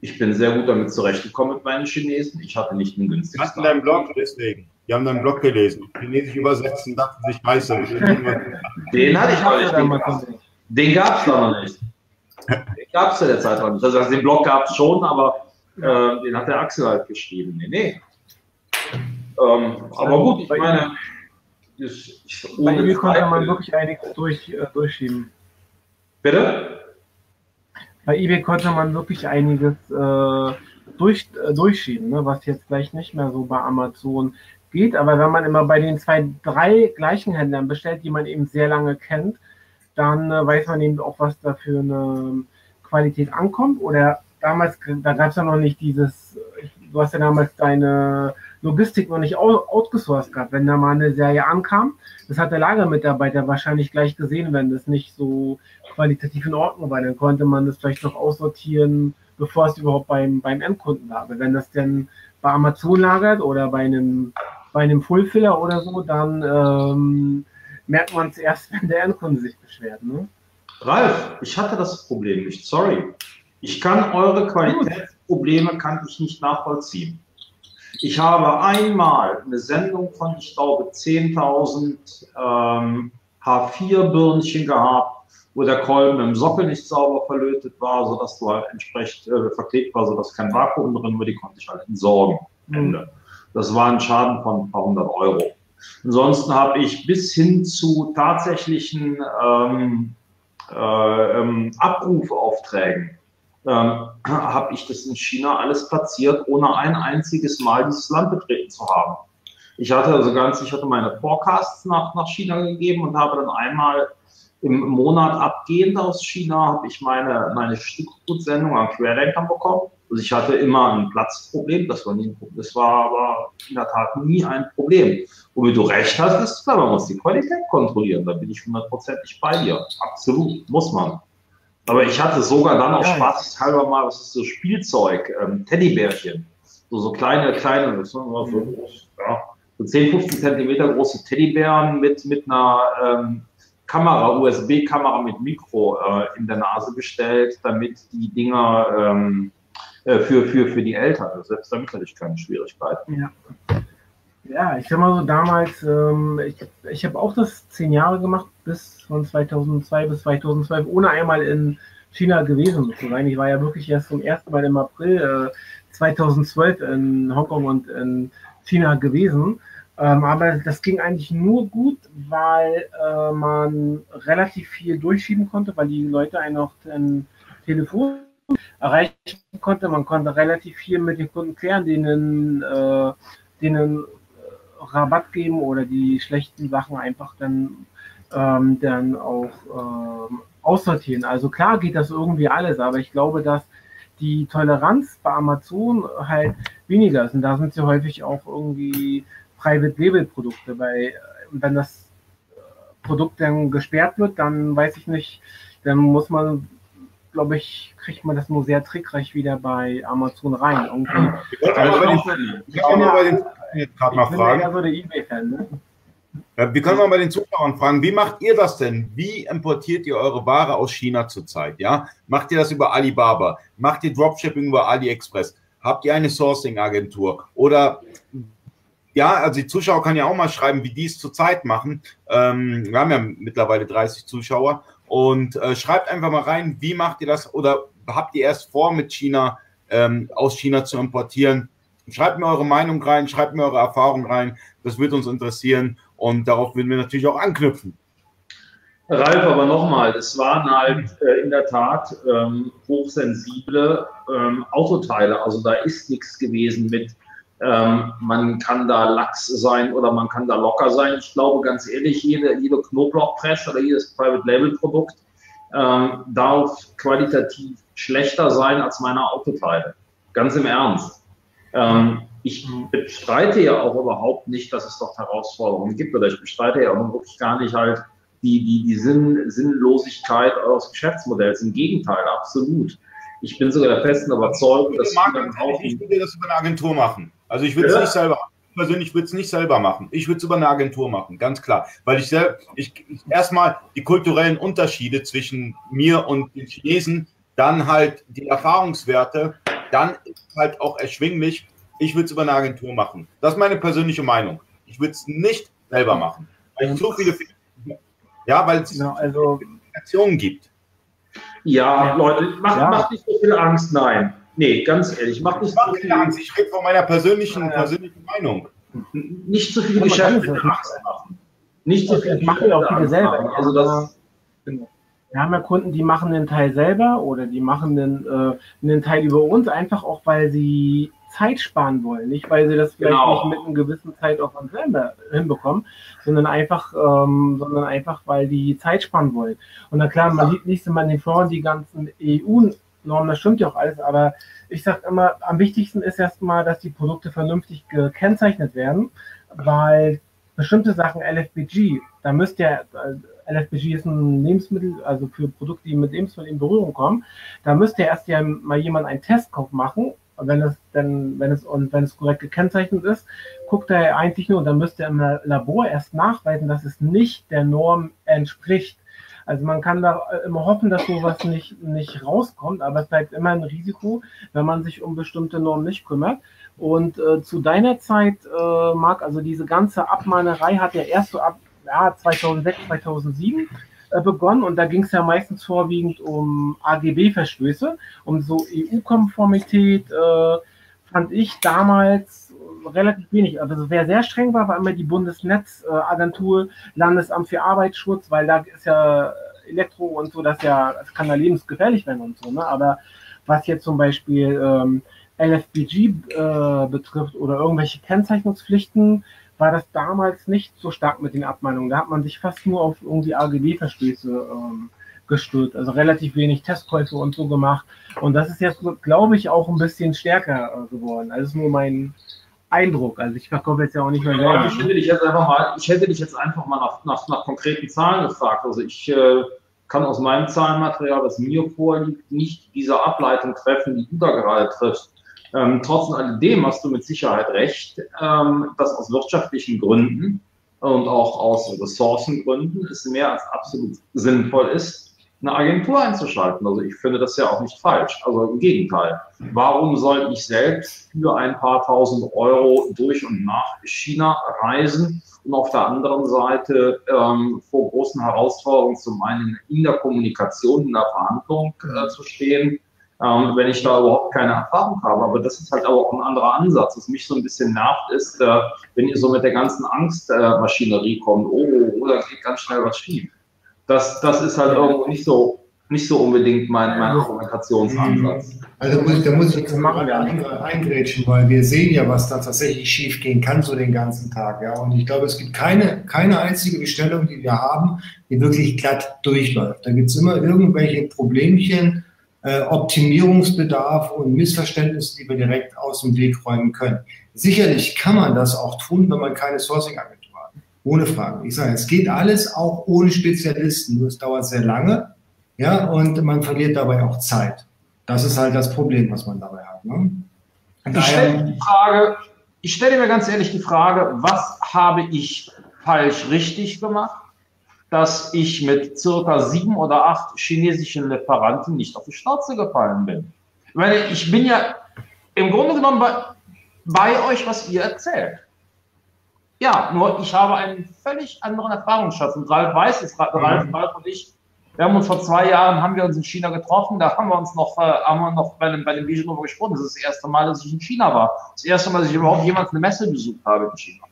ich bin sehr gut damit zurechtgekommen mit meinen Chinesen. Ich hatte nicht einen günstigen. Hast du deinen Blog deswegen? Die haben deinen Blog gelesen. Chinesisch übersetzen, dachten sich, scheiße. Den hatte ich noch nicht. Den gab es noch nicht. Den gab es zu der Zeit noch nicht. Also den Blog gab es schon, aber äh, den hat der Axel halt geschrieben. Nee, nee. Ähm, aber gut, ich meine, ist, ist Bei ihm konnte man wirklich einiges durch, äh, durchschieben. Bitte? Bei eBay konnte man wirklich einiges äh, durch, äh, durchschieben, ne? was jetzt gleich nicht mehr so bei Amazon geht. Aber wenn man immer bei den zwei, drei gleichen Händlern bestellt, die man eben sehr lange kennt, dann äh, weiß man eben auch, was da für eine Qualität ankommt. Oder damals, da gab es ja noch nicht dieses, du hast ja damals deine Logistik noch nicht outgesourced gehabt. Wenn da mal eine Serie ankam, das hat der Lagermitarbeiter wahrscheinlich gleich gesehen, wenn das nicht so qualitativ in Ordnung war. Dann konnte man das vielleicht noch aussortieren, bevor es überhaupt beim, beim Endkunden lag. Wenn das denn bei Amazon lagert oder bei einem, bei einem Fullfiller oder so, dann ähm, merkt man es erst, (laughs) wenn der Endkunde sich beschwert. Ne? Ralf, ich hatte das Problem nicht, sorry. Ich kann eure Qualitätsprobleme kann ich nicht nachvollziehen. Ich habe einmal eine Sendung von, ich glaube, 10.000 ähm, H4-Birnchen gehabt, wo der Kolben im Sockel nicht sauber verlötet war, sodass du halt entsprechend äh, verklebt war, sodass kein Vakuum drin war, die konnte ich halt entsorgen. Mhm. Ende. Das war ein Schaden von ein paar hundert Euro. Ansonsten habe ich bis hin zu tatsächlichen ähm, äh, ähm, Abrufaufträgen ähm, (clears throat) habe ich das in China alles platziert, ohne ein einziges Mal dieses Land betreten zu haben. Ich hatte also ganz, ich hatte meine Forecasts nach, nach China gegeben und habe dann einmal im Monat abgehend aus China habe ich meine, meine Stückgutsendung an Querlenkern bekommen. Also ich hatte immer ein Platzproblem, das war nie. Das war aber in der Tat nie ein Problem. Womit du recht hast, ist klar, man muss die Qualität kontrollieren. Da bin ich hundertprozentig bei dir. Absolut, muss man. Aber ich hatte sogar dann auch Spaß halber mal, was ist so Spielzeug, ähm, Teddybärchen. So, so kleine, kleine, so, ja, so 10, 15 Zentimeter große Teddybären mit, mit einer ähm, Kamera, USB-Kamera mit Mikro äh, in der Nase bestellt, damit die Dinger ähm, äh, für, für, für die Eltern, also selbst damit hatte ich keine Schwierigkeiten. Ja. Ja, ich sag mal so, damals, ähm, ich, ich habe auch das zehn Jahre gemacht, bis von 2002 bis 2012, ohne einmal in China gewesen zu sein. Ich war ja wirklich erst zum ersten Mal im April äh, 2012 in Hongkong und in China gewesen. Ähm, aber das ging eigentlich nur gut, weil äh, man relativ viel durchschieben konnte, weil die Leute einen auch ein Telefon erreichen konnte. Man konnte relativ viel mit den Kunden klären, denen, äh, denen Rabatt geben oder die schlechten Sachen einfach dann, ähm, dann auch ähm, aussortieren. Also klar geht das irgendwie alles, aber ich glaube, dass die Toleranz bei Amazon halt weniger ist. Und da sind sie häufig auch irgendwie Private Label Produkte, weil wenn das Produkt dann gesperrt wird, dann weiß ich nicht, dann muss man, glaube ich, kriegt man das nur sehr trickreich wieder bei Amazon rein. Irgendwie. Ich, also, gerade mal fragen. Ja so der eBay-Fan, ne? Wir können mal bei den Zuschauern fragen, wie macht ihr das denn? Wie importiert ihr eure Ware aus China zurzeit? Ja? Macht ihr das über Alibaba? Macht ihr Dropshipping über AliExpress? Habt ihr eine Sourcing-Agentur? Oder ja, also die Zuschauer kann ja auch mal schreiben, wie die es zurzeit machen. Ähm, wir haben ja mittlerweile 30 Zuschauer. Und äh, schreibt einfach mal rein, wie macht ihr das? Oder habt ihr erst vor, mit China, ähm, aus China zu importieren? Schreibt mir eure Meinung rein, schreibt mir eure Erfahrung rein. Das wird uns interessieren und darauf werden wir natürlich auch anknüpfen. Ralf, aber nochmal, es waren halt äh, in der Tat ähm, hochsensible ähm, Autoteile. Also da ist nichts gewesen mit Ähm, man kann da lax sein oder man kann da locker sein. Ich glaube ganz ehrlich, jede, jede Knoblauchpresch oder jedes Private Label Produkt ähm, darf qualitativ schlechter sein als meine Autoteile. Ganz im Ernst. Ähm, ich bestreite ja auch überhaupt nicht, dass es dort Herausforderungen gibt oder ich bestreite ja auch wirklich gar nicht halt die, die, die Sinn, Sinnlosigkeit eures Geschäftsmodells. Im Gegenteil, absolut. Ich bin sogar der festen Überzeugung, dass ich würde das über eine Agentur machen. Also ich würde es ja. nicht selber persönlich würde es nicht selber machen. Ich würde es über eine Agentur machen, ganz klar. Weil ich, ich, ich erstmal die kulturellen Unterschiede zwischen mir und den Chinesen, dann halt die Erfahrungswerte, dann ist halt auch erschwinglich. Ich würde es über eine Agentur machen. Das ist meine persönliche Meinung. Ich würde es nicht selber machen. Weil es so viele, ja, weil es ja, also, gibt. Ja, Leute, macht, ja. macht nicht so viel Angst, nein. Nee, ganz ehrlich, mach nicht so viel Angst. Ich rede von meiner persönlichen, ja. persönlichen Meinung. Nicht zu viele Geschäfte Angst machen. Nicht zu viel. Machen ja auch viele selber. Also das. Genau. Wir haben ja Kunden, die machen den Teil selber oder die machen den, äh, den Teil über uns, einfach auch, weil sie Zeit sparen wollen. Nicht, weil sie das vielleicht genau. nicht mit einem gewissen Zeitaufwand selber hinbekommen, sondern einfach, ähm, sondern einfach, weil die Zeit sparen wollen. Und na klar, man sieht nicht immer in den Foren die ganzen EU Normen, das stimmt ja auch alles, aber ich sage immer, am wichtigsten ist erstmal, dass die Produkte vernünftig gekennzeichnet werden, weil bestimmte Sachen LFBG, da müsst ihr, äh, LFBG ist ein Lebensmittel, also für Produkte, die mit Lebensmitteln in Berührung kommen, da müsste erst ja mal jemand einen Testkauf machen, wenn es denn, wenn es und wenn es korrekt gekennzeichnet ist, guckt er eigentlich nur, dann müsste er im Labor erst nachweisen, dass es nicht der Norm entspricht. Also man kann da äh, immer hoffen, dass sowas nicht, nicht rauskommt, aber es bleibt immer ein Risiko, wenn man sich um bestimmte Normen nicht kümmert. Und äh, zu deiner Zeit, äh, Marc, also diese ganze Abmahnerei hat ja erst so ab ja, 2006, 2007 äh, begonnen und da ging es ja meistens vorwiegend um AGB-Verstöße, um so EU-Konformität, äh, fand ich damals relativ wenig. Also wer sehr streng war, war immer die Bundesnetzagentur, Landesamt für Arbeitsschutz, weil da ist ja Elektro und so, das ja, das kann da lebensgefährlich werden und so. Ne? Aber was jetzt zum Beispiel ähm, LFBG äh, betrifft oder irgendwelche Kennzeichnungspflichten, war das damals nicht so stark mit den Abmahnungen. Da hat man sich fast nur auf irgendwie AGB-Verstöße ähm, gestürzt, also relativ wenig Testkäufe und so gemacht. Und das ist jetzt, glaube ich, auch ein bisschen stärker äh, geworden. Also das ist nur mein, Eindruck. Also ich verkaufe jetzt ja auch nicht mehr selber. Ich hätte dich jetzt einfach mal, ich hätte dich jetzt einfach mal nach, nach, nach konkreten Zahlen gefragt. Also ich äh, kann aus meinem Zahlenmaterial, das mir vorliegt, nicht diese Ableitung treffen, die du da gerade triffst. Ähm, trotz alledem hast du mit Sicherheit recht, ähm, dass aus wirtschaftlichen Gründen und auch aus Ressourcengründen es mehr als absolut sinnvoll ist, eine Agentur einzuschalten. Also ich finde das ja auch nicht falsch. Also im Gegenteil. Warum soll ich selbst für ein paar tausend Euro durch und nach China reisen und auf der anderen Seite ähm, vor großen Herausforderungen zum einen in der Kommunikation, in der Verhandlung äh, zu stehen, ähm, wenn ich da überhaupt keine Erfahrung habe. Aber das ist halt auch ein anderer Ansatz. Was mich so ein bisschen nervt, ist, äh, wenn ihr so mit der ganzen Angstmaschinerie äh, kommt, oh, oh, da geht ganz schnell was schief das, das ist halt irgendwo nicht so, nicht so unbedingt mein, mein Argumentationsansatz. Also muss, da muss ich jetzt mal eingrätschen, weil wir sehen ja, was da tatsächlich schief gehen kann so den ganzen Tag. Ja? Und ich glaube, es gibt keine, keine einzige Bestellung, die wir haben, die wirklich glatt durchläuft. Da gibt es immer irgendwelche Problemchen, äh, Optimierungsbedarf und Missverständnisse, die wir direkt aus dem Weg räumen können. Sicherlich kann man das auch tun, wenn man keine Sourcing-Agentur ohne Frage. Ich sage, es geht alles auch ohne Spezialisten. Nur es dauert sehr lange. Ja, und man verliert dabei auch Zeit. Das ist halt das Problem, was man dabei hat. Ne? Ich stelle Frage, ich stelle mir ganz ehrlich die Frage, was habe ich falsch richtig gemacht, dass ich mit circa sieben oder acht chinesischen Lieferanten nicht auf die Schnauze gefallen bin? Ich meine, ich bin ja im Grunde genommen bei, bei euch, was ihr erzählt. Ja, nur ich habe einen völlig anderen Erfahrungsschatz. Und Ralf weiß es, Ralf, mhm. Ralf und ich, wir haben uns vor zwei Jahren, haben wir uns in China getroffen, da haben wir uns noch, äh, haben wir noch bei dem, bei dem Vision darüber gesprochen. Das ist das erste Mal, dass ich in China war. Das erste Mal, dass ich überhaupt jemals eine Messe besucht habe in China.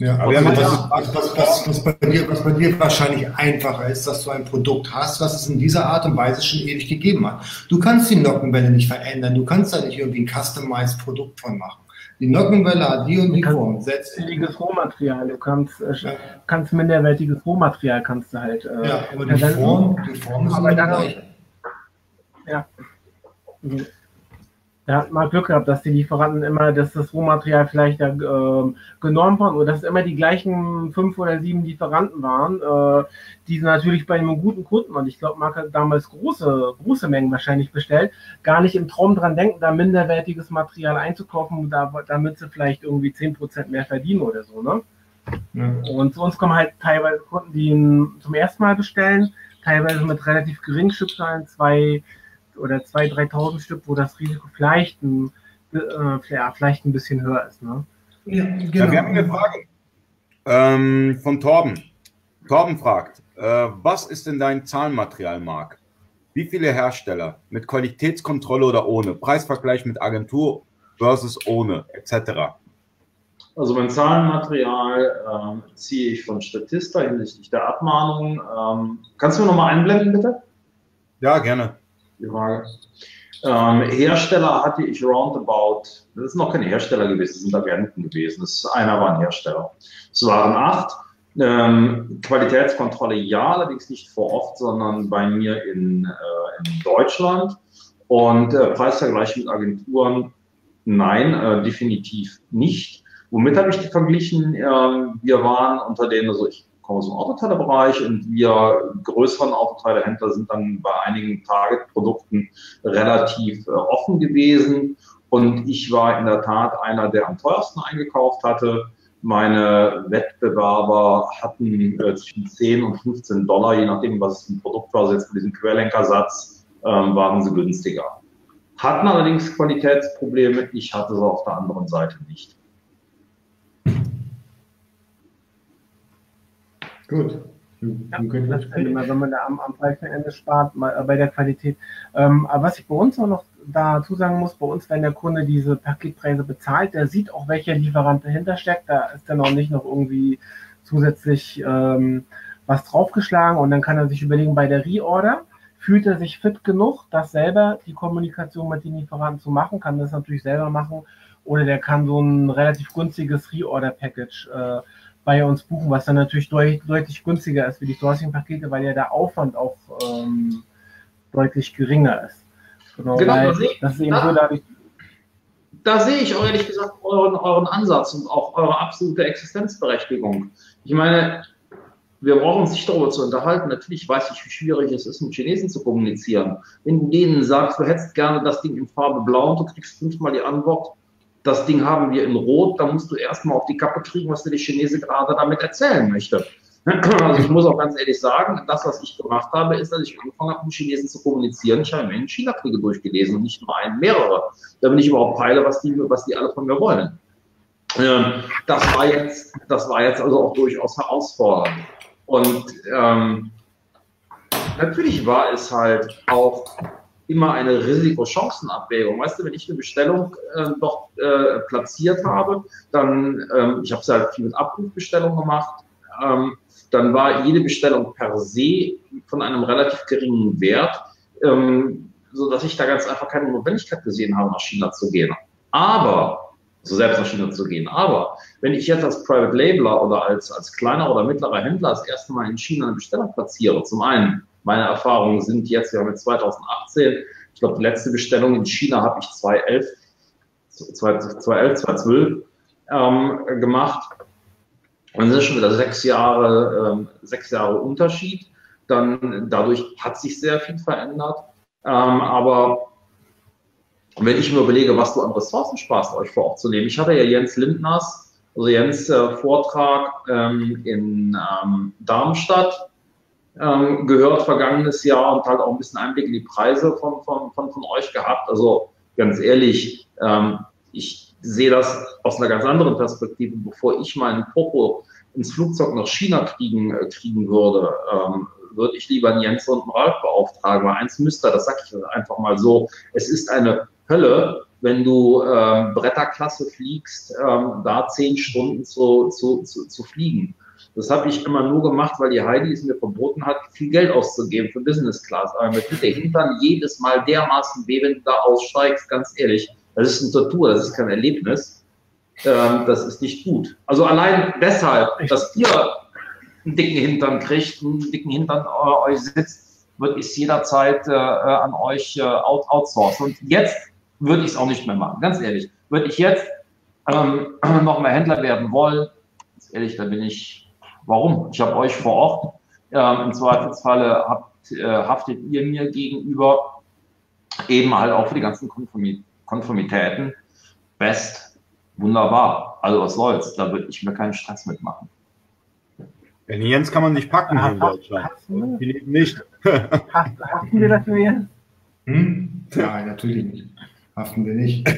Ja, aber ja, was, was, was, was, bei dir, was bei dir wahrscheinlich einfacher ist, dass du ein Produkt hast, was es in dieser Art und Weise schon ewig gegeben hat. Du kannst die Nockenwelle nicht verändern, du kannst da nicht irgendwie ein customized Produkt von machen. Die Nockenwelle hat die und die Form. Billiges Rohmaterial. Du kannst, äh, ja. kannst minderwertiges Rohmaterial kannst du halt. Äh, ja, aber die Form, die Form ist aber dann, gleich. Ja. Mhm. Da hat man Glück gehabt, dass die Lieferanten immer, dass das Rohmaterial vielleicht äh, genormt waren oder dass es immer die gleichen fünf oder sieben Lieferanten waren, äh, die natürlich bei einem guten Kunden, und ich glaube, Marc hat damals große, große Mengen wahrscheinlich bestellt, gar nicht im Traum dran denken, da minderwertiges Material einzukaufen, da, damit sie vielleicht irgendwie zehn Prozent mehr verdienen oder so, ne? Ja. Und zu uns kommen halt teilweise Kunden, die ihn zum ersten Mal bestellen, teilweise mit relativ geringen Stückzahlen, zwei, oder 2.000, 3.000 Stück, wo das Risiko vielleicht ein, äh, vielleicht ein bisschen höher ist. Ne? Ja, genau. Ja, wir haben eine Frage ähm, von Torben. Torben fragt, äh, was ist denn dein Zahlenmaterial, Marc? Wie viele Hersteller mit Qualitätskontrolle oder ohne? Preisvergleich mit Agentur versus ohne, etc. Also mein Zahlenmaterial ähm, ziehe ich von Statista hinsichtlich der Abmahnung. Ähm, kannst du mir nochmal einblenden, bitte? Ja, gerne die Frage. Ähm, Hersteller hatte ich roundabout, das sind noch keine Hersteller gewesen, das sind Agenten gewesen. Das, einer war ein Hersteller. Es waren acht. Ähm, Qualitätskontrolle ja, allerdings nicht vor Ort, sondern bei mir in, äh, in Deutschland. Und äh, Preisvergleich mit Agenturen, nein, äh, definitiv nicht. Womit habe ich die verglichen? Ähm, wir waren unter denen, also ich komme aus dem Autoteilebereich und wir größeren Autoteilehändler sind dann bei einigen Target-Produkten relativ äh, offen gewesen. Und ich war in der Tat einer, der am teuersten eingekauft hatte. Meine Wettbewerber hatten äh, zwischen 10 und 15 Dollar, je nachdem, was es ein Produkt war. Also jetzt mit diesem Querlenkersatz ähm, waren sie günstiger. Hatten allerdings Qualitätsprobleme. Ich hatte sie auf der anderen Seite nicht. Gut. Ja, das immer, wenn man da am, am Preisende spart, mal, äh, bei der Qualität. Ähm, aber was ich bei uns auch noch dazu sagen muss, bei uns, wenn der Kunde diese Paketpreise bezahlt, der sieht auch, welcher Lieferant dahinter steckt. Da ist dann auch nicht noch irgendwie zusätzlich ähm, was draufgeschlagen und dann kann er sich überlegen, bei der Reorder fühlt er sich fit genug, das selber die Kommunikation mit den Lieferanten zu machen, kann das natürlich selber machen oder der kann so ein relativ günstiges Reorder-Package äh, bei uns buchen, was dann natürlich deut deutlich günstiger ist wie die Sourcing-Pakete, weil ja der Aufwand auch ähm, deutlich geringer ist. Genau, genau weil das ist eben da, so dadurch. Da sehe ich ehrlich gesagt euren, euren Ansatz und auch eure absolute Existenzberechtigung. Ich meine, wir brauchen uns nicht darüber zu unterhalten. Natürlich weiß ich, wie schwierig es ist, mit Chinesen zu kommunizieren. Wenn du denen sagst, du hättest gerne das Ding in Farbe blau und du kriegst fünfmal die Antwort, das Ding haben wir in Rot, da musst du erstmal auf die Kappe kriegen, was der Chinese gerade damit erzählen möchte. (clears throat) Also ich muss auch ganz ehrlich sagen, das, was ich gemacht habe, ist, dass ich angefangen habe, mit Chinesen zu kommunizieren. Ich habe mir einen China-Kriege durchgelesen und nicht nur einen, mehrere, damit ich überhaupt peile, was die, was die alle von mir wollen. Ähm, das war jetzt, das war jetzt also auch durchaus herausfordernd. Und ähm, natürlich war es halt auch immer eine Risiko-Chancen-Abwägung. Weißt du, wenn ich eine Bestellung äh, doch äh, platziert habe, dann, ähm, ich habe es halt viel mit Abrufbestellung gemacht, ähm, dann war jede Bestellung per se von einem relativ geringen Wert, ähm, so dass ich da ganz einfach keine Notwendigkeit gesehen habe, nach China zu gehen. Aber, so selbst nach China zu gehen. Aber wenn ich jetzt als Private Labeler oder als, als kleiner oder mittlerer Händler das erste Mal in China eine Bestellung platziere, zum einen meine Erfahrungen sind jetzt, wir haben jetzt 2018, ich glaube, die letzte Bestellung in China habe ich 2011, 2011, 2012 ähm, gemacht. Und das ist schon wieder sechs Jahre, ähm, sechs Jahre Unterschied. Dann dadurch hat sich sehr viel verändert. Ähm, aber wenn ich mir überlege, was du an Ressourcen sparst, euch vor Ort zu nehmen. Ich hatte ja Jens Lindners, also Jens äh, Vortrag ähm, in ähm, Darmstadt ähm, gehört vergangenes Jahr und halt auch ein bisschen Einblick in die Preise von, von, von, von euch gehabt. Also ganz ehrlich, ähm, ich sehe das aus einer ganz anderen Perspektive. Bevor ich meinen Popo ins Flugzeug nach China kriegen, äh, kriegen würde, ähm, würde ich lieber einen Jens und einen Ralf beauftragen, weil eins müsste, das sage ich einfach mal so, es ist eine Hölle, wenn du ähm, Bretterklasse fliegst, ähm, da zehn Stunden zu, zu, zu, zu fliegen. Das habe ich immer nur gemacht, weil die Heidi es mir verboten hat, viel Geld auszugeben für Business Class. Aber mir tut der Hintern jedes Mal dermaßen weh, wenn du da aussteigst, ganz ehrlich. Das ist eine Tortur, das ist kein Erlebnis. Ähm, das ist nicht gut. Also allein deshalb, dass ihr einen dicken Hintern kriegt, einen dicken Hintern äh, euch sitzt, würde ich es jederzeit äh, an euch äh, out outsourcen. Und jetzt würde ich es auch nicht mehr machen, ganz ehrlich. Würde ich jetzt ähm, (clears throat) noch mehr Händler werden wollen, ganz ehrlich, da bin ich, warum? Ich habe euch vor Ort, ähm, im Zweifelsfalle habt, äh, haftet ihr mir gegenüber eben halt auch für die ganzen Konformitäten. Best, wunderbar. Also was soll's, da würde ich mir keinen Stress mitmachen. Den Jens kann man nicht packen hier in Deutschland. Die nicht. (laughs) Haften wir dafür jetzt? Hm? Ja, natürlich nicht. Haften wir nicht.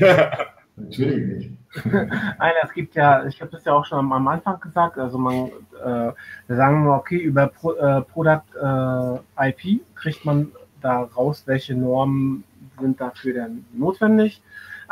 (laughs) natürlich nicht. (laughs) Nein, es gibt ja, ich habe das ja auch schon am Anfang gesagt, also man, äh, sagen wir, okay, über Pro, äh, Product äh, IP kriegt man da raus, welche Normen sind dafür dann notwendig.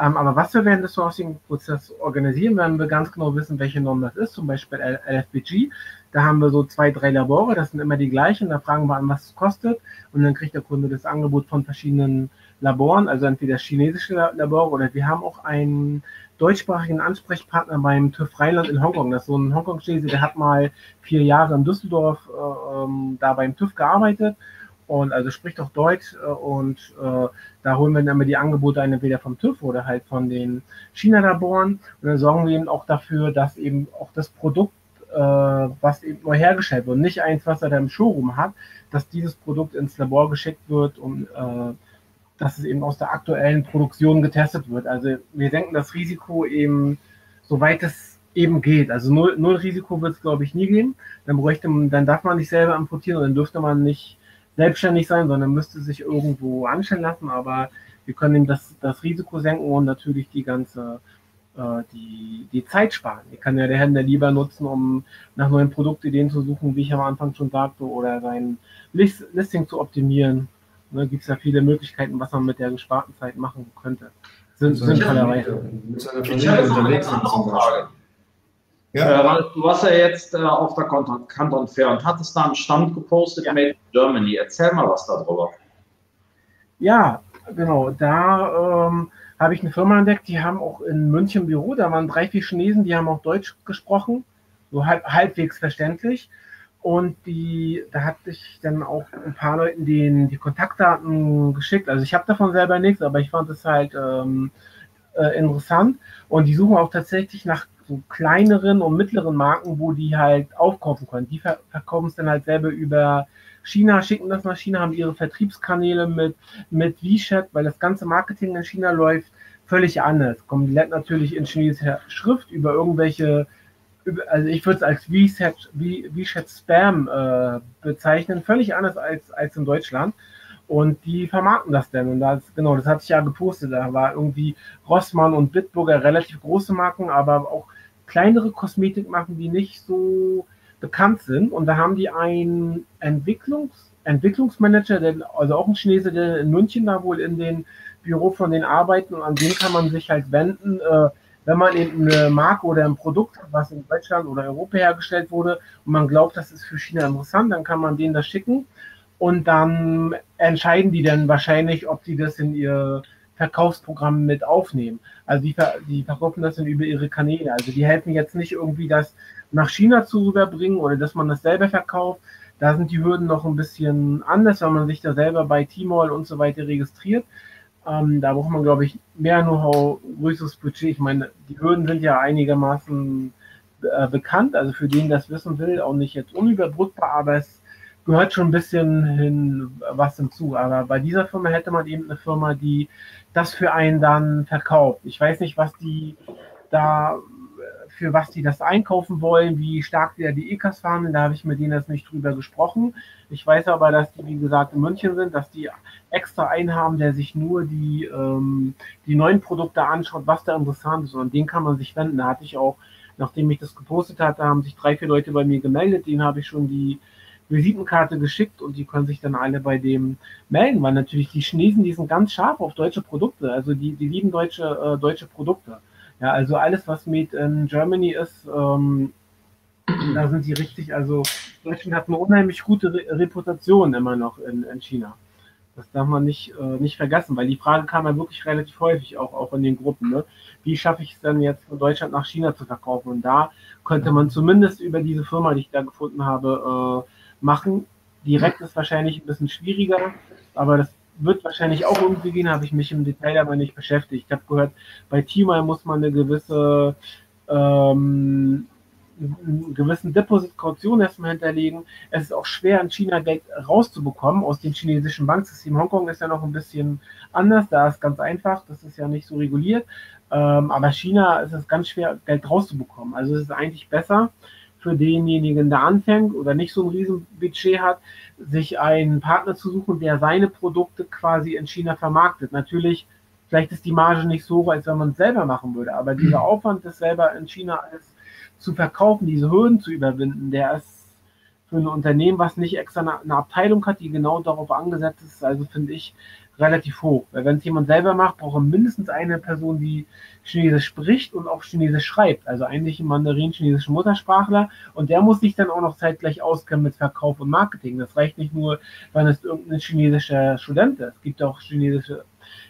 Ähm, aber was wir während des Sourcing-Prozesses organisieren, werden wir ganz genau wissen, welche Norm das ist, zum Beispiel LFBG. Da haben wir so zwei, drei Labore, das sind immer die gleichen, da fragen wir an, was es kostet und dann kriegt der Kunde das Angebot von verschiedenen Laboren, also entweder chinesische Labore oder wir haben auch einen deutschsprachigen Ansprechpartner beim TÜV Rheinland in Hongkong. Das ist so ein Hongkong-Chinese, der hat mal vier Jahre in Düsseldorf äh, ähm, da beim TÜV gearbeitet und also spricht auch Deutsch äh, und äh, da holen wir dann immer die Angebote entweder vom TÜV oder halt von den China-Laboren und dann sorgen wir eben auch dafür, dass eben auch das Produkt, äh, was eben neu hergestellt wird, nicht eins, was er da im Showroom hat, dass dieses Produkt ins Labor geschickt wird und äh, dass es eben aus der aktuellen Produktion getestet wird. Also wir senken das Risiko eben, soweit es eben geht. Also null, null Risiko wird es, glaube ich, nie geben. Dann bräuchte man, dann darf man nicht selber importieren und dann dürfte man nicht selbstständig sein, sondern müsste sich irgendwo anstellen lassen. Aber wir können ihm das, das Risiko senken und natürlich die ganze äh, die, die Zeit sparen. Die kann ja der Händler lieber nutzen, um nach neuen Produktideen zu suchen, wie ich am Anfang schon sagte, oder sein Listing zu optimieren. Ne, Gibt es ja viele Möglichkeiten, was man mit der gesparten Zeit machen könnte. Sind, sinnvollerweise. Mit seiner Familie unterwegs sind zum Beispiel. Ja. Äh, du warst ja jetzt äh, auf der Canton Fair und hattest da einen Stand gepostet, ja. Made in Germany. Erzähl mal was darüber. Ja, genau. Da ähm, habe ich eine Firma entdeckt, die haben auch in München Büro, da waren drei, vier Chinesen, die haben auch Deutsch gesprochen, so halb, halbwegs verständlich. Und die, da hatte ich dann auch ein paar Leuten den, die Kontaktdaten geschickt. Also ich habe davon selber nichts, aber ich fand es halt ähm, äh, interessant. Und die suchen auch tatsächlich nach so kleineren und mittleren Marken, wo die halt aufkaufen können. Die ver verkaufen es dann halt selber über China, schicken das nach China, haben ihre Vertriebskanäle mit, mit WeChat, weil das ganze Marketing in China läuft völlig anders. Komplett natürlich in chinesischer Schrift über irgendwelche, also ich würde es als WeChat, WeChat Spam äh, bezeichnen, völlig anders als, als in Deutschland. Und die vermarkten das denn. Und das, genau, das hatte ich ja gepostet. Da war irgendwie Rossmann und Bitburger relativ große Marken, aber auch kleinere Kosmetikmarken, die nicht so bekannt sind. Und da haben die einen Entwicklungs Entwicklungsmanager, der, also auch ein Chinese, der in München da wohl in den Büro von den arbeiten und an den kann man sich halt wenden, äh, wenn man eben eine Marke oder ein Produkt hat, was in Deutschland oder Europa hergestellt wurde und man glaubt, das ist für China interessant, dann kann man denen das schicken und dann entscheiden die dann wahrscheinlich, ob sie das in ihr Verkaufsprogramm mit aufnehmen. Also die, die verkaufen das dann über ihre Kanäle. Also die helfen jetzt nicht irgendwie das nach China zu rüberbringen oder dass man das selber verkauft. Da sind die Hürden noch ein bisschen anders, wenn man sich da selber bei Tmall und so weiter registriert. Ähm, da braucht man, glaube ich, mehr Know-how, größeres Budget. Ich meine, die Hürden sind ja einigermaßen äh, bekannt, also für den das wissen will, auch nicht jetzt unüberbrückbar, aber es gehört schon ein bisschen hin was hinzu. Aber bei dieser Firma hätte man eben eine Firma, die das für einen dann verkauft. Ich weiß nicht, was die da für was die das einkaufen wollen, wie stark die da die EKAs fahren, da habe ich mit denen jetzt nicht drüber gesprochen. Ich weiß aber, dass die, wie gesagt, in München sind, dass die extra einen haben, der sich nur die, ähm, die neuen Produkte anschaut, was da interessant ist. Und den kann man sich wenden. Da hatte ich auch, nachdem ich das gepostet hatte, haben sich drei, vier Leute bei mir gemeldet. Denen habe ich schon die Visitenkarte geschickt und die können sich dann alle bei dem melden, weil natürlich die Chinesen, die sind ganz scharf auf deutsche Produkte. Also die, die lieben deutsche, äh, deutsche Produkte. Ja, also alles, was Made in Germany ist, ähm, da sind sie richtig, also Deutschland hat eine unheimlich gute Re Reputation immer noch in, in China. Das darf man nicht, äh, nicht vergessen, weil die Frage kam ja wirklich relativ häufig auch, auch in den Gruppen. Ne? Wie schaffe ich es denn jetzt von Deutschland nach China zu verkaufen? Und da könnte man zumindest über diese Firma, die ich da gefunden habe, äh, machen. Direkt ist wahrscheinlich ein bisschen schwieriger, aber das wird wahrscheinlich auch irgendwie gehen, habe ich mich im Detail aber nicht beschäftigt. Ich habe gehört, bei Teamai muss man eine gewisse ähm, einen gewissen Deposit-Kaution erstmal hinterlegen. Es ist auch schwer, in China Geld rauszubekommen aus dem chinesischen Banksystem. Hongkong ist ja noch ein bisschen anders, da ist ganz einfach, das ist ja nicht so reguliert. Ähm, aber China ist es ganz schwer, Geld rauszubekommen. Also es ist eigentlich besser für denjenigen, der anfängt oder nicht so ein Riesenbudget hat, sich einen Partner zu suchen, der seine Produkte quasi in China vermarktet. Natürlich, vielleicht ist die Marge nicht so hoch, als wenn man es selber machen würde, aber dieser Aufwand, das selber in China alles zu verkaufen, diese Hürden zu überwinden, der ist für ein Unternehmen, was nicht extra eine, eine Abteilung hat, die genau darauf angesetzt ist, also finde ich relativ hoch. Weil wenn es jemand selber macht, braucht er mindestens eine Person, die Chinesisch spricht und auch Chinesisch schreibt. Also eigentlich ein Mandarin-chinesischen Muttersprachler. Und der muss sich dann auch noch zeitgleich auskennen mit Verkauf und Marketing. Das reicht nicht nur, wenn es irgendein chinesischer Student ist. Es gibt auch chinesische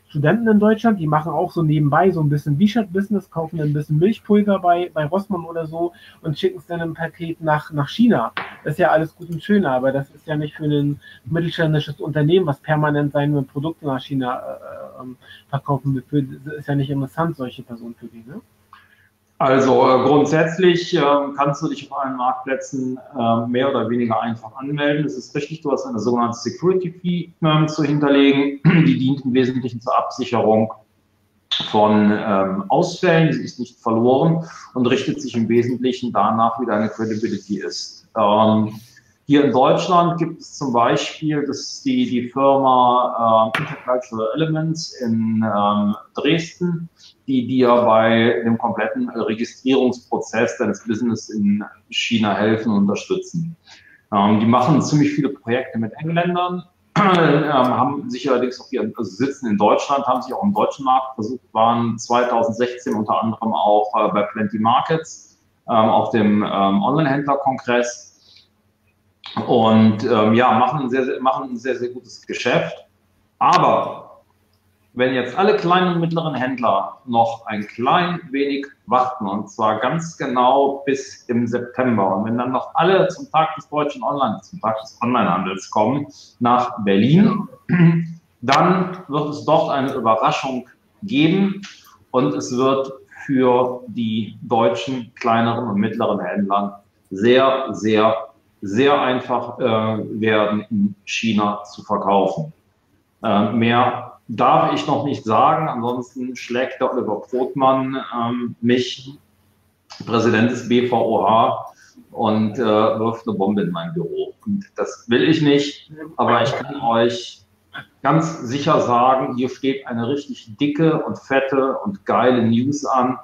Studenten in Deutschland, die machen auch so nebenbei so ein bisschen V-Shirt-Business, kaufen ein bisschen Milchpulver bei, bei Rossmann oder so und schicken es dann im Paket nach, nach China. Das ist ja alles gut und schön, aber das ist ja nicht für ein mittelständisches Unternehmen, was permanent seine Produkte nach China äh, ähm, verkaufen will. Das ist ja nicht interessant, solche Personen für die. Ne? Also äh, grundsätzlich äh, kannst du dich auf allen Marktplätzen äh, mehr oder weniger einfach anmelden. Es ist richtig, du hast eine sogenannte Security Fee ähm, zu hinterlegen. (clears throat) Die dient im Wesentlichen zur Absicherung von ähm, Ausfällen. Sie ist nicht verloren und richtet sich im Wesentlichen danach, wie deine Credibility ist. Ähm, hier in Deutschland gibt es zum Beispiel das die, die Firma äh, Intercultural Elements in ähm, Dresden, die dir bei dem kompletten Registrierungsprozess deines Business in China helfen und unterstützen. Ähm, die machen ziemlich viele Projekte mit Engländern, (clears throat) ähm, haben sich allerdings auch hier, also sitzen in Deutschland, haben sich auch im deutschen Markt versucht, waren 2016 unter anderem auch äh, bei Plenty Markets ähm, auf dem ähm, Online-Händler-Kongress und ähm, ja, machen ein, sehr, sehr, machen ein sehr, sehr gutes Geschäft. Aber wenn jetzt alle kleinen und mittleren Händler noch ein klein wenig warten, und zwar ganz genau bis im September, und wenn dann noch alle zum Tag des deutschen Online, zum Tag des Onlinehandels kommen, nach Berlin, dann wird es dort eine Überraschung geben und es wird für die deutschen kleineren und mittleren Händler sehr, sehr sehr einfach äh, werden, in China zu verkaufen. Äh, mehr darf ich noch nicht sagen, ansonsten schlägt der Oliver Brotmann ähm, mich, Präsident des BVOH, und äh, wirft eine Bombe in mein Büro. Und das will ich nicht, aber ich kann euch ganz sicher sagen, hier steht eine richtig dicke und fette und geile News an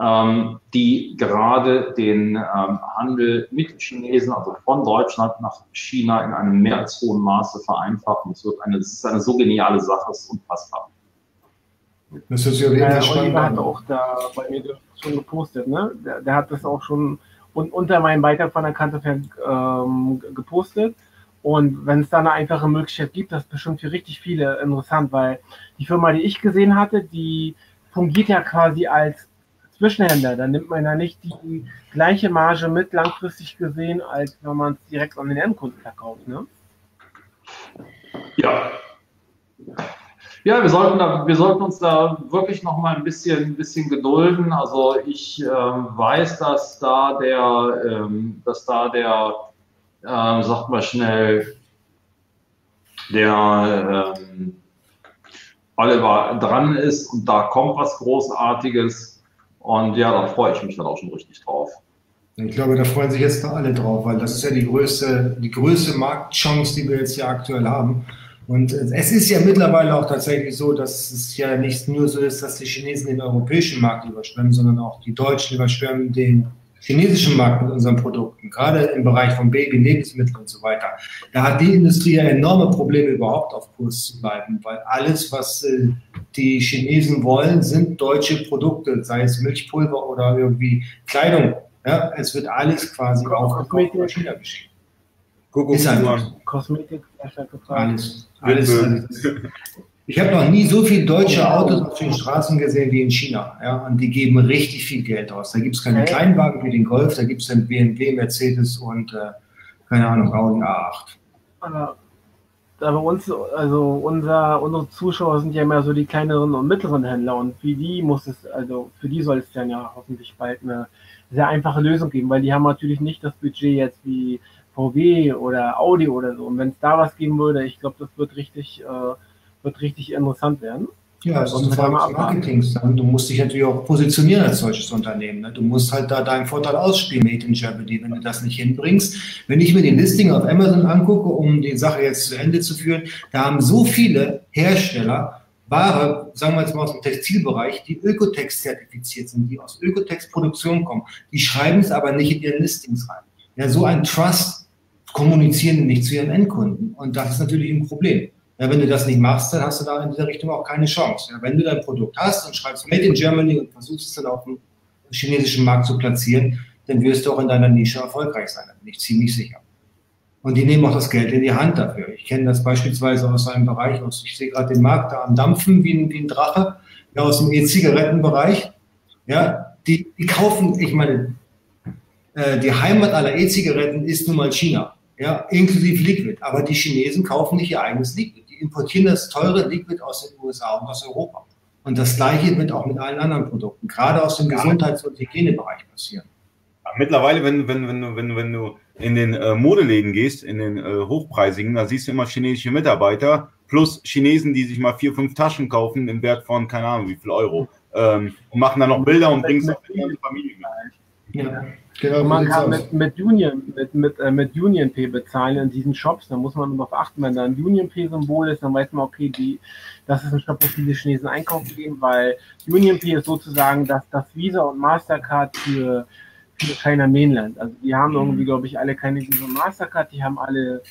ähm, die gerade den ähm, Handel mit Chinesen, also von Deutschland nach China in einem mehr als hohen Maße vereinfachen. Es wird eine, es ist eine so geniale Sache, es ist unfassbar. Das ist ja äh, Oliver hat auch da bei mir schon gepostet, ne? Der, der hat das auch schon un unter meinem Beitrag von der Kante ähm, gepostet. Und wenn es da eine einfache Möglichkeit gibt, das ist bestimmt für richtig viele interessant, weil die Firma, die ich gesehen hatte, die fungiert ja quasi als Zwischenhändler. Dann nimmt man ja nicht die gleiche Marge mit, langfristig gesehen, als wenn man es direkt an den Endkunden verkauft. Ne? Ja. Ja, wir sollten, da, wir sollten uns da wirklich noch mal ein bisschen, ein bisschen gedulden. Also ich äh, weiß, dass da der, ähm, dass da der, äh, sagt mal schnell, der ähm, Oliver dran ist und da kommt was Großartiges. Und ja, da freue ich mich dann auch schon richtig drauf. Ich glaube, da freuen sich jetzt alle drauf, weil das ist ja die größte, die größte Marktchance, die wir jetzt hier aktuell haben. Und es ist ja mittlerweile auch tatsächlich so, dass es ja nicht nur so ist, dass die Chinesen den europäischen Markt überschwemmen, sondern auch die Deutschen überschwemmen den chinesischen Markt mit unseren Produkten, gerade im Bereich von Baby, Lebensmittel und so weiter. Da hat die Industrie ja enorme Probleme, überhaupt auf Kurs zu bleiben, weil alles, was äh, die Chinesen wollen, sind deutsche Produkte, sei es Milchpulver oder irgendwie Kleidung. Ja, es wird alles quasi auch aus China geschehen. Kuckucksuhren. Kosmetik, alles. Alles, alles. (laughs) Ich habe noch nie so viele deutsche Autos auf den Straßen gesehen wie in China. Ja, und die geben richtig viel Geld aus. Da gibt es keine Kleinwagen wie den Golf, da gibt es den BMW, Mercedes und äh, keine Ahnung, Audi A8. Aber da bei uns, also unser, unsere Zuschauer sind ja immer so die kleineren und mittleren Händler und für die muss es, also für die soll es dann ja hoffentlich bald eine sehr einfache Lösung geben, weil die haben natürlich nicht das Budget jetzt wie VW oder Audi oder so. Und wenn es da was geben würde, ich glaube, das wird richtig, äh, wird richtig interessant werden. Ja, es ist eine Frage des Marketings. Du musst dich natürlich auch positionieren als solches Unternehmen. Ne? Du musst halt da deinen Vorteil ausspielen, Made in Germany, wenn du das nicht hinbringst. Wenn ich mir den Listing auf Amazon angucke, um die Sache jetzt zu Ende zu führen, da haben so viele Hersteller Ware, sagen wir jetzt mal aus dem Textilbereich, die Ökotex zertifiziert sind, die aus Ökotex-Produktion kommen. Die schreiben es aber nicht in ihren Listings rein. Ja, so ein Trust kommunizieren nicht zu ihren Endkunden. Und das ist natürlich ein Problem. Ja, wenn du das nicht machst, dann hast du da in dieser Richtung auch keine Chance. Ja, wenn du dein Produkt hast und schreibst Made in Germany und versuchst es dann auf dem chinesischen Markt zu platzieren, dann wirst du auch in deiner Nische erfolgreich sein. Da bin ich ziemlich sicher. Und die nehmen auch das Geld in die Hand dafür. Ich kenne das beispielsweise aus einem Bereich, aus, ich sehe gerade den Markt da am Dampfen wie ein, wie ein Drache, ja, aus dem E-Zigarettenbereich. Ja, die, die kaufen, ich meine, äh, die Heimat aller E-Zigaretten ist nun mal China, ja, inklusive Liquid. Aber die Chinesen kaufen nicht ihr eigenes Liquid importieren das teure Liquid aus den USA und aus Europa. Und das Gleiche wird auch mit allen anderen Produkten, gerade aus dem Gesundheits- und Hygienebereich passieren. Mittlerweile, wenn, wenn, wenn, du, wenn, wenn du in den äh, Modeläden gehst, in den äh, hochpreisigen, da siehst du immer chinesische Mitarbeiter plus Chinesen, die sich mal vier, fünf Taschen kaufen im Wert von, keine Ahnung, wie viel Euro. Ähm, und machen dann noch Bilder und bringen es auf die Familie. Ja. Genau, man kann mit, mit, Union, mit, mit, äh, mit Union Pay bezahlen in diesen Shops. Da muss man darauf achten, wenn da ein Union Pay Symbol ist, dann weiß man, okay, die, das ist ein Shop, wo viele Chinesen einkaufen gehen, weil Union Pay ist sozusagen das, das Visa und Mastercard für, für China Mainland. Also die haben irgendwie, glaube ich, alle keine Visa und Mastercard, die haben alle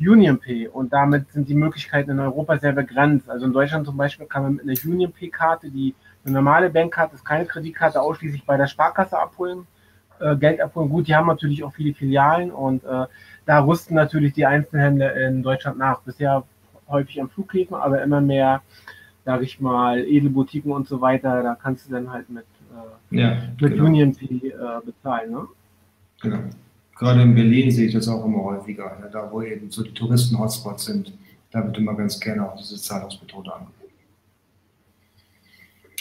Union Pay und damit sind die Möglichkeiten in Europa sehr begrenzt. Also in Deutschland zum Beispiel kann man mit einer Union Pay Karte, die eine normale Bankkarte ist, keine Kreditkarte ausschließlich bei der Sparkasse abholen äh, Geld abholen. Gut, die haben natürlich auch viele Filialen und äh, da rüsten natürlich die Einzelhändler in Deutschland nach. Bisher häufig am Flughäfen, aber immer mehr, sage ich mal, Edelboutiquen und so weiter. Da kannst du dann halt mit, äh, ja, mit genau. Union Fee äh, bezahlen. Ne? Genau. Gerade in Berlin sehe ich das auch immer häufiger, ne? da wo eben so die Touristen-Hotspots sind. Da wird immer ganz gerne auch diese Zahlungsmethode angeboten.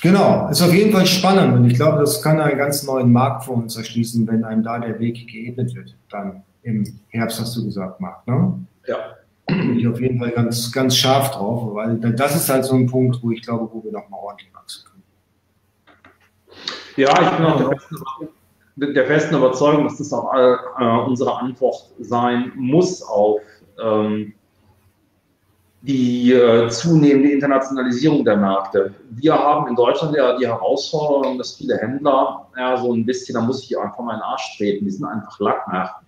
Genau, ist auf jeden Fall spannend und ich glaube, das kann einen ganz neuen Markt für uns erschließen, wenn einem da der Weg geebnet wird. Dann im Herbst hast du gesagt, Marc, ne? Ja. Bin ich auf jeden Fall ganz, ganz scharf drauf, weil das ist halt so ein Punkt, wo ich glaube, wo wir nochmal ordentlich wachsen können. Ja, ich bin auch der festen, der festen Überzeugung, dass das auch äh, unsere Antwort sein muss auf ähm, die äh, zunehmende Internationalisierung der Märkte. Wir haben in Deutschland ja die Herausforderung, dass viele Händler ja so ein bisschen, da muss ich einfach mal in den Arsch treten, die sind einfach Lackmärkten.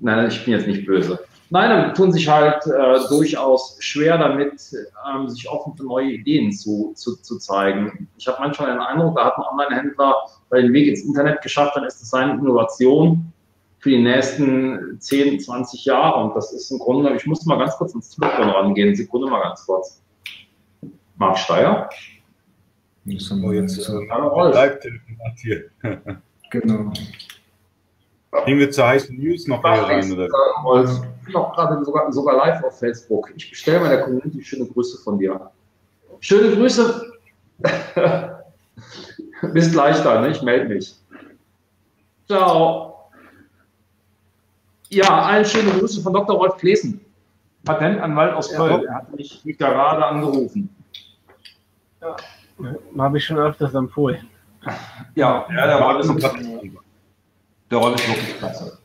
Nein, ich bin jetzt nicht böse. Nein, dann tun sich halt äh, durchaus schwer damit, ähm, sich offen für neue Ideen zu, zu, zu zeigen. Ich habe manchmal den Eindruck, da hat ein Online-Händler den Weg ins Internet geschafft, dann ist es seine Innovation für die nächsten 10, 20 Jahre. Und das ist im Grunde, ich muss mal ganz kurz ins Telefon rangehen. Sekunde mal ganz kurz. Marc Steyer. Das haben wir jetzt äh, live-telefonat hier. (laughs) genau. Gehen wir zur heißen News noch hier rein? Oder? Ich bin auch gerade sogar, sogar live auf Facebook. Ich bestelle meiner Community schöne Grüße von dir. Schöne Grüße. (laughs) Bis gleich dann, ne? ich melde mich. Ciao. Ja, allen schöne Grüße von Dr. Rolf Klesen, Patentanwalt aus Köln. Ja. Er hat mich gerade angerufen. Ja, habe ich schon öfters empfohlen. Ja, ja der Rolf ist Der Rolf ist wirklich klasse.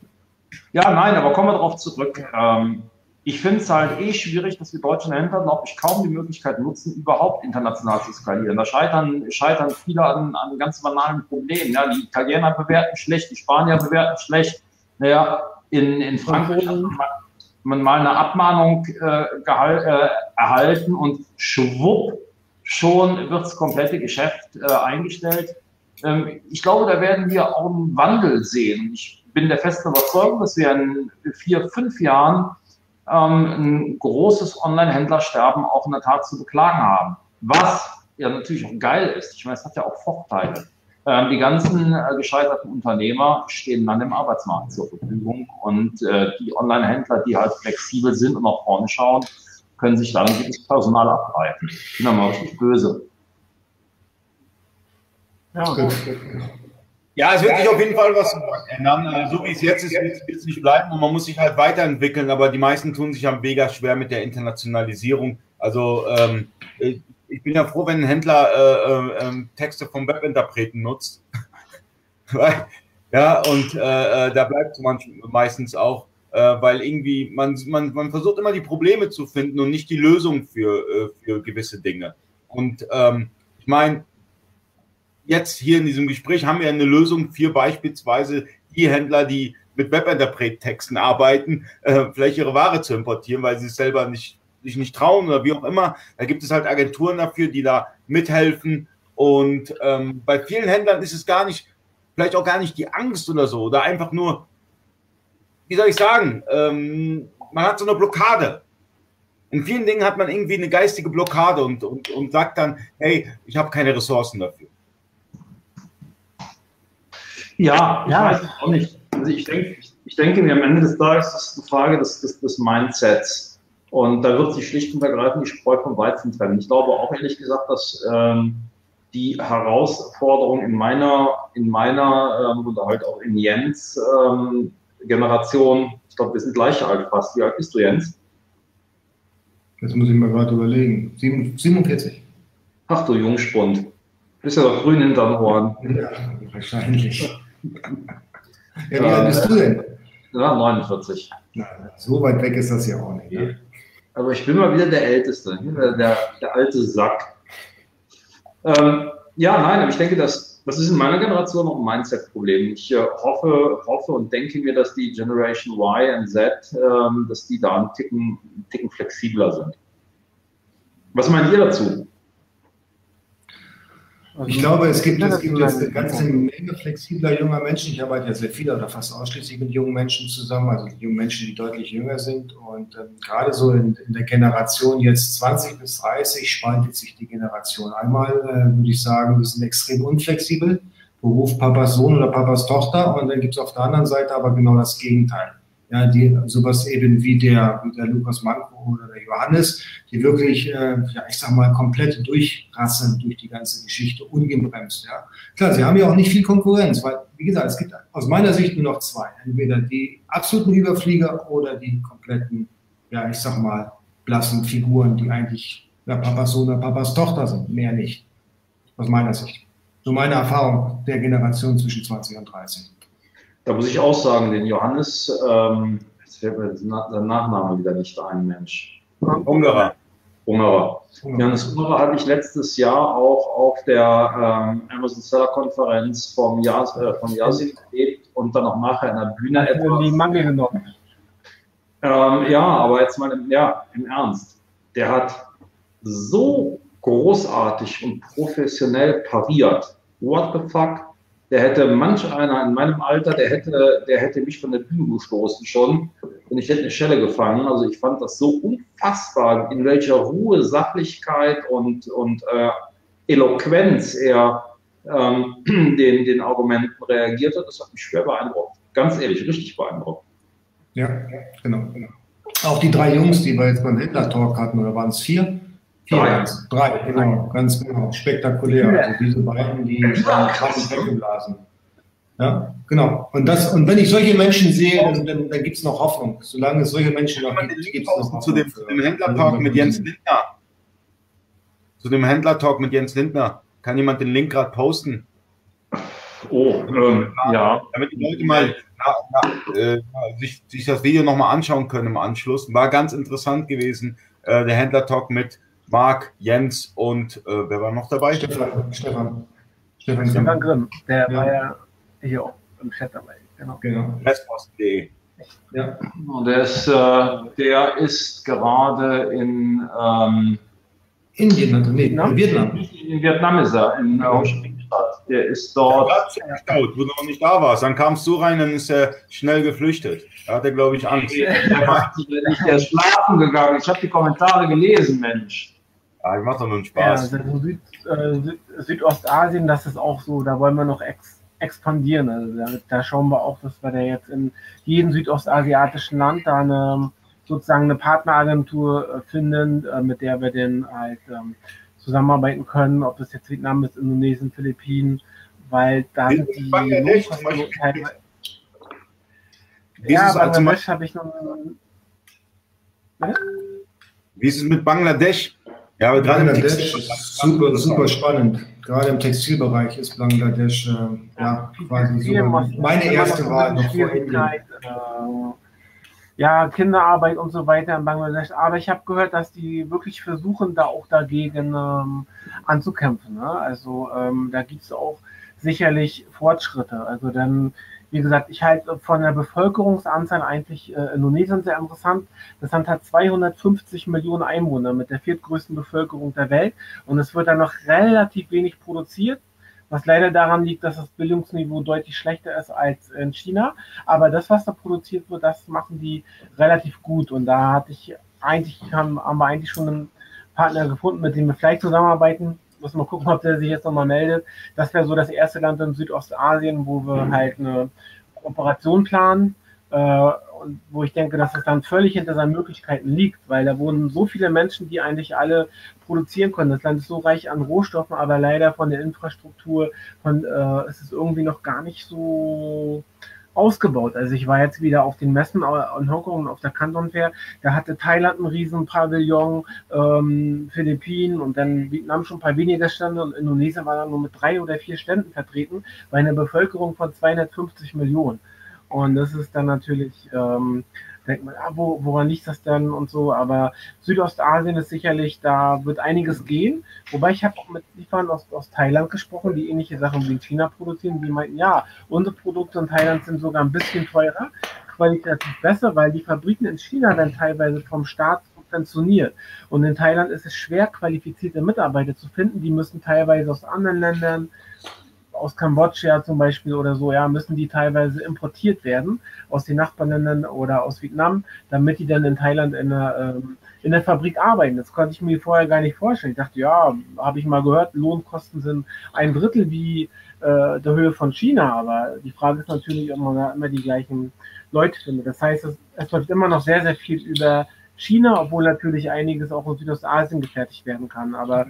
Ja, nein, aber kommen wir darauf zurück. Ähm, ich finde es halt eh schwierig, dass wir deutschen Händler, glaube ich, kaum die Möglichkeit nutzen, überhaupt international zu skalieren. Da scheitern, scheitern viele an, an ganz banalen Problemen. Ja, die Italiener bewerten schlecht, die Spanier bewerten schlecht. Naja, in, in Frankfurt hat man mal eine Abmahnung äh, äh, erhalten und schwupp, schon wird das komplette Geschäft äh, eingestellt. Ähm, ich glaube, da werden wir auch einen Wandel sehen. Ich bin der festen Überzeugung, dass wir in vier, fünf Jahren ähm, ein großes Online-Händlersterben auch in der Tat zu beklagen haben. Was ja natürlich auch geil ist. Ich meine, es hat ja auch Vorteile. Ähm, die ganzen äh, gescheiterten Unternehmer stehen dann im Arbeitsmarkt zur Verfügung und äh, die Online-Händler, die halt flexibel sind und nach vorne schauen, können sich dann das Personal abgreifen. Ich bin da mal richtig böse. Ja, ja, es wird sich auf jeden Fall was ändern. Also, so wie es jetzt ist, wird es nicht bleiben und man muss sich halt weiterentwickeln. Aber die meisten tun sich am mega schwer mit der Internationalisierung. Also ähm, ich bin ja froh, wenn ein Händler äh, äh, ähm, Texte vom Webinterpreten nutzt. (laughs) ja, und äh, äh da bleibt es meistens auch, äh, weil irgendwie man, man, man versucht immer die Probleme zu finden und nicht die Lösung für, äh, für gewisse Dinge. Und ähm, ich meine, jetzt hier in diesem Gespräch haben wir eine Lösung für beispielsweise die Händler, die mit Webinterpret-Texten arbeiten, vielleicht ihre Ware zu importieren, weil sie es selber nicht sich nicht trauen oder wie auch immer. Da gibt es halt Agenturen dafür, die da mithelfen. Und ähm, bei vielen Händlern ist es gar nicht, vielleicht auch gar nicht die Angst oder so, oder einfach nur, wie soll ich sagen, ähm, man hat so eine Blockade. In vielen Dingen hat man irgendwie eine geistige Blockade und, und, und sagt dann, hey, ich habe keine Ressourcen dafür. Ja, ich ja. weiß es auch nicht. Also ich denke, ich, ich denke mir am Ende des Tages ist es eine Frage des, des, des Mindsets. Und da wird sich schlicht und ergreifend die Spreu vom Weizen trennen. Ich glaube auch ehrlich gesagt, dass ähm, die Herausforderung in meiner, in meiner ähm, oder halt auch in Jens ähm, Generation, ich glaube, wir sind gleich alt fast. Wie alt bist du, Jens? Das muss ich mir gerade überlegen. 47. Ach du Jungspund. Bist ja doch grün hinterm Ohren. Ja, wahrscheinlich. ja, wie alt bist du denn? Ja, 49. Na, so weit weg ist das ja auch nicht. Ne? Aber ich bin mal wieder der Älteste, der, der, der alte Sack. Ähm, ja, nein, aber ich denke, dass, das ist in meiner Generation noch ein Mindset-Problem. Ich äh, hoffe, hoffe und denke mir, dass die Generation Y und Z, ähm, dass die da einen Ticken, einen Ticken flexibler sind. Was meint ihr dazu? Also, ich glaube, es gibt, es gibt jetzt eine ganze Menge flexibler junger Menschen. Ich arbeite ja sehr viel oder fast ausschließlich mit jungen Menschen zusammen, also jungen Menschen, die deutlich jünger sind. Und ähm, gerade so in, in, der Generation jetzt 20 bis 30 spaltet sich die Generation. Einmal äh, würde ich sagen, wir sind extrem unflexibel, Beruf Papas Sohn oder Papas Tochter. Und dann gibt es auf der anderen Seite aber genau das Gegenteil ja, die sowas eben wie der, wie der Lukas Manko oder der Johannes, die wirklich, äh, ja, ich sag mal, komplett durchrassen durch die ganze Geschichte, ungebremst, ja. Klar, sie haben ja auch nicht viel Konkurrenz, weil, wie gesagt, es gibt aus meiner Sicht nur noch zwei. Entweder die absoluten Überflieger oder die kompletten, ja, ich sag mal, blassen Figuren, die eigentlich ja, Papas Sohn oder Papas Tochter sind, mehr nicht. Aus meiner Sicht. So meine Erfahrung der Generation zwischen 20 und 30. Da muss ich auch sagen, den Johannes, ähm, jetzt fällt mir sein Nachname wieder nicht ein, Mensch. Ungerer. Ungerer. Johannes Ungerer hatte ich letztes Jahr auch auf der ähm, Amazon Seller Konferenz vom, Jas, äh, vom Yasin erlebt und dann auch nachher in der Bühne etwas. Die Mangel genommen. Ähm, ja, aber jetzt mal im, ja, im Ernst. Der hat so großartig und professionell pariert. What the fuck? Der hätte manch einer in meinem Alter, der hätte, der hätte mich von der Bühne gestoßen schon und ich hätte eine Schelle gefangen. Also ich fand das so unfassbar, in welcher Ruhe, Sachlichkeit und, und äh, Eloquenz er ähm, (clears throat) den, den Argumenten reagiert hat. Das hat mich schwer beeindruckt. Ganz ehrlich, richtig beeindruckt. Ja, genau, genau. Auch die drei Jungs, die wir jetzt beim Hitler-Talk hatten, oder waren es vier? Drei. Drei, genau, ganz genau. Spektakulär. Also diese beiden, die haben weggeblasen. Ja, genau. Und, das, und wenn ich solche Menschen sehe, dann, dann, dann gibt es noch Hoffnung. Solange es solche Menschen noch gibt, gibt es noch Hoffnung. Zu dem, zu dem Händlertalk mit Jens Lindner. Zu dem Händlertalk mit Jens Lindner. Kann jemand den Link gerade posten? Oh, ähm, ja. Damit die Leute mal na, na, äh, sich, sich das Video nochmal anschauen können im Anschluss. War ganz interessant gewesen, äh, der Händlertalk mit Marc, Jens und äh, wer war noch dabei? Stefan. Stefan, Stefan, Stefan Grimm. Der ja. war ja hier auch im Chat dabei. Genau. genau. Restposten.de. Ja. Und der ist, äh, der ist gerade in ähm, Indien, nee, in Vietnam. In Vietnam ist er. In, äh, hat. Der ist dort. Ja, gestaut, wo du noch nicht da warst. Dann kamst du rein, dann ist er schnell geflüchtet. Da hat er, glaube ich, Angst. Der ist schlafen gegangen. Ich habe die Kommentare gelesen, Mensch. Ja, ich mache doch nur einen Spaß. Ja, also Süd, äh, Süd, Südostasien, das ist auch so, da wollen wir noch ex expandieren. Also da, da, schauen wir auch, dass wir da jetzt in jedem südostasiatischen Land da eine sozusagen eine Partneragentur äh, finden, äh, mit der wir dann halt ähm, zusammenarbeiten können, ob das jetzt Vietnam ist, Indonesien, Philippinen, weil da sind die Lohnkosten. Ja, Bangladesch habe ich noch. Wie ist es mit Bangladesch? Ja, aber gerade Bangladesch ist super, super spannend. Gerade im Textilbereich ist Bangladesch äh, ja, quasi so meine erste Wahl noch vor Indien. Äh, ja, Kinderarbeit und so weiter in Bangladesch. Aber ich habe gehört, dass die wirklich versuchen, da auch dagegen ähm, anzukämpfen. Ne? Also ähm, da gibt es auch sicherlich Fortschritte. Also dann wie gesagt, ich halte von der Bevölkerungsanzahl eigentlich äh, Indonesien sehr interessant. Das Land hat 250 Millionen Einwohner mit der viertgrößten Bevölkerung der Welt und es wird da noch relativ wenig produziert, was leider daran liegt, dass das Bildungsniveau deutlich schlechter ist als in China. Aber das, was da produziert wird, das machen die relativ gut und da hatte ich eigentlich, haben, haben wir eigentlich schon einen Partner gefunden, mit dem wir vielleicht zusammenarbeiten muss mal gucken, ob der sich jetzt nochmal meldet. Das wäre so das erste Land in Südostasien, wo wir mhm. halt eine Operation planen. Äh, und wo ich denke, dass es dann völlig hinter seinen Möglichkeiten liegt, weil da wohnen so viele Menschen, die eigentlich alle produzieren können. Das Land ist so reich an Rohstoffen, aber leider von der Infrastruktur, von, äh, es ist irgendwie noch gar nicht so ausgebaut. Also ich war jetzt wieder auf den Messen in Hongkong und auf der Canton Fair. Da hatte Thailand einen riesen Pavillon, ähm, Philippinen und dann Vietnam schon ein paar weniger Stände und Indonesien war dann nur mit drei oder vier Ständen vertreten bei einer Bevölkerung von 250 Millionen. Und das ist dann natürlich ähm, denkt man, ah, wo, woran liegt das denn und so. Aber Südostasien ist sicherlich, da wird einiges gehen. Wobei ich habe auch mit Lieferern aus, aus Thailand gesprochen, die ähnliche Sachen wie in China produzieren. Die meinten, ja, unsere Produkte in Thailand sind sogar ein bisschen teurer, qualitativ besser, weil die Fabriken in China dann teilweise vom Staat subventioniert. Und in Thailand ist es schwer, qualifizierte Mitarbeiter zu finden. Die müssen teilweise aus anderen Ländern aus Kambodscha zum Beispiel oder so, ja, müssen die teilweise importiert werden aus den Nachbarländern oder aus Vietnam, damit die dann in Thailand in der, ähm, in der Fabrik arbeiten. Das konnte ich mir vorher gar nicht vorstellen. Ich dachte, ja, habe ich mal gehört, Lohnkosten sind ein Drittel wie äh, der Höhe von China, aber die Frage ist natürlich, ob man da immer die gleichen Leute findet. Das heißt, es, es läuft immer noch sehr, sehr viel über China, obwohl natürlich einiges auch in Südostasien gefertigt werden kann. Aber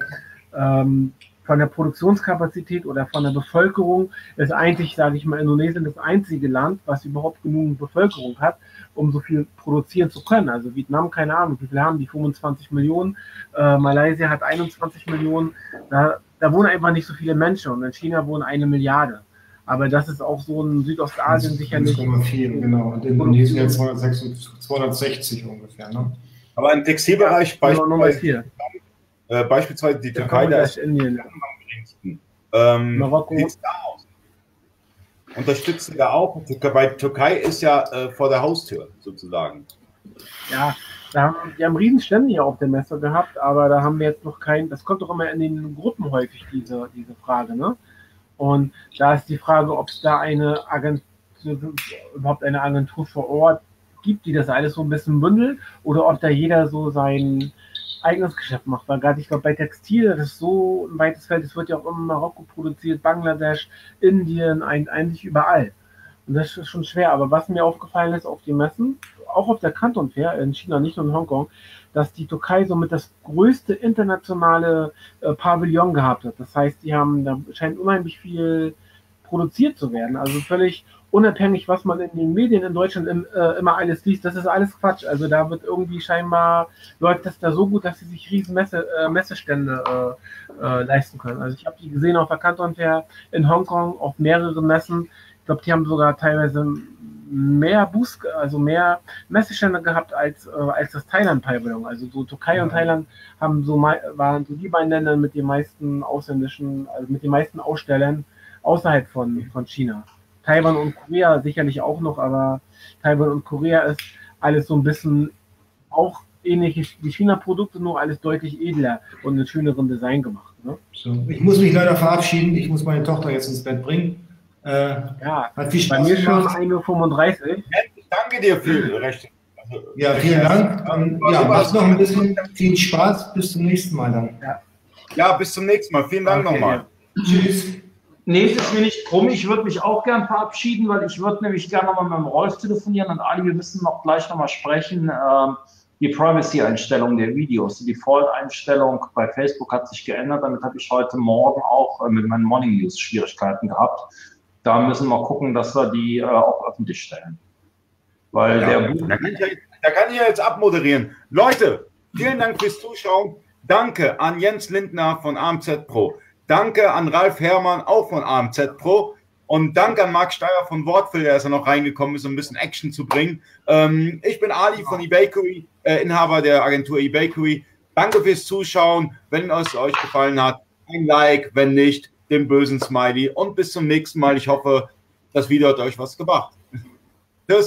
ähm, von der Produktionskapazität oder von der Bevölkerung ist eigentlich, sage ich mal, Indonesien das einzige Land, was überhaupt genug Bevölkerung hat, um so viel produzieren zu können. Also Vietnam, keine Ahnung, wie viel haben die? 25 Millionen. Äh, Malaysia hat 21 Millionen. Da, da wohnen einfach nicht so viele Menschen und in China wohnen eine Milliarde. Aber das ist auch so in Südostasien sicherlich. 1,4, genau. Und in Indonesien ja 260 ungefähr. Ne? Aber im Textilbereich beispielsweise, äh, beispielsweise die Türkei, da ist Indien. am geringsten. Ähm, Marokko. Unterstützen da auch, weil Türkei ist ja äh, vor der Haustür sozusagen. Ja, da haben, wir haben Riesenstände hier auf der Messe gehabt, aber da haben wir jetzt noch keinen, das kommt doch immer in den Gruppen häufig, diese, diese Frage, ne? Und da ist die Frage, ob es da eine Agentur, überhaupt eine Agentur vor Ort gibt, die das alles so ein bisschen bündelt, oder ob da jeder so sein, eigenes Geschäft macht. Weil gerade, ich glaube, bei Textil, das ist so ein weites Feld, es wird ja auch immer in Marokko produziert, Bangladesch, Indien, eigentlich überall. Und das ist schon schwer. Aber was mir aufgefallen ist auf den Messen, auch auf der Canton Fair in China, nicht nur in Hongkong, dass die Türkei somit das größte internationale äh, Pavillon gehabt hat. Das heißt, die haben, da scheint unheimlich viel produziert zu werden. Also völlig unabhängig, was man in den Medien in Deutschland im, äh, immer alles liest, das ist alles Quatsch. Also da wird irgendwie scheinbar, läuft das da so gut, dass sie sich riesen Messe, äh, Messestände äh, äh leisten können. Also ich habe die gesehen auf der Canton Fair in Hongkong auf mehreren Messen. Ich glaube, die haben sogar teilweise mehr Boost, also mehr Messestände gehabt als, äh, als das Thailand-Pavillon. Also so Türkei ja. und Thailand haben so waren so die beiden Länder mit den meisten ausländischen, also mit den meisten Ausstellern außerhalb von, von China. Taiwan und Korea sicherlich auch noch, aber Taiwan und Korea ist alles so ein bisschen auch ähnlich wie China-Produkte, nur alles deutlich edler und in schöneren Design gemacht. Ne? So. Ich muss mich leider verabschieden. Ich muss meine Tochter jetzt ins Bett bringen. Äh, ja, hat viel Spaß bei mir gemacht. schon 1.35 Uhr. Ich danke dir für recht. Ja, vielen Dank. Ähm, ja, mach noch ein bisschen viel Spaß. Bis zum nächsten Mal dann. Ja, ja bis zum nächsten Mal. Vielen Dank okay, nochmal. Ja. Tschüss. Nee, es ist mir nicht krumm. Ich würde mich auch gern verabschieden, weil ich würde nämlich gerne nochmal mit dem Rolf telefonieren und Ali, wir müssen noch gleich nochmal sprechen. Ähm, die Privacy-Einstellung der Videos, die Default-Einstellung bei Facebook hat sich geändert. Damit habe ich heute Morgen auch äh, mit meinen Morning News Schwierigkeiten gehabt. Da müssen wir gucken, dass wir die äh, auch öffentlich stellen. Weil ja, der da kann, ich ja, da kann ich ja jetzt abmoderieren. Leute, vielen Dank fürs Zuschauen. Danke an Jens Lindner von AMZ Pro. Danke an Ralf Herrmann, auch von AMZ Pro. Und danke an Marc Steyer von Wortfil, der ist ja noch reingekommen ist, um ein bisschen Action zu bringen. Ähm, ich bin Ali von eBakery, äh, Inhaber der Agentur eBakery. Danke fürs Zuschauen. Wenn es euch gefallen hat, ein Like, wenn nicht, den bösen Smiley. Und bis zum nächsten Mal. Ich hoffe, das Video hat euch was gebracht.